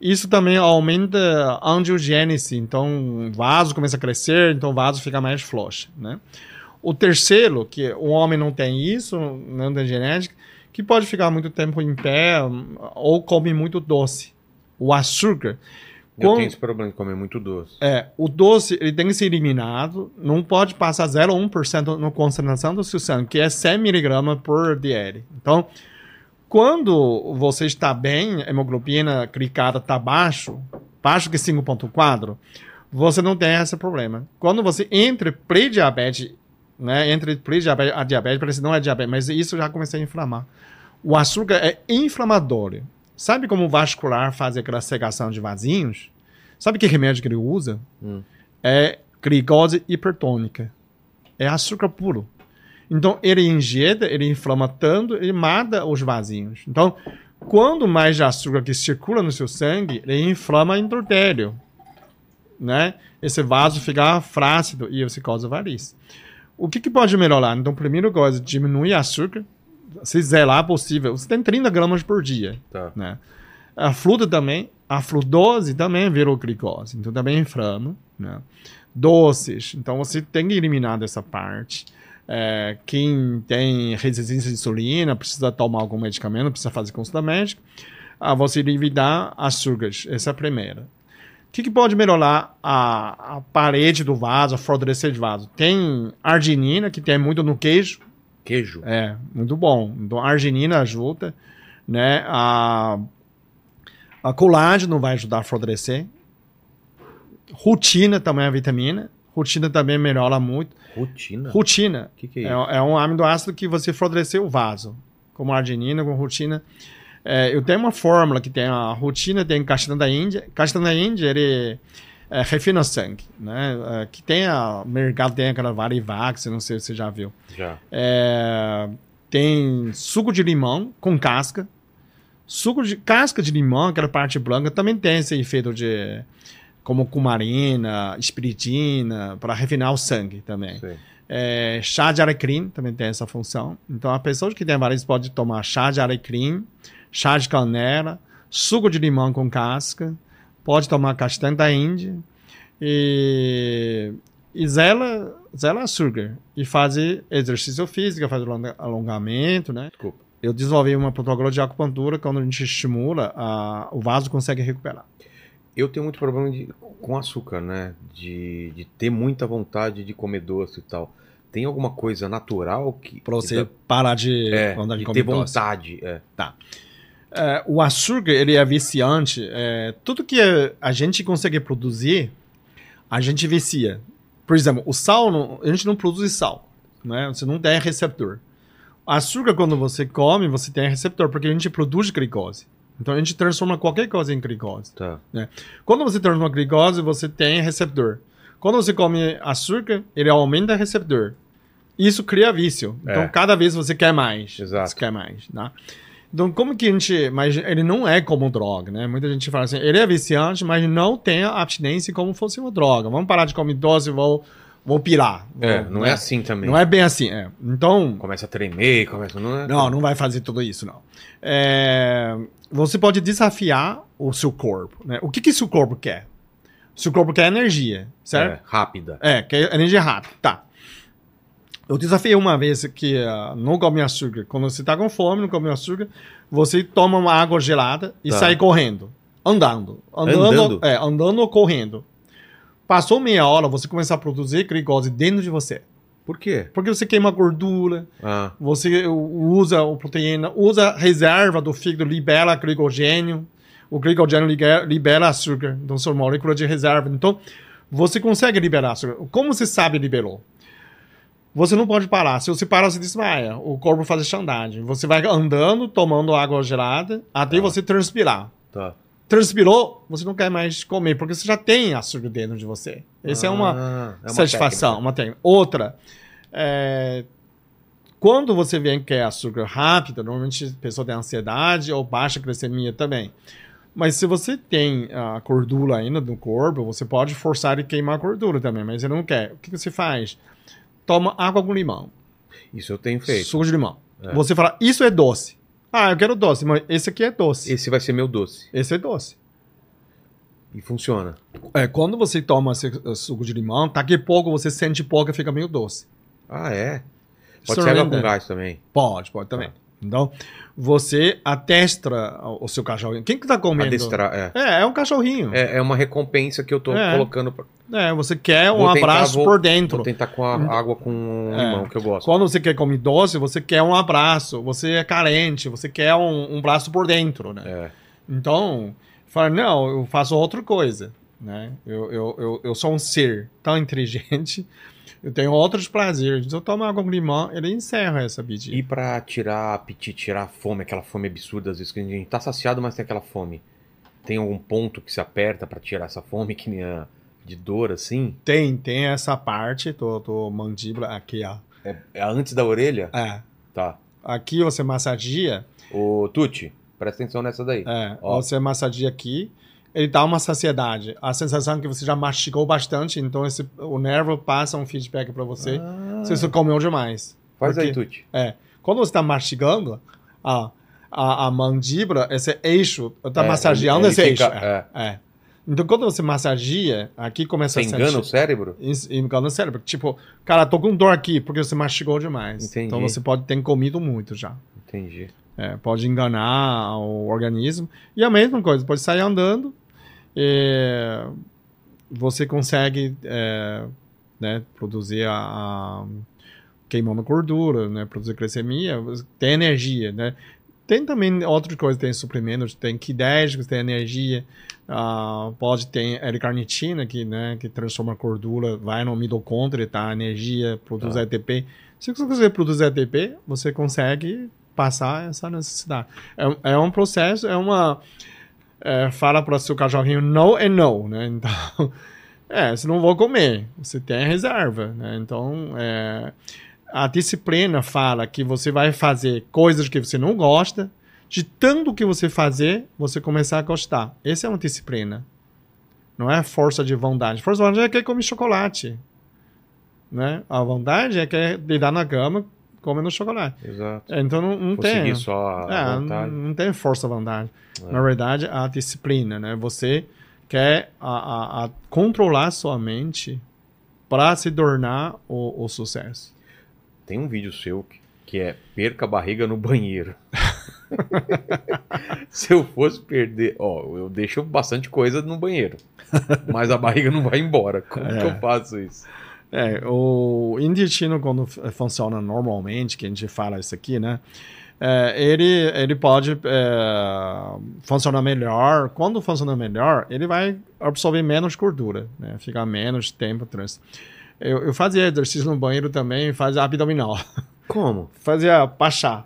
Isso também aumenta a angiogênese, então o vaso começa a crescer, então o vaso fica mais frouxo, né? O terceiro, que o homem não tem isso, não tem genética, que pode ficar muito tempo em pé ou come muito doce. O açúcar. Eu Com- tenho esse problema de comer muito doce. é, o doce ele tem que ser eliminado, não pode passar 0,1% na concentração do seu sangue, que é 100 mg por DL. Então, quando você está bem, a hemoglobina glicada está baixo, baixo que 5,4, você não tem esse problema. Quando você entra pré-diabetes, né, entre pré-diabetes a diabetes, parece que não é diabetes, mas isso já começa a inflamar. O açúcar é inflamatório. Sabe como o vascular faz aquela secação de vasinhos? Sabe que remédio que ele usa? Hum. É glicose hipertônica. É açúcar puro. Então, ele injeta, ele inflama tanto, ele mata os vasinhos. Então, quando mais de açúcar que circula no seu sangue, ele inflama o endotélio. Né? Esse vaso fica flácido e você causa variz. O que, que pode melhorar? Então, primeira coisa, diminui açúcar. Se zelar possível, você tem 30 gramas por dia Tá. né? A fruta também, a frutose também virou glicose, então também inflama, né? Doces, então você tem que eliminar dessa parte. É, quem tem resistência à insulina, precisa tomar algum medicamento, precisa fazer consulta médica. Ah, você evitar açúcares. Essa é a primeira. O que, que pode melhorar a, a parede do vaso, a fortalecer de vaso? Tem arginina, que tem muito no queijo. Queijo. É, muito bom. Então, a arginina ajuda, né? A, a colágeno vai ajudar a fortalecer. Rutina também é vitamina. Rutina também melhora muito. Rotina. Rutina O que, que é é, isso? é um aminoácido que você fortaleceu o vaso, como arginina, com rutina. É, eu tenho uma fórmula que tem a rutina, tem castanha da Índia. Castanha da Índia, ele é, refina sangue, né? É, que tem a o mercado tem aquela Varivax, não sei se você já viu. Já. É, tem suco de limão com casca. Suco de casca de limão, aquela parte branca, também tem esse efeito de como cumarina, espiritina, para refinar o sangue também. Sei. É, chá de alecrim também tem essa função. Então, a pessoa que tem varizes pode tomar chá de alecrim, chá de canela, suco de limão com casca, pode tomar castanha da Índia e, e zela, zela açúcar. E fazer exercício físico, fazer alonga- alongamento, né? Desculpa. Eu desenvolvi uma protocolo de acupuntura, quando a gente estimula, a, o vaso consegue recuperar. Eu tenho muito problema de- com açúcar, né? De, de ter muita vontade de comer doce e tal. Tem alguma coisa natural que. Pra que você dá- parar de, é, de ter vontade. É. É, o açúcar ele é viciante. É, tudo que a gente consegue produzir, a gente vicia. Por exemplo, o sal, não- a gente não produz sal. Né? Você não tem receptor. O açúcar, quando você come, você tem receptor, porque a gente produz glicose. Então a gente transforma qualquer coisa em glicose. Tá. Quando você transforma glicose, você tem receptor. Quando você come açúcar, ele aumenta o receptor. Isso cria vício. Então, É. cada vez você quer mais. Exato. Você quer mais, tá? Então, como que a gente... Mas ele não é como droga, né? Muita gente fala assim, ele é viciante, mas não tem a abstinência como fosse uma droga. Vamos parar de comer doce e vou, vou pirar. É, Vou- não né? é assim também. Não é bem assim, é. Então... Começa a tremer, começa. Não, é... Não, não vai fazer tudo isso, não. É, você pode desafiar o seu corpo. Né? O que, que seu corpo quer? Seu corpo quer energia, certo? É, rápida. É, quer energia rápida. Tá. Eu desafiei uma vez que ah, não come açúcar. Quando você tá com fome, não come açúcar, você toma uma água gelada e Tá. sai correndo. Andando. Andando, Andando? É, andando ou correndo. Passou meia hora, você começa a produzir glicose dentro de você. Por quê? Porque você queima gordura, Ah, você usa a proteína, usa a reserva do fígado, libera glicogênio. O glicogênio libera, libera açúcar, então são moléculas de reserva. Então, você consegue liberar açúcar. Como você sabe liberou? Você não pode parar. Se você parar, você desmaia. O corpo faz xandagem. Você vai andando, tomando água gelada, até Tá. você transpirar. tá. Transpirou, você não quer mais comer, porque você já tem açúcar dentro de você. Essa é uma, Ah, é uma satisfação, técnica. uma técnica. Outra, é, quando você vê que é açúcar rápido, normalmente a pessoa tem ansiedade ou baixa glicemia também. Mas se você tem a gordura ainda no corpo, você pode forçar a queimar a gordura também, mas você não quer. O que você faz? Toma água com limão, Isso eu tenho feito. suco de limão. É. Você fala, isso é doce. Ah, eu quero doce, mas esse aqui é doce. Esse vai ser meu doce. Esse é doce. E funciona. É, quando você toma esse eh, suco de limão, daqui a pouco você sente pouco e fica meio doce. Ah, é? Pode ser água com gás também. Pode, pode também. Então, você atestra o seu cachorrinho. Quem que tá comendo? Adestrar, é. É, é um cachorrinho. É, É, é uma recompensa que eu tô É. colocando. Pra... você quer um tentar, abraço vou- por dentro. Vou tentar com a água com É. limão, que eu gosto. Quando você quer comer doce, você quer um abraço. Você é carente, você quer um, um braço por dentro, né? É. Então, fala, não, eu faço outra coisa, né? Eu, eu, eu, eu sou um ser tão inteligente, eu tenho outros prazeres. Se eu tomo água com limão, ele encerra essa pedida. E pra tirar apetite, tirar a fome, aquela fome absurda, às vezes que a gente tá saciado, mas tem aquela fome. Tem algum ponto que se aperta pra tirar essa fome, que nem a de dor, assim? Tem, tem essa parte do, do mandíbula aqui, ó. É, é antes da orelha? É, Tá. aqui você massageia, Ô, Tuti, presta atenção nessa daí. é, Ó. você massageia aqui, ele dá uma saciedade. A sensação é que você já mastigou bastante, então esse, o nervo passa um feedback para você. Ah, Se você comeu demais. faz aí, porque- Tuti. Quando você está mastigando, a, a, a mandíbula, esse eixo, está É, massageando ele- ele esse fica- eixo. É, é. Então, quando você massageia, aqui começa Você a engana sentir- o cérebro? Engana o cérebro. Tipo, cara, tô com dor aqui porque você mastigou demais. Entendi. Então você pode ter comido muito já. Entendi. É, pode enganar o organismo. E a mesma coisa, pode sair andando, é, você consegue é, né, produzir a, a queimando gordura, né, produzir glicemia, tem energia, né? Tem também outras coisas, tem suprimentos, tem quidérgicos, tem energia, ah, pode ter L-carnitina, que, né, que transforma a gordura, vai no mitocôndria, tá? Energia, produz Tá. ATP. Se você produzir ATP, você consegue passar essa necessidade. É, é um processo, é uma... é, fala para o seu cachorrinho não é não, né? Então, é, você não vou comer, você tem reserva, né? Então, é, a disciplina fala que você vai fazer coisas que você não gosta, de tanto que você fazer, você começar a gostar. Essa é uma disciplina. Não é força de vontade. Força de vontade é querer comer chocolate. Né? A vontade é querer deitar na cama comendo chocolate. Exato. Então não, não tem. só a É, não, vontade. não tem força de vontade. É. Na verdade, a disciplina, né? Você quer a, a- a controlar sua mente para se tornar o, o sucesso. Tem um vídeo seu que, que é perca a barriga no banheiro. Se eu fosse perder, ó, eu deixo bastante coisa no banheiro, mas a barriga não vai embora. Como É. que eu faço isso? É, o intestino, quando f- funciona normalmente, que a gente fala isso aqui, né? é, ele, ele pode é, funcionar melhor. Quando funciona melhor, ele vai absorver menos gordura, né? Ficar menos tempo trans. Eu, eu fazia exercício no banheiro também, fazia abdominal. Como? Fazia pachá.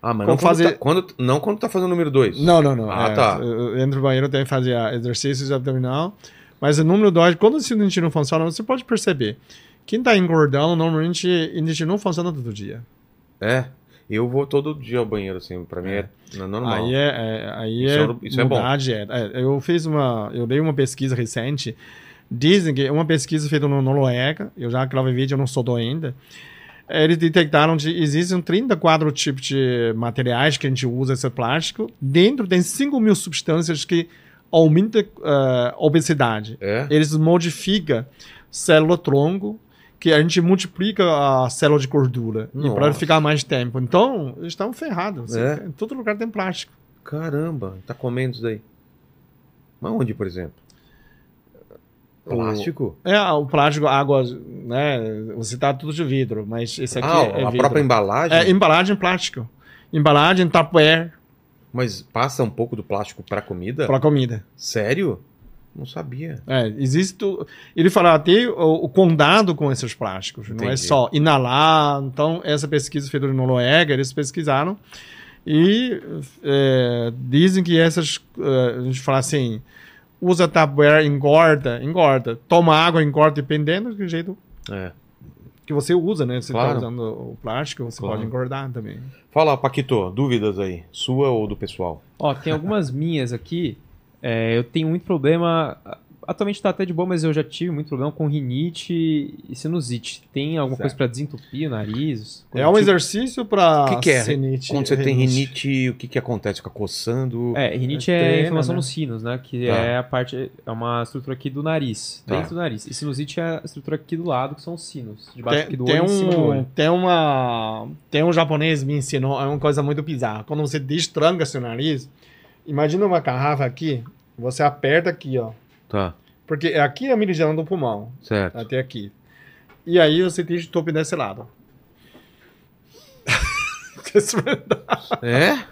Ah, mas não quando, fazer- tá, quando- não quando tá fazendo o número 2. Não, não, não. Ah, é, tá. eu- eu Entro no banheiro também fazia exercícios abdominal. Mas o número 2, quando o intestino não funciona, você pode perceber. Quem está engordando, normalmente o intestino não funciona todo dia. É, eu vou todo dia ao banheiro, assim, pra mim é, é normal. Aí é, é- aí Isso é, é- isso é bom. dieta. É, eu fiz uma, eu dei uma pesquisa recente. Dizem que é uma pesquisa feita no Noruega. Eu já gravei vídeo, eu não sou ainda. Eles detectaram que existem 34 tipos de materiais que a gente usa esse plástico. Dentro tem 5 mil substâncias que aumentam a obesidade. É? Eles modificam célula-tronco, que a gente multiplica a célula de gordura. Para ficar mais tempo. Então, eles estão ferrados. Você É. Em todo lugar tem plástico. Caramba, tá comendo isso daí. Mas onde, por exemplo? Plástico? É, o plástico, água, né? Você tá tudo de vidro, mas esse aqui ah, é a vidro. própria embalagem? É embalagem plástico. Embalagem Tupperware Mas passa um pouco do plástico pra comida? para comida. Sério? Não sabia. É, existe. tu- Ele fala até o, o condado com esses plásticos. Não é Entendi. só inalar. Então, essa pesquisa feita no Noruega, eles pesquisaram e é, dizem que essas. é, a gente fala assim: usa Tupperware, engorda, engorda. Toma água, engorda, dependendo do jeito É. que você usa, né? Você Claro. tá usando o plástico, você Claro. pode engordar também. Fala, Paquito, dúvidas aí? Sua ou do pessoal? Ó, tem algumas minhas aqui. É, eu tenho muito problema. Atualmente tá até de boa, mas eu já tive muito problema com rinite e sinusite. Tem alguma coisa pra desentupir o nariz? É um exercício para O que que é? sinite. Quando você tem rinite, o que que acontece? Fica coçando? É, rinite É é, inflamação né? nos sinos, né? Que Tá. é a parte, é uma estrutura aqui do nariz, Tá. dentro do nariz. E sinusite é a estrutura aqui do lado, que são os sinos, debaixo aqui Tem, do tem olho e em cima do um, olho. tem uma tem um japonês me ensinou é uma coisa muito bizarra quando você destranca seu nariz imagina uma garrafa aqui você aperta aqui ó Tá, porque aqui é a meridiana do pulmão certo. até aqui e aí você tem topo desse lado É?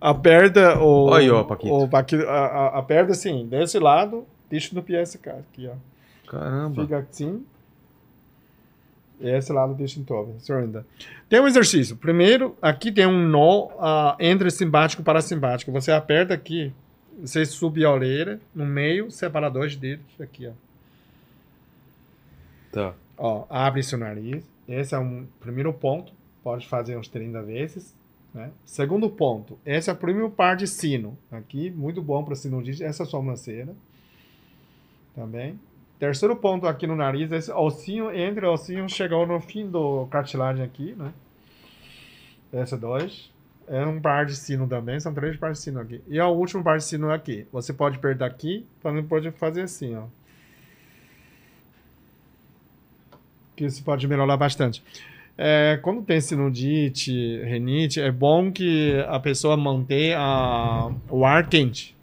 aperta o Aí, ó, Paquito. o Paquito, a- a- aperta assim desse lado deixa no pé esse cara aqui ó Caramba. Fica assim. E esse lado deixa em topo. Surrender. Tem um exercício. Primeiro, aqui tem um nó ah, entre simpático e parasimpático. Você aperta aqui, você sobe a orelha, no meio, separa dois dedos aqui, ó. Tá. Ó, abre seu nariz. Esse é um primeiro ponto. Pode fazer uns 30 vezes. Né? Segundo ponto. Esse é o primeiro par de sino. Aqui, muito bom para sinusite. Essa é a sobrancelha. Também. Terceiro ponto aqui no nariz. Esse ossinho, entre ossinho, chegou no fim do cartilagem aqui, né? Esse dois. É um par de sino também, são três par de sino aqui. E o último par de sino é aqui. Você pode apertar aqui, também pode fazer assim, ó. Que você pode melhorar bastante. É, quando tem sinusite, renite, é bom que a pessoa mantenha a, o ar quente.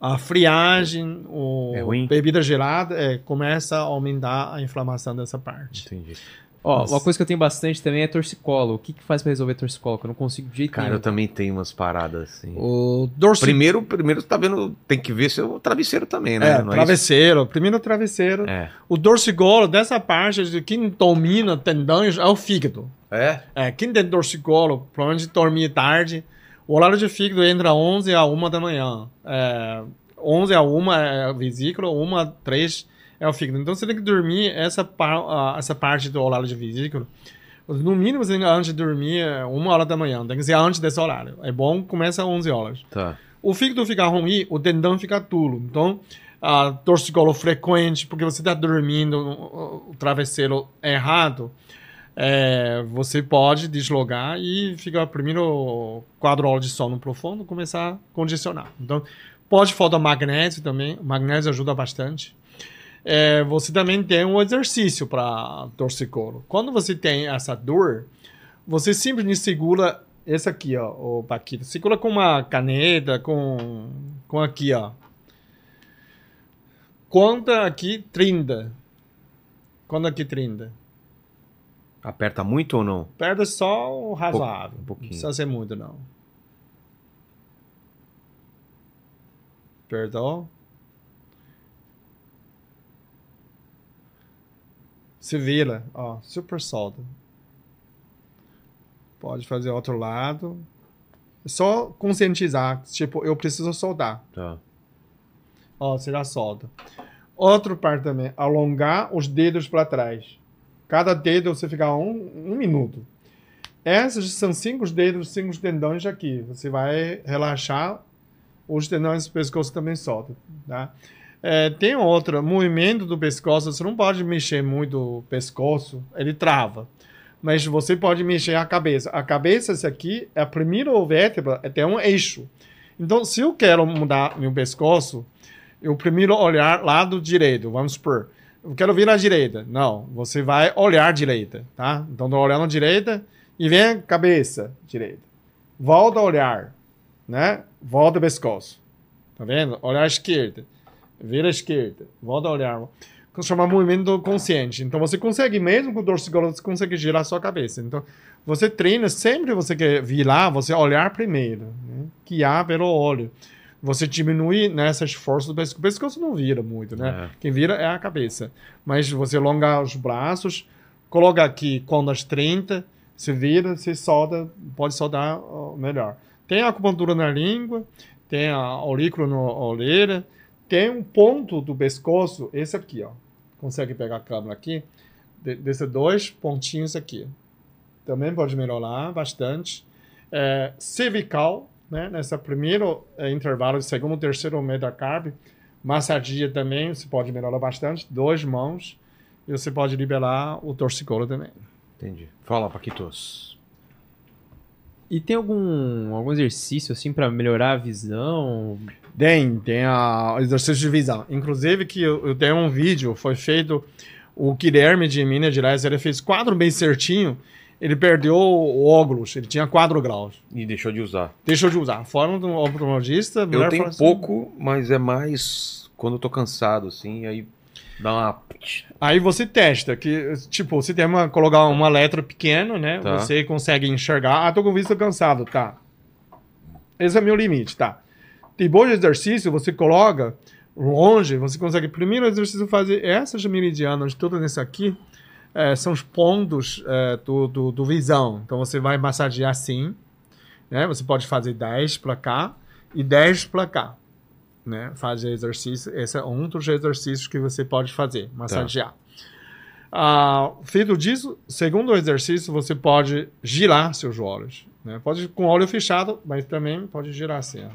A friagem, o É bebida gelada, é, começa a aumentar a inflamação dessa parte. Entendi. Ó, Nossa. uma coisa que eu tenho bastante também é torcicolo. O que, que faz pra resolver torcicolo? Que eu não consigo de jeito Cara, eu nenhum. também tenho umas paradas assim. O dorso Primeiro, primeiro tá vendo, tem que ver seu travesseiro também, né? É, Não é travesseiro. Primeiro travesseiro. É. O dorsigolo, dessa parte, de quem domina tendões é o fígado. É? É, quem tem dorsigolo, provavelmente dormir tarde. O horário de fígado entra 11 a 1 da manhã. É, 11 a 1 é a vesícula, 1 a 3 é o fígado. Então você tem que dormir essa, essa parte do horário de vesícula. No mínimo, você tem que, antes de dormir, é uma hora da manhã. Tem que ser antes desse horário. É bom, começa às 11 horas. Tá. O fígado fica ruim, o tendão fica duro. Então, a torcicolo frequente, porque você está dormindo o travesseiro errado, é, você pode deslogar e fica primeiro quatro horas de sono profundo, começar a congestionar. Então, pode faltar magnésio também, o magnésio ajuda bastante. É, você também tem um exercício para torcicolo. Quando você tem essa dor, você simplesmente segura esse aqui, ó, o Paquito. Segura com uma caneta, com, com aqui, ó. Conta aqui 30. Conta aqui 30. Aperta muito ou não? Perde só o razoável. um pouquinho. Não precisa ser muito, não. Perdão. Se vira, ó, super solda. Pode fazer outro lado. É Só conscientizar, tipo, eu preciso soldar. Tá. Ó, você já solta. Outro parte também, alongar os dedos para trás. Cada dedo você fica um, um minuto. Esses são cinco dedos, cinco tendões aqui. Você vai relaxar, os tendões do pescoço também soltam, tá? É, tem outro movimento do pescoço, você não pode mexer muito o pescoço, ele trava. Mas você pode mexer a cabeça. A cabeça, esse aqui, é a primeira vértebra, é tem um eixo. Então, se eu quero mudar meu pescoço, eu primeiro olhar lado direito, vamos supor. Eu quero vir à direita. Não, você vai olhar direita, tá? Então, tô olhando à direita e vem cabeça direita. Volta a olhar, né? Volta o pescoço. Tá vendo? Olhar à esquerda. Vira à esquerda. Volta a olhar. Chama movimento consciente. Então, você consegue, mesmo com o dorsal, você consegue girar a sua cabeça. Então, você treina, sempre você quer virar, você olhar primeiro. Né? Guiar pelo olho você diminui nessas forças do pescoço. O pescoço não vira muito, né? É. Quem vira é a cabeça. Mas você alonga os braços, coloca aqui quando as 30, se vira, se solda, pode soldar melhor. Tem a acupuntura na língua, tem a aurícula na orelha, tem um ponto do pescoço, esse aqui, ó. Consegue pegar a câmera aqui? De, desses dois pontinhos aqui. Também pode melhorar bastante. É, cervical, né? Nessa primeiro é, intervalo, segundo, terceiro metacarb, massagia também, você pode melhorar bastante, duas mãos, e você pode liberar o torcicolo também. Entendi. Fala, Paquitos. E tem algum, algum exercício assim pra melhorar a visão? Tem, tem a exercício de visão. Inclusive que eu, eu tenho um vídeo, foi feito, o Guilherme de Minas Gerais, ele fez quatro bem certinho, ele perdeu o óculos, ele tinha 4 graus. E deixou de usar. Deixou de usar. Fora do oftalmologista, Eu tenho assim, pouco, mas é mais quando eu tô cansado, assim, aí dá uma. Aí você testa, que, tipo, você tem uma, colocar uma letra pequena, né? Tá. Você consegue enxergar. Ah, tô com vista cansado, tá. Esse é meu limite, tá. Depois do exercício, você coloca longe, você consegue, primeiro exercício, fazer essas meridianas, todas nesse aqui, eh, são os pontos eh, do, do, do visão. Então, você vai massagear assim, né? Você pode fazer 10 para cá e 10 para cá né? Fazer exercício. Esse é um dos exercícios que você pode fazer, massagear. Ah, feito disso, segundo exercício, você pode girar seus olhos. Né? Pode com o olho fechado, mas também pode girar assim. Ó.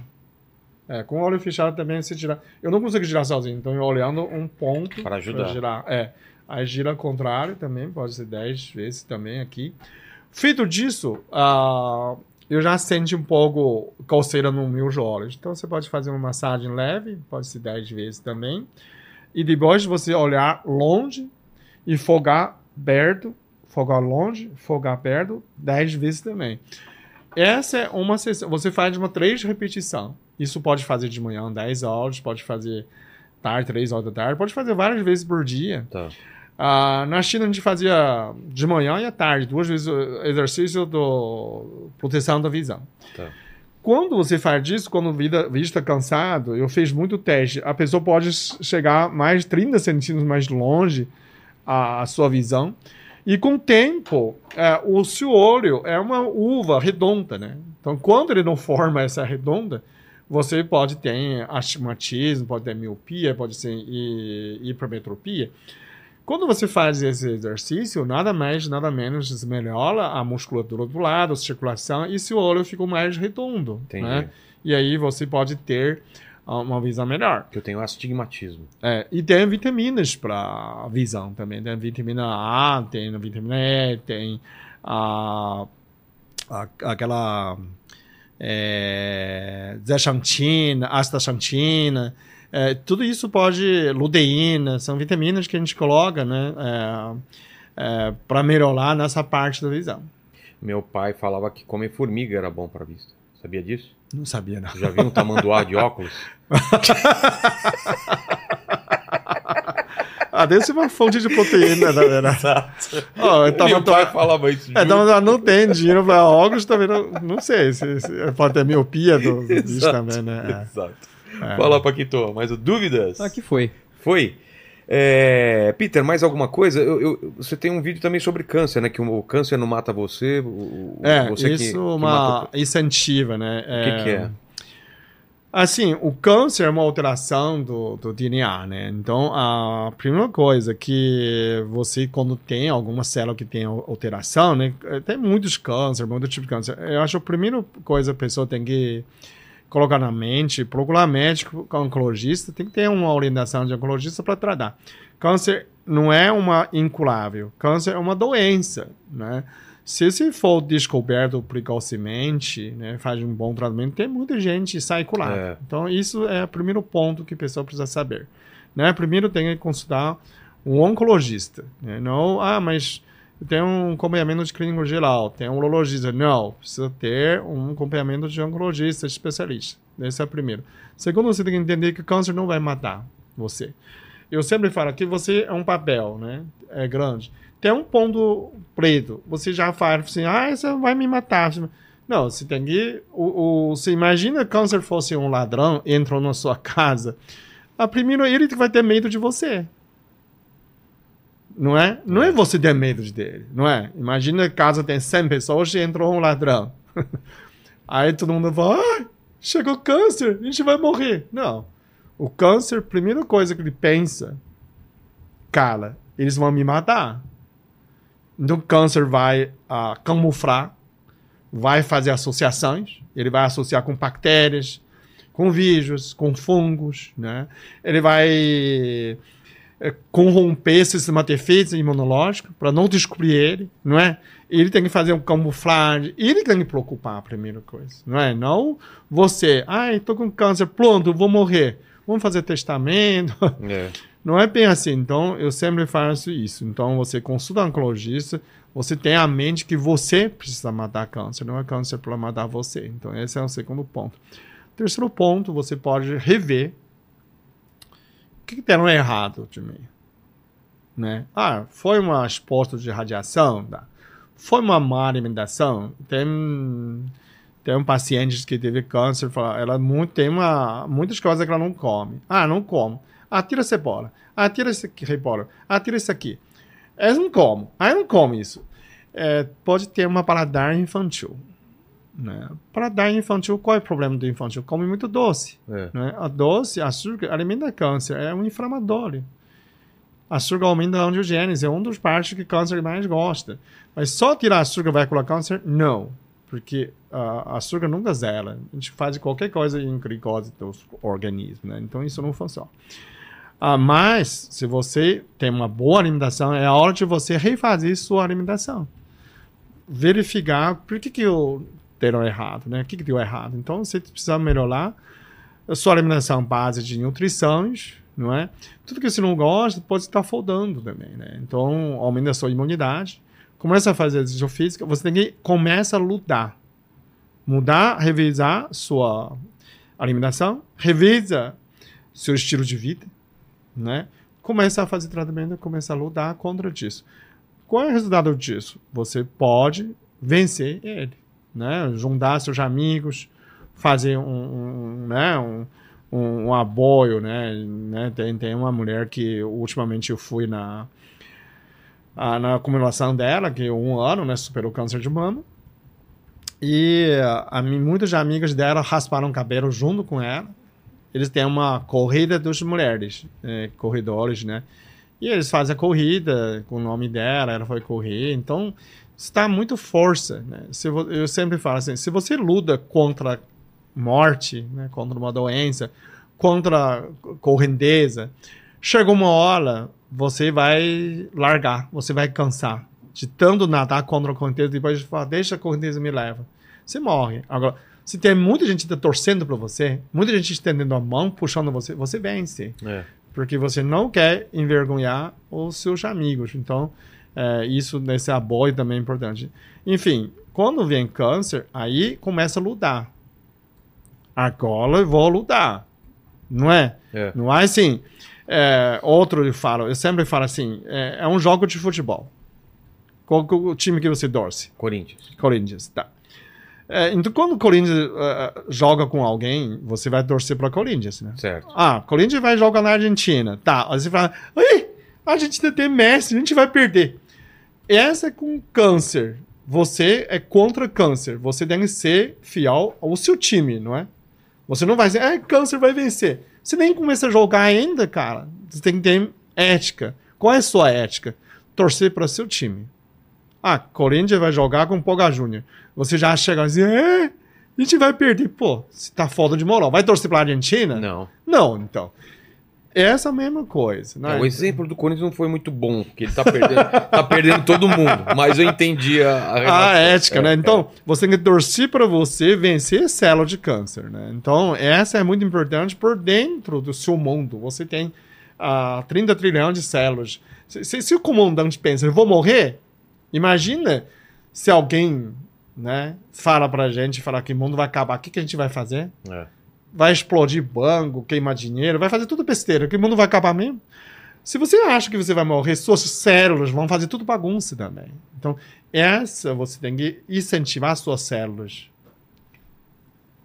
É, com o olho fechado também você girar. Eu não consigo girar sozinho, então eu olhando um ponto Para ajudar. girar. É. Aí gira ao contrário também, pode ser 10 vezes também aqui. Feito disso, ah, eu já senti um pouco coceira nos meus olhos. Então você pode fazer uma massagem leve, pode ser 10 vezes também. E depois você olhar longe e fogar perto, fogar longe, fogar perto, 10 vezes também. Essa é uma sessão. Você faz uma três repetição. Isso pode fazer de manhã 10 horas, pode fazer tarde, 3 horas da tarde, pode fazer várias vezes por dia. Tá. Ah, na China a gente fazia de manhã e à tarde, duas vezes exercício do proteção da visão. Tá. Quando você faz isso, quando vida, vista cansado, eu fiz muito teste, a pessoa pode chegar mais 30 centímetros mais longe a, a sua visão. E com o tempo, é, o seu olho é uma uva redonda, né? Então, quando ele não forma essa redonda, você pode ter astigmatismo, pode ter miopia, pode ser hi- hipermetropia. Quando você faz esse exercício, nada mais, nada menos melhora a musculatura do lado, a circulação, e seu olho fica mais redondo. Entendi. Né? E aí você pode ter ah, uma visão melhor. Que eu tenho astigmatismo. É, e tem vitaminas para visão também. Tem vitamina A, tem vitamina E, tem a, a- aquela é, zeaxantina, astaxantina. É, tudo isso pode, luteína, são vitaminas que a gente coloca, né, para melhorar nessa parte da visão. Meu pai falava que comer formiga era bom pra vista. Sabia disso? Não sabia, não. Já viu um tamanduá de óculos? Ah, deve ser uma fonte de proteína, na verdade. Exato. Ó, eu tava- Meu pai falava isso. É, então ela não tem dinheiro para óculos também, não, não sei. Se, se- pode ter miopia do, do bicho Exato. também, né? Exato. É. Fala, Paquito, mais dúvidas? Ah, que foi. Foi. É, Peter, mais alguma coisa? Eu- eu- você tem um vídeo também sobre câncer, né? Que o, o câncer não mata você. o- É, você que- isso que uma mata- incentiva, né? O que, que é? Assim, o câncer é uma alteração do, do DNA, né? Então, a primeira coisa que você, quando tem alguma célula que tem alteração, né? Tem muitos cânceres, muitos tipos de câncer. Eu acho que a primeira coisa que a pessoa tem que colocar na mente, procurar médico, oncologista, tem que ter uma orientação de oncologista para tratar. Câncer não é uma incurável, câncer é uma doença, né? Se for descoberto precocemente, né, faz um bom tratamento, tem muita gente sai curada. É. Então, isso é o primeiro ponto que a pessoa precisa saber. Né? Primeiro tem que consultar um oncologista. Né? Não, ah, mas tenho um acompanhamento de clínico geral, tem um urologista. Não, precisa ter um acompanhamento de oncologista especialista. Esse é o primeiro. Segundo, você tem que entender que o câncer não vai matar você. Eu sempre falo que você é um papel, né? É grande. Tem um ponto preto. Você já fala assim, ah, isso vai me matar. Não, você tem que. O, o, você imagina que câncer fosse um ladrão, entrou na sua casa. A primeiro ele que vai ter medo de você. Não é? Não é você ter medo dele, não é? Imagina que a casa tem 100 pessoas e entrou um ladrão. Aí todo mundo fala, ah, chegou câncer, a gente vai morrer. Não. O câncer, primeira coisa que ele pensa, cara, eles vão me matar. O câncer vai ah, camuflar, vai fazer associações, ele vai associar com bactérias, com vírus, com fungos, né? Ele vai é, corromper o sistema defesa imunológico para não descobrir ele, não é? Ele tem que fazer um camuflagem, ele tem que preocupar a primeira coisa, não é? Não você, ai, estou com câncer, pronto, vou morrer. Vamos fazer testamento. É. Não é bem assim. Então, eu sempre faço isso. Então, você consulta um oncologista, você tem a mente que você precisa matar câncer, não é câncer para matar você. Então, esse é o segundo ponto. Terceiro ponto, você pode rever o que, que deram errado de mim. Né? Ah, foi uma exposta de radiação? Tá. Foi uma má alimentação? Tem, tem um paciente que teve câncer, ela tem uma, muitas coisas que ela não come. Ah, não como. Ah, tira cebola. Ah, tira esse aqui, cebola. Ah, tira isso aqui. Eu não. Ah, eu não como isso. É, pode ter uma paladar infantil. Né? Paladar infantil, qual é o problema do infantil? Come muito doce. É. Né? A doce, açúcar, alimenta câncer. É um inflamatório. Açúcar aumenta a angiogênese. É um dos partes que câncer mais gosta. Mas só tirar açúcar vai curar câncer? Não. Porque uh, açúcar nunca zera. A gente faz qualquer coisa em glicose do organismo. Né? Então isso não funciona. Uh, mas, se você tem uma boa alimentação, é a hora de você refazer sua alimentação. verificar por que, que eu deram errado, né? O que, que deu errado. Então, você precisa melhorar a sua alimentação base de nutrições, não é? Tudo que você não gosta pode estar faltando também, né? Então, aumenta a sua imunidade. Começa a fazer exercício físico, você tem que começa a lutar. Mudar, revisar sua alimentação, revisa seu estilo de vida, né? Começa a fazer tratamento, começa a lutar contra isso. Qual é o resultado disso? Você pode vencer ele, né? Juntar seus amigos, fazer um, um né? um, um, um apoio, né? né? Tem, tem uma mulher que ultimamente eu fui na a, na comemoração dela, que um ano, né? Superou câncer de mama. E a, a, muitas amigas dela rasparam o cabelo junto com ela. Eles têm uma corrida das mulheres, é, corredores, né? E eles fazem a corrida com o nome dela, ela foi correr. Então, está muito força, né? Se, eu sempre falo assim, se você luta contra morte, né? contra uma doença, contra correnteza, chega uma hora, você vai largar, você vai cansar de tanto nadar contra a correnteza, depois de falar, deixa a correnteza me leva. Você morre. Agora, se tem muita gente tá torcendo para você, muita gente estendendo a mão, puxando você, você vence. É. Porque você não quer envergonhar os seus amigos. Então, é, isso nesse apoio também é importante. Enfim, quando vem câncer, aí começa a lutar. Agora eu vou lutar. Não é? é. Não é assim. É, outro eu falo, eu sempre falo assim: é, é um jogo de futebol. Qual o time que você torce? Corinthians. Corinthians, tá. É, então, quando o Corinthians uh, joga com alguém, você vai torcer para Corinthians, né? Certo. Ah, Corinthians vai jogar na Argentina. Tá, aí você fala, Oi, a gente tem Messi, a gente vai perder. Essa é com câncer. Você é contra câncer. Você tem que ser fiel ao seu time, não é? Você não vai dizer, ah, câncer vai vencer. Você nem começa a jogar ainda, cara. Você tem que ter ética. Qual é a sua ética? Torcer para seu time. Ah, Corinthians vai jogar com o Poga Júnior. Você já chega diz, é, a gente vai perder. Pô, você tá foda de moral. Vai torcer pra Argentina? Não. Não, então. Essa mesma coisa. Né? É, o exemplo do Corinthians não foi muito bom, porque ele tá perdendo, tá perdendo todo mundo. Mas eu entendi a, a, a ética, é, né? Então, é. você tem que torcer para você vencer célula de câncer, né? Então, essa é muito importante por dentro do seu mundo. Você tem uh, 30 trilhões de células. Se, se, se o comandante pensa, eu vou morrer, imagina se alguém né, fala pra gente, fala que o mundo vai acabar, o que, que a gente vai fazer? É vai explodir banco, queimar dinheiro, vai fazer tudo besteira, que o mundo vai acabar mesmo. Se você acha que você vai morrer, suas células vão fazer tudo bagunça também. Então, essa você tem que incentivar as suas células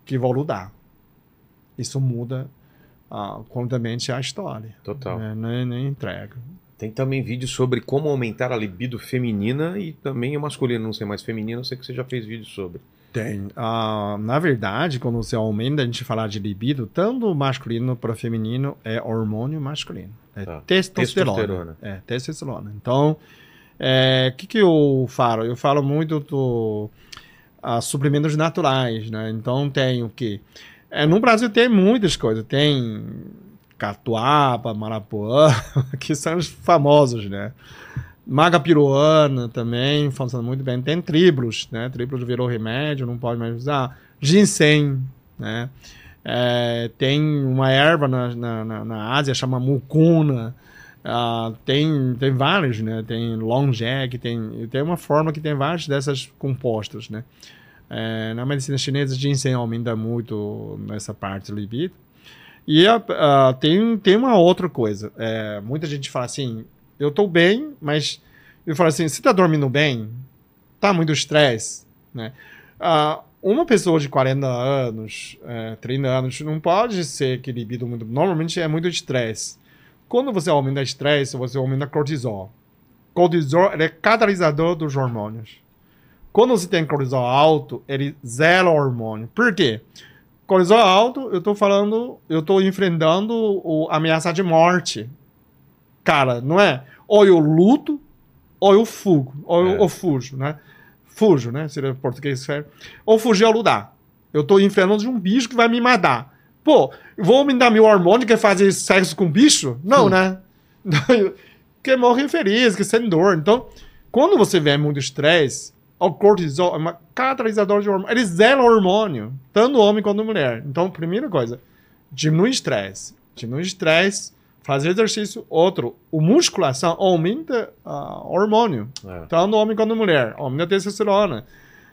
que vão lutar. Isso muda uh, completamente a história. Total. Né? Nem, nem entrega. Tem também vídeo sobre como aumentar a libido feminina e também o masculino não ser mais feminino. Eu sei que você já fez vídeo sobre. Tem. Uh, na verdade, quando você aumenta, a gente falar de libido, tanto masculino para feminino é hormônio masculino. É ah, testosterona. testosterona. É, testosterona. Então, o é, que, que eu falo? Eu falo muito do uh, suplementos naturais, né? Então, tem o que? É, no Brasil tem muitas coisas. Tem catuaba, marapuã, que são os famosos, né? Maga piruana também funciona muito bem. Tem triblos, né? Triblos virou remédio, não pode mais usar. Ginseng, né? É, tem uma erva na, na, na, Ásia, chama mucuna. Uh, tem, tem vários, né? Tem long jack, tem, tem uma forma que tem vários dessas compostos, né? É, na medicina chinesa, ginseng aumenta muito nessa parte do libido. E tem, tem uma outra coisa. É, muita gente fala assim, eu tô bem, mas eu falo assim, você tá dormindo bem? Tá muito estresse, né? Uma pessoa de 40 anos, é, 30 anos, não pode ser que libido muito. Normalmente é muito estresse. Quando você aumenta estresse, você aumenta cortisol. Cortisol é catalisador dos hormônios. Quando você tem cortisol alto, ele zera o hormônio. Por quê? Cortisol alto, eu tô falando, eu tô enfrentando o, a ameaça de morte cara, não é? Ou eu luto, ou eu fugo, ou eu, é. fujo, né? Fujo, né? Seria português sério. Ou fugir ou lutar. Eu tô enfrentando de um bicho que vai me matar. Pô, vou me dar meu hormônio que é fazer sexo com bicho? Não, hum. né? que morre feliz, que sem dor. Então, quando você vê muito estresse, o cortisol é um catalisador de hormônio. Ele zela o hormônio, tanto homem quanto mulher. Então, primeira coisa, diminui o estresse. Diminui o estresse, fazer exercício. Outro, o musculação aumenta o hormônio, É. tanto homem quanto mulher. Aumenta a testosterona.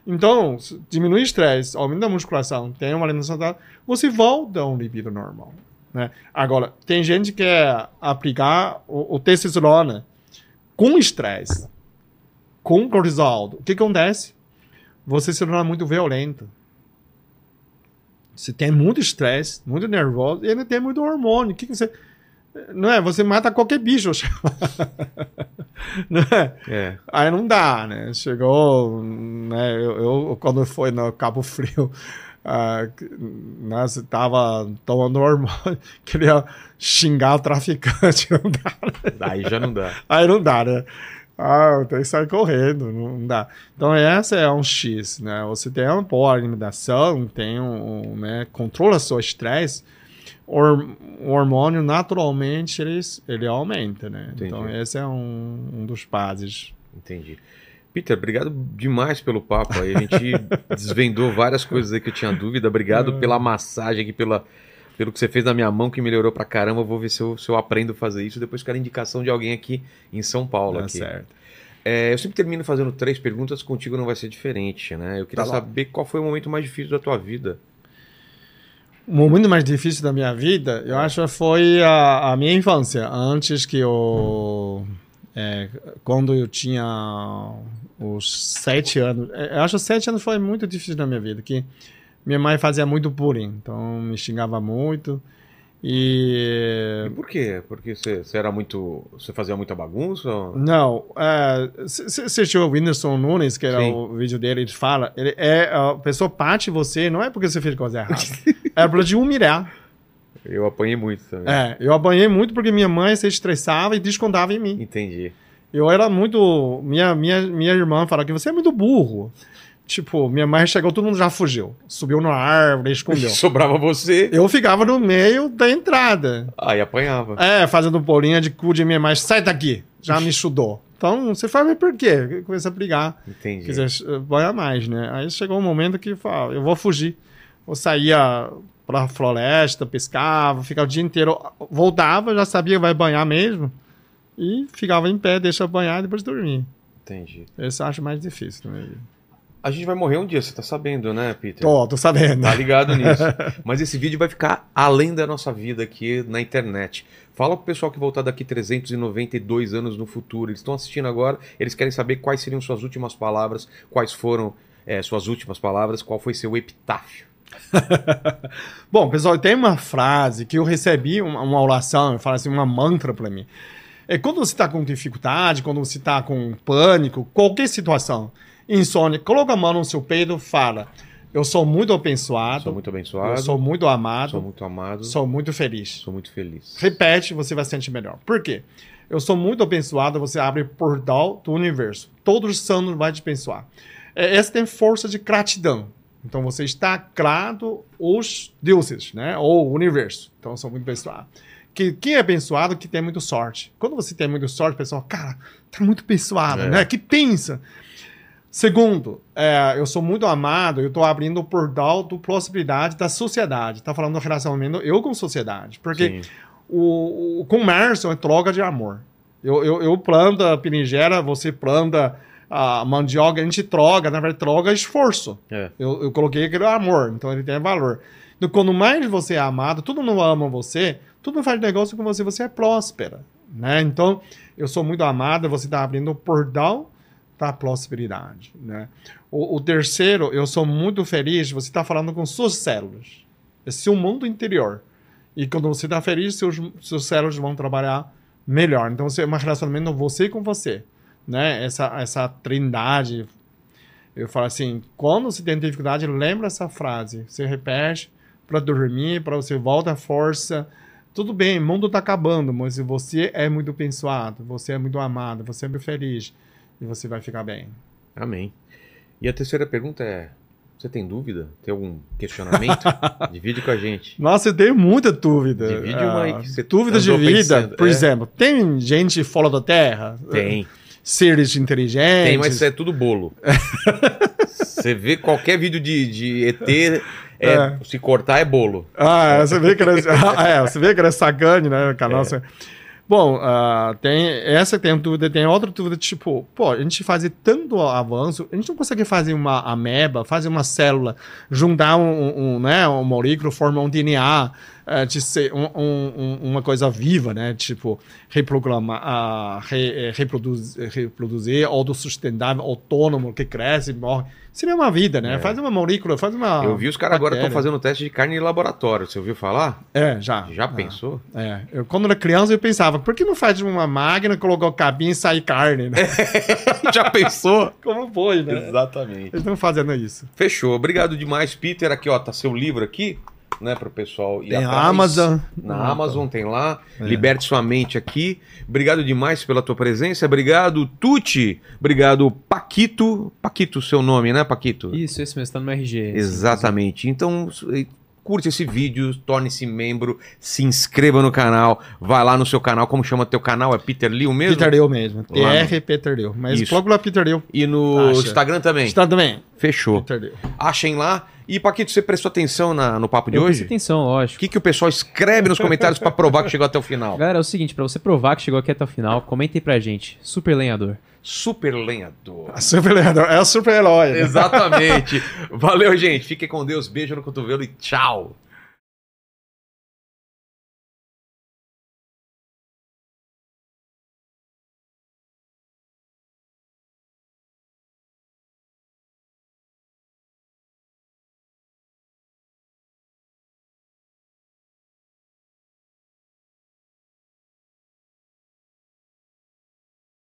Então, diminui o estresse, aumenta a musculação, tem uma alimentação saudável, você volta a um libido normal. Né? Agora, tem gente que quer aplicar o, o testosterona com estresse, com cortisol. O que acontece? Você se torna muito violento. Você tem muito estresse, muito nervoso, e ainda tem muito hormônio. O que, que você. Não é? Você mata qualquer bicho. não é? É. Aí não dá, né? Chegou, né? Eu, eu quando foi no Cabo Frio, ah, né, você tava tomando hormônio, queria xingar o traficante, não dá. né? Daí já não dá. Aí não dá, né? Ah, tem que sair correndo, não dá. Então essa é um X, né? Você tem uma boa alimentação, tem um, um, né, controla seu estresse, o hormônio naturalmente ele, ele aumenta, né? Entendi. Então esse é um, um dos bases. Entendi. Peter, obrigado demais pelo papo aí. A gente desvendou várias coisas aí que eu tinha dúvida. Obrigado pela massagem aqui, pela, pelo que você fez na minha mão, que melhorou pra caramba. Eu vou ver se eu, se eu aprendo a fazer isso. Depois quero indicação de alguém aqui em São Paulo. Tá aqui. certo. É, eu sempre termino fazendo três perguntas, contigo não vai ser diferente, né? Eu queria Tá saber qual foi o momento mais difícil da tua vida. O momento mais difícil da minha vida, eu acho, foi a, a minha infância. Antes que eu. é, quando eu tinha os sete anos. é, Eu acho que sete anos foi muito difícil na minha vida. Que minha mãe fazia muito bullying, então me xingava muito. E E. por quê? Porque você, era muito. Você fazia muita bagunça? ou- Não, você assistiu o Whindersson Nunes, que era Sim. o vídeo dele, ele fala, ele é, a pessoa em você, não é porque você fez coisa errada, é pra te humilhar. Eu apanhei muito também. É, eu apanhei muito porque minha mãe se estressava e descontava em mim. Entendi. Eu era muito. Minha, minha, minha irmã falava que você é muito burro. Tipo, minha mãe chegou, todo mundo já fugiu. Subiu na árvore, escondeu. Sobrava você, Eu ficava no meio da entrada. aí apanhava. É, fazendo bolinha de cu de minha mãe. Sai daqui! Já me estudou. Então, você faz, mas por quê? Começa a brigar. Entendi. Quiser banhar mais, né? Aí chegou um momento que fala, eu vou fugir. Eu saía pra floresta, pescava, ficava o dia inteiro. Voltava, já sabia que vai banhar mesmo. E ficava em pé, deixa banhar e depois dormir. Entendi. Esse eu acho mais difícil também. A gente vai morrer um dia, você tá sabendo, né, Peter? Tô, tô sabendo. Tá ligado nisso. Mas esse vídeo vai ficar além da nossa vida aqui na internet. Fala pro pessoal que voltar daqui 392 anos no futuro. Eles estão assistindo agora, eles querem saber quais seriam suas últimas palavras, quais foram eh, suas últimas palavras, qual foi seu epitáfio. Bom, pessoal, tem uma frase que eu recebi, uma, uma oração, eu falo assim, uma mantra pra mim. É quando você tá com dificuldade, quando você tá com pânico, qualquer situação, insônia, coloca a mão no seu peito e fala: Eu sou muito abençoado, Sou muito abençoado, eu sou muito amado, sou muito amado, sou muito feliz. sou muito feliz. Repete, você vai se sentir melhor. Por quê? Eu sou muito abençoado, você abre portal do universo. Todos os santos vai te abençoar. É, Essa tem força de gratidão. Então você está grato aos deuses, né? Ou o universo. Então eu sou muito abençoado. Que, quem é abençoado que tem muito sorte. Quando você tem muito sorte, o pessoal, cara, tá muito abençoado, É. né? Que pensa. Segundo, é, eu sou muito amado, eu estou abrindo o portal da possibilidade da sociedade. Tá falando do relacionamento eu com sociedade. Porque o, o comércio é troca de amor. Eu, eu, eu planto a berinjela, você planta a mandioca, a gente troca, na verdade, troca esforço. É. Eu, eu coloquei aquele amor, então ele tem valor. Então, quando mais você é amado, todo mundo ama você, todo mundo faz negócio com você, você é próspera. Né? Então, eu sou muito amado, você está abrindo o portal da prosperidade. Né? O, o terceiro, eu sou muito feliz, você está falando com suas células. É seu mundo interior. E quando você está feliz, seus, seus células vão trabalhar melhor. Então, é um relacionamento você com você. Né? Essa, essa trindade. Eu falo assim, quando você tem dificuldade, lembra essa frase. Você repete para dormir, para você volta a força. Tudo bem, o mundo está acabando, mas você é muito abençoado, você é muito amado, você é muito feliz e você vai ficar bem. Amém. E a terceira pergunta é: você tem dúvida? Tem algum questionamento? Divide com a gente. Nossa, eu tenho muita dúvida. Divide uma aí Ah, que você Dúvidas de vida, pensando. por É. exemplo, tem gente fora da Terra? Tem. seres inteligentes. Tem, mas isso é tudo bolo. Você vê qualquer vídeo de, de ET, é, É. se cortar é bolo. Ah, é, você vê que era, ah, é, você vê que era Sagane, né? Com a nossa... Bom, ah, tem essa tem dúvida, tem outra dúvida, tipo, pô, a gente fazer tanto avanço, a gente não consegue fazer uma ameba, fazer uma célula, juntar um, um, né, um moléculo, formar um DNA, eh, de ser um- um- um- uma coisa viva, né? Tipo, reprogramar, ah, re- eh, reproduzir, reproduzir, autossustentável, autônomo, que cresce, morre. Seria uma vida, né? Faz uma molécula, faz uma. Eu vi os caras agora estão fazendo teste de carne em laboratório. Você ouviu falar? É, já. Já Ah. pensou? É, eu, quando era criança eu pensava, por que não faz uma máquina, colocar o cabinho e sair carne, né? Já pensou? Como foi, né? Exatamente. Eles estão fazendo isso. Fechou. Obrigado demais, Peter. Aqui, ó, tá seu livro aqui, né, pro pessoal ir Tem a atrás. Amazon. Na Ah, Amazon tem lá. É. Liberte sua mente aqui. Obrigado demais pela tua presença. Obrigado, Tuti. Obrigado, Paquito. Paquito, seu nome, né, Paquito? Isso, esse mesmo, tá no RG. Exatamente. Então, curte esse vídeo, torne-se membro, se inscreva no canal, vai lá no seu canal. Como chama teu canal? É Peter Liu mesmo? Peter Liu mesmo. TR Peter Liu. Mas Isso. coloca lá Peter Liu. E no Acha. Instagram também. Está também. Fechou. Peter Liu. Achem lá. E, Paquito, você prestou atenção na- no papo de Eu hoje? atenção, O lógico. que, que o pessoal escreve nos comentários pra provar que chegou até o final? Galera, é o seguinte, pra você provar que chegou aqui até o final, comenta aí pra gente. Super lenhador. Super lenhador. A super é o super herói. Exatamente. Valeu, gente. Fiquem com Deus. Beijo no cotovelo e tchau.